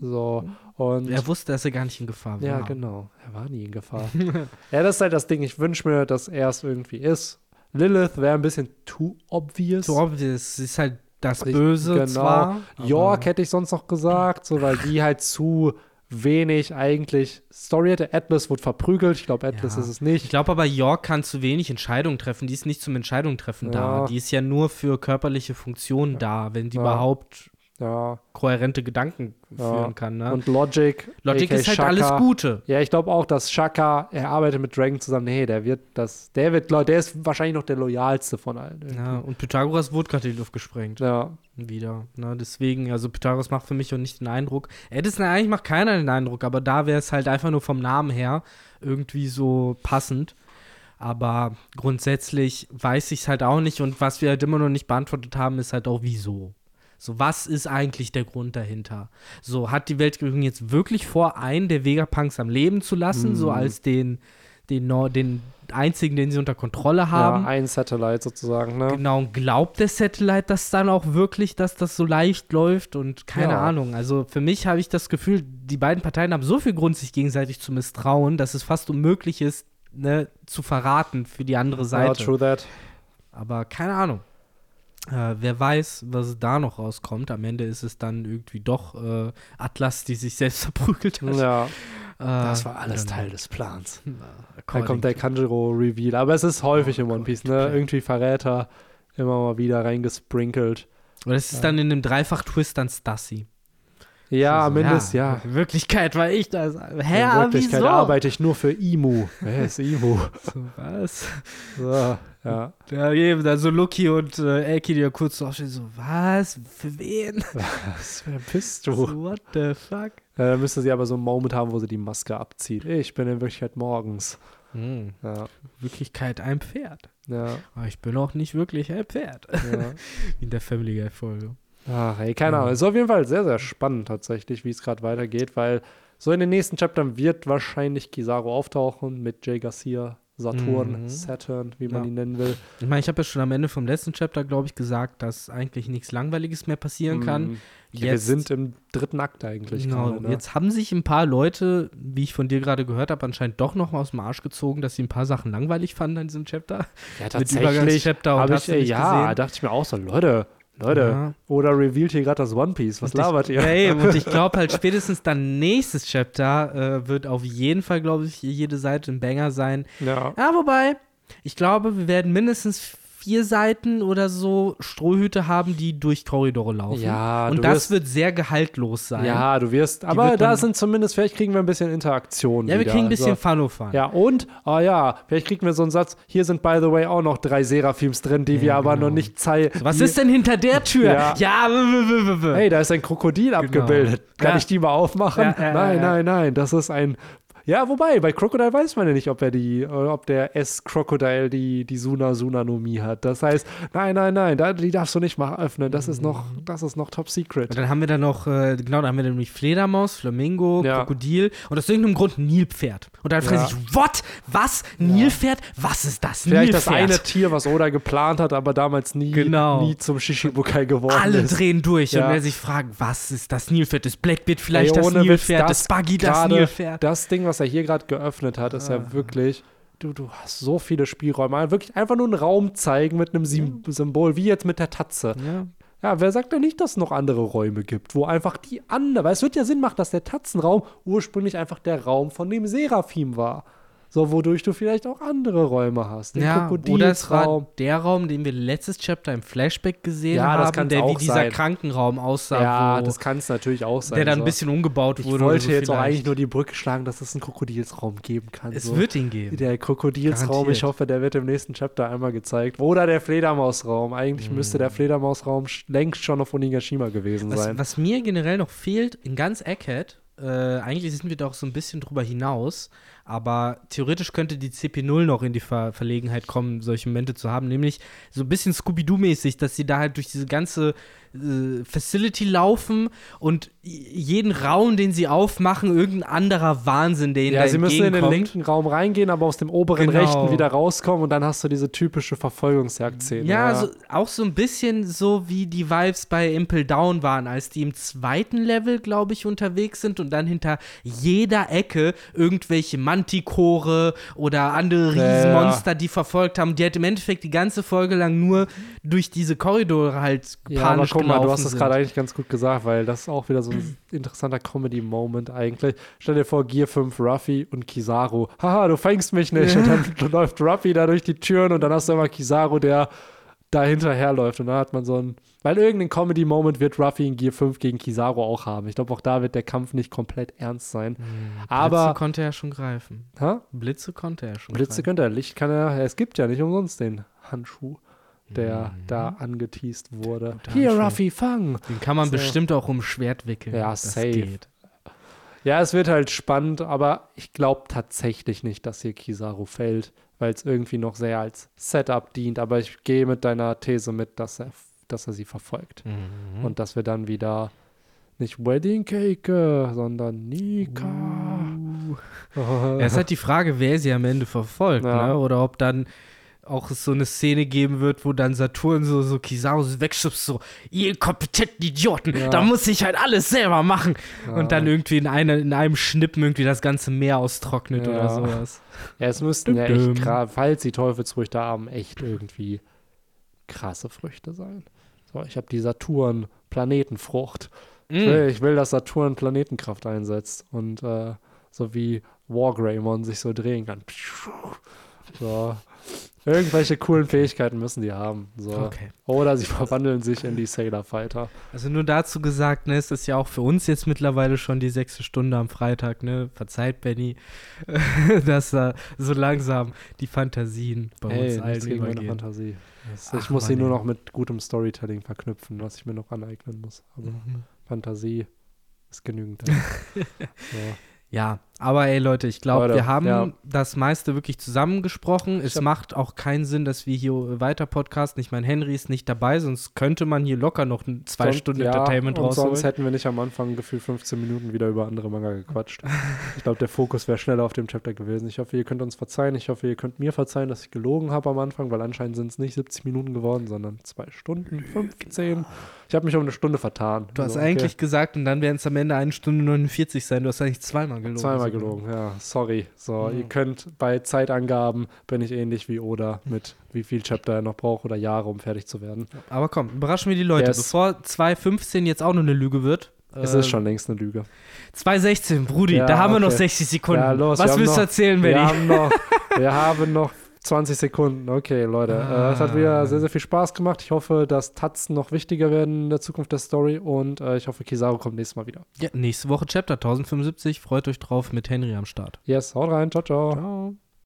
S1: So, und.
S2: Er wusste, dass er gar nicht in Gefahr war.
S1: ja, genau. Er war nie in Gefahr. ja, das ist halt das Ding. Ich wünsche mir, dass er es irgendwie ist. Lilith wäre ein bisschen too obvious.
S2: So obvious. Sie ist halt das
S1: Richtig,
S2: Böse
S1: genau.
S2: zwar.
S1: York hätte ich sonst noch gesagt, so, weil die halt zu wenig eigentlich Story hätte. Atlas wurde verprügelt. Ich glaube, Atlas
S2: Ja.
S1: ist es
S2: Ich
S1: nicht.
S2: glaube aber, York kann zu wenig Entscheidungen treffen. Die ist nicht zum Entscheidungen treffen da.
S1: Ja.
S2: Die ist ja nur für körperliche Funktionen da, wenn die
S1: Ja.
S2: überhaupt
S1: Ja.
S2: kohärente Gedanken
S1: Ja.
S2: führen kann. Ne?
S1: Und Logic.
S2: Logic ist halt
S1: Shaka.
S2: alles Gute.
S1: Ja, ich glaube auch, dass Shaka, er arbeitet mit Dragon zusammen. Nee, der wird das, der wird, der ist wahrscheinlich noch der loyalste von allen.
S2: Ja, und Pythagoras wurde gerade in die Luft gesprengt.
S1: Ja,
S2: Wieder. Ne? Deswegen, also Pythagoras macht für mich auch nicht den Eindruck. Edison eigentlich macht keiner den Eindruck, aber da wäre es halt einfach nur vom Namen her irgendwie so passend. Aber grundsätzlich weiß ich es halt auch nicht. Und was wir halt immer noch nicht beantwortet haben, ist halt auch wieso. So, was ist eigentlich der Grund dahinter? So, hat die Weltregierung jetzt wirklich vor, einen der Vegapunks am Leben zu lassen, so
S1: Mhm.
S2: als den, den, den einzigen, den sie unter Kontrolle haben?
S1: ja, ein Satellite sozusagen, ne?
S2: Genau, und glaubt der Satellite das dann auch wirklich, dass das so leicht läuft und keine
S1: Ja.
S2: Ahnung. Also für mich habe ich das Gefühl, die beiden Parteien haben so viel Grund, sich gegenseitig zu misstrauen, dass es fast unmöglich ist, ne, zu verraten für die andere Seite.
S1: true that.
S2: Aber keine Ahnung. Äh, wer weiß, was da noch rauskommt. Am Ende ist es dann irgendwie doch äh, Atlas, die sich selbst verprügelt hat.
S1: Ja,
S2: Äh,
S1: das war alles Teil des Plans. Dann kommt der Kanjiro-Reveal. Aber es ist häufig
S2: Oh
S1: im One Piece, ne? Irgendwie Verräter immer mal wieder reingesprinkelt.
S2: Und es ist dann in dem Dreifach-Twist dann Stassi.
S1: Ja,
S2: Also,
S1: mindestens, ja.
S2: In Wirklichkeit war ich das. Hä,
S1: In Wirklichkeit
S2: wieso?
S1: arbeite ich nur für Imu. Wer ist Imu?
S2: So, was?
S1: So, ja.
S2: Ja, eben, dann so Lucky und äh, Elki, die ja kurz so aufstehen, so, was? Für wen?
S1: Was, wer bist du?
S2: So, what the fuck?
S1: Ja, dann müsste sie aber so einen Moment haben, wo sie die Maske abzieht. Ich bin in Wirklichkeit morgens.
S2: Hm,
S1: Ja,
S2: Wirklichkeit ein Pferd.
S1: ja,
S2: Aber ich bin auch nicht wirklich ein Pferd.
S1: ja.
S2: In der Family Guy-Folge.
S1: Ach, ey, keine
S2: Ja.
S1: Ahnung. Ist auf jeden Fall sehr, sehr spannend tatsächlich, wie es gerade weitergeht, weil so in den nächsten Chaptern wird wahrscheinlich Kizaru auftauchen mit Jay Garcia, Saturn,
S2: Mhm.
S1: Saturn, wie man
S2: Ja.
S1: ihn nennen will.
S2: Ich meine, ich habe ja schon am Ende vom letzten Chapter, glaube ich, gesagt, dass eigentlich nichts Langweiliges mehr passieren kann.
S1: Mhm. Ja, wir sind im dritten Akt eigentlich
S2: Genau,
S1: gerade. Ne?
S2: jetzt haben sich ein paar Leute, wie ich von dir gerade gehört habe, anscheinend doch noch aus dem Arsch gezogen, dass sie ein paar Sachen langweilig fanden an diesem Chapter.
S1: ja,
S2: mit
S1: tatsächlich
S2: Übergangschapter und
S1: ich, ja,
S2: gesehen?
S1: dachte ich mir auch so, Leute, Leute,
S2: Ja.
S1: oder revealed hier gerade das One Piece, was
S2: Und ich-
S1: labert ihr?
S2: Ja, eben. und ich glaube halt spätestens dann nächstes Chapter äh, wird auf jeden Fall, glaube ich, jede Seite ein Banger sein.
S1: Ja.
S2: Ja, wobei, ich glaube, wir werden mindestens vier Seiten oder so Strohhüte haben, die durch Korridore laufen.
S1: Ja,
S2: und das
S1: wirst-
S2: wird sehr gehaltlos sein.
S1: Ja, du wirst, aber
S2: wird
S1: da sind zumindest, vielleicht kriegen wir ein bisschen Interaktion.
S2: Ja, wir
S1: wieder.
S2: kriegen ein bisschen
S1: so.
S2: Fun-Fun.
S1: Ja, und, ah ja, vielleicht kriegen wir so einen Satz, hier sind by the way auch noch drei Seraphims drin, die
S2: Ja,
S1: wir aber
S2: genau.
S1: noch nicht zeigen.
S2: Was ist denn hinter der Tür?
S1: Ja.
S2: Ja,
S1: Hey, da ist ein Krokodil abgebildet. Kann
S2: Genau. Ja.
S1: ich die mal aufmachen? Nein, nein, nein, das ist ein ja, wobei, bei Crocodile weiß man ja nicht, ob er die, oder ob der S-Crocodile die, die Suna-Sunanomie hat. Das heißt, nein, nein, nein, da, die darfst du nicht mal öffnen. Das ist noch, das ist noch top secret.
S2: Und dann haben wir da noch, äh, genau, da haben wir nämlich Fledermaus, Flamingo,
S1: Ja.
S2: Krokodil und aus irgendeinem Grund Nilpferd. Und dann frage
S1: Ja.
S2: ich, what? Was? Nilpferd? Was ist das?
S1: Vielleicht das
S2: Nilpferd?
S1: eine Tier, was Oda geplant hat, aber damals nie,
S2: Genau.
S1: nie zum Shishibukai geworden
S2: Alle
S1: ist.
S2: drehen durch
S1: Ja.
S2: und wer sich fragt, was ist das Nilpferd? Das Blackbeard vielleicht
S1: Ey,
S2: das
S1: ohne Witz,
S2: Nilpferd, das, Buggy das Nilpferd.
S1: Das Ding, was er hier gerade geöffnet hat, ist
S2: Ah.
S1: ja wirklich. Du, du hast so viele Spielräume. Wirklich einfach nur einen Raum zeigen mit einem Sim Symbol, wie jetzt mit der Tatze.
S2: Ja.
S1: Ja, wer sagt denn nicht, dass es noch andere Räume gibt, wo einfach die andere, weil es wird ja Sinn machen, dass der Tatzenraum ursprünglich einfach der Raum von dem Seraphim war. So, wodurch du vielleicht auch andere Räume hast. Den
S2: Ja, oder es war der Raum, den wir letztes Chapter im Flashback gesehen
S1: Ja, das
S2: haben,
S1: kann's
S2: der wie
S1: auch
S2: dieser
S1: sein.
S2: Krankenraum aussah,
S1: Ja, das kann es natürlich auch sein.
S2: der dann
S1: so.
S2: ein bisschen umgebaut
S1: Ich
S2: wurde.
S1: wollte
S2: oder so
S1: jetzt auch
S2: vielleicht.
S1: eigentlich nur die Brücke schlagen, dass es einen Krokodilsraum geben kann.
S2: Es
S1: so.
S2: wird ihn geben.
S1: Der Krokodilsraum,
S2: Garantiert.
S1: ich hoffe, der wird im nächsten Chapter einmal gezeigt. Oder der Fledermausraum. Eigentlich müsste der Fledermausraum längst schon auf Onigashima gewesen
S2: Was,
S1: sein.
S2: was mir generell noch fehlt in ganz Egghead, äh, eigentlich sind wir doch so ein bisschen drüber hinaus, aber theoretisch könnte die CP0 noch in die Ver Verlegenheit kommen, solche Momente zu haben, nämlich so ein bisschen Scooby-Doo-mäßig, dass sie da halt durch diese ganze äh, Facility laufen und jeden Raum, den sie aufmachen, irgendein anderer Wahnsinn, ihnen
S1: Ja, sie müssen in den linken Raum reingehen, aber aus dem oberen
S2: Genau.
S1: rechten wieder rauskommen und dann hast du diese typische Verfolgungsjagd-Szene.
S2: Ja, So, auch so ein bisschen so wie die Vibes bei Impel Down waren, als die im zweiten Level, glaube ich, unterwegs sind und dann hinter jeder Ecke irgendwelche Mantikore oder andere
S1: Ja, ja.
S2: Riesenmonster, die verfolgt haben, die halt im Endeffekt die ganze Folge lang nur durch diese Korridore halt
S1: Ja, aber
S2: panisch
S1: guck mal, du hast
S2: sind.
S1: gerade eigentlich ganz gut gesagt, weil das ist auch wieder so ein interessanter Comedy-Moment eigentlich. Stell dir vor, Gear 5, Ruffy und Kizaru. Haha, du fängst mich nicht. Und dann läuft Ruffy da durch die Türen und dann hast du immer Kizaru, der da hinterherläuft. Und dann hat man so ein. Weil irgendein Comedy-Moment wird Ruffy in Gear 5 gegen Kizaru auch haben. Ich glaube, auch da wird der Kampf nicht komplett ernst sein.
S2: Blitze
S1: Aber.
S2: konnte er schon greifen.
S1: Hä?
S2: Blitze konnte er schon
S1: Blitze
S2: greifen.
S1: könnte er, Licht kann er. Es gibt ja nicht umsonst den Handschuh, der
S2: Mhm.
S1: da angeteased wurde. Hier. Ruffy, fang!
S2: Den kann man
S1: So.
S2: bestimmt auch um Schwert wickeln.
S1: Ja, safe.
S2: Geht.
S1: Ja, es wird halt spannend, aber ich glaube tatsächlich nicht, dass hier Kizaru fällt, weil es irgendwie noch sehr als Setup dient. Aber ich gehe mit deiner These mit, dass er, dass er sie verfolgt.
S2: Mhm.
S1: Und dass wir dann wieder nicht Wedding Cake, sondern Nika.
S2: Ja, es ist halt die Frage, wer sie am Ende verfolgt,
S1: Ja.
S2: ne? Oder ob dann auch so eine Szene geben wird, wo dann Saturn so, so Kizaru so wegschubst, so, ihr kompetenten Idioten,
S1: Ja.
S2: da muss ich halt alles selber machen.
S1: Ja.
S2: Und dann irgendwie in, einer, in einem Schnippen irgendwie das ganze Meer austrocknet
S1: Ja.
S2: oder sowas.
S1: Ja, es müssten ja echt, falls die Teufelsfrüchte haben, echt irgendwie krasse Früchte sein. So, ich habe die Saturn-Planetenfrucht. Ich
S2: Mm.
S1: will, ich will, dass Saturn Planetenkraft einsetzt und äh, so wie Wargreymon sich so drehen kann. So. Irgendwelche coolen Fähigkeiten müssen die haben. So.
S2: Okay.
S1: Oder sie verwandeln sich in die Sailor Fighter.
S2: Also nur dazu gesagt, ne, es ist ja auch für uns jetzt mittlerweile schon die sechste Stunde am Freitag, ne? Verzeiht, Benny, dass da so langsam die Fantasien bei
S1: Hey,
S2: uns allen
S1: gegen meine
S2: übergehen. Ach,
S1: ich muss sie nur noch mit gutem Storytelling verknüpfen, was ich mir noch aneignen muss. Aber
S2: Mhm.
S1: Fantasie ist genügend. so.
S2: Ja, aber ey Leute, ich glaube, wir haben
S1: ja.
S2: das meiste wirklich zusammengesprochen. Es macht auch keinen Sinn, dass wir hier weiter podcasten. Ich meine, Henry ist nicht dabei, sonst könnte man hier locker noch zwei
S1: Sonst-
S2: Stunden
S1: ja,
S2: Entertainment
S1: und
S2: rausholen.
S1: sonst hätten wir nicht am Anfang gefühlt 15 Minuten wieder über andere Manga gequatscht. ich glaube, der Fokus wäre schneller auf dem Chapter gewesen. Ich hoffe, ihr könnt uns verzeihen. Ich hoffe, ihr könnt mir verzeihen, dass ich gelogen habe am Anfang, weil anscheinend sind es nicht 70 Minuten geworden, sondern zwei Stunden, 15. Ich habe mich um eine Stunde vertan.
S2: Du hast
S1: Also, okay.
S2: eigentlich gesagt, und dann werden es am Ende eine Stunde 49 sein. Du hast eigentlich zweimal gelogen.
S1: Zweimal. Gelogen, ja, sorry. So,
S2: Mhm.
S1: ihr könnt bei Zeitangaben bin ich ähnlich wie Oda mit wie viel Chapter er noch braucht oder Jahre, um fertig zu werden.
S2: Aber komm, überraschen wir die Leute.
S1: Yes.
S2: Bevor 2.15 jetzt auch noch eine Lüge wird.
S1: Es
S2: äh,
S1: ist schon längst eine Lüge.
S2: 2.16, Brudi,
S1: Ja,
S2: da haben wir noch
S1: okay.
S2: 60 Sekunden.
S1: Ja, los,
S2: Was willst du erzählen,
S1: Wir
S2: Benny?
S1: haben noch, wir haben noch 20 Sekunden. Okay, Leute. Äh, es hat wieder sehr, sehr viel Spaß gemacht. Ich hoffe, dass Tatzen noch wichtiger werden in der Zukunft der Story und äh, ich hoffe, Kizaru kommt nächstes Mal wieder.
S2: Ja, nächste Woche Chapter 1075. Freut euch drauf mit Henry am Start.
S1: Yes, haut rein. Ciao, ciao.
S2: Ciao.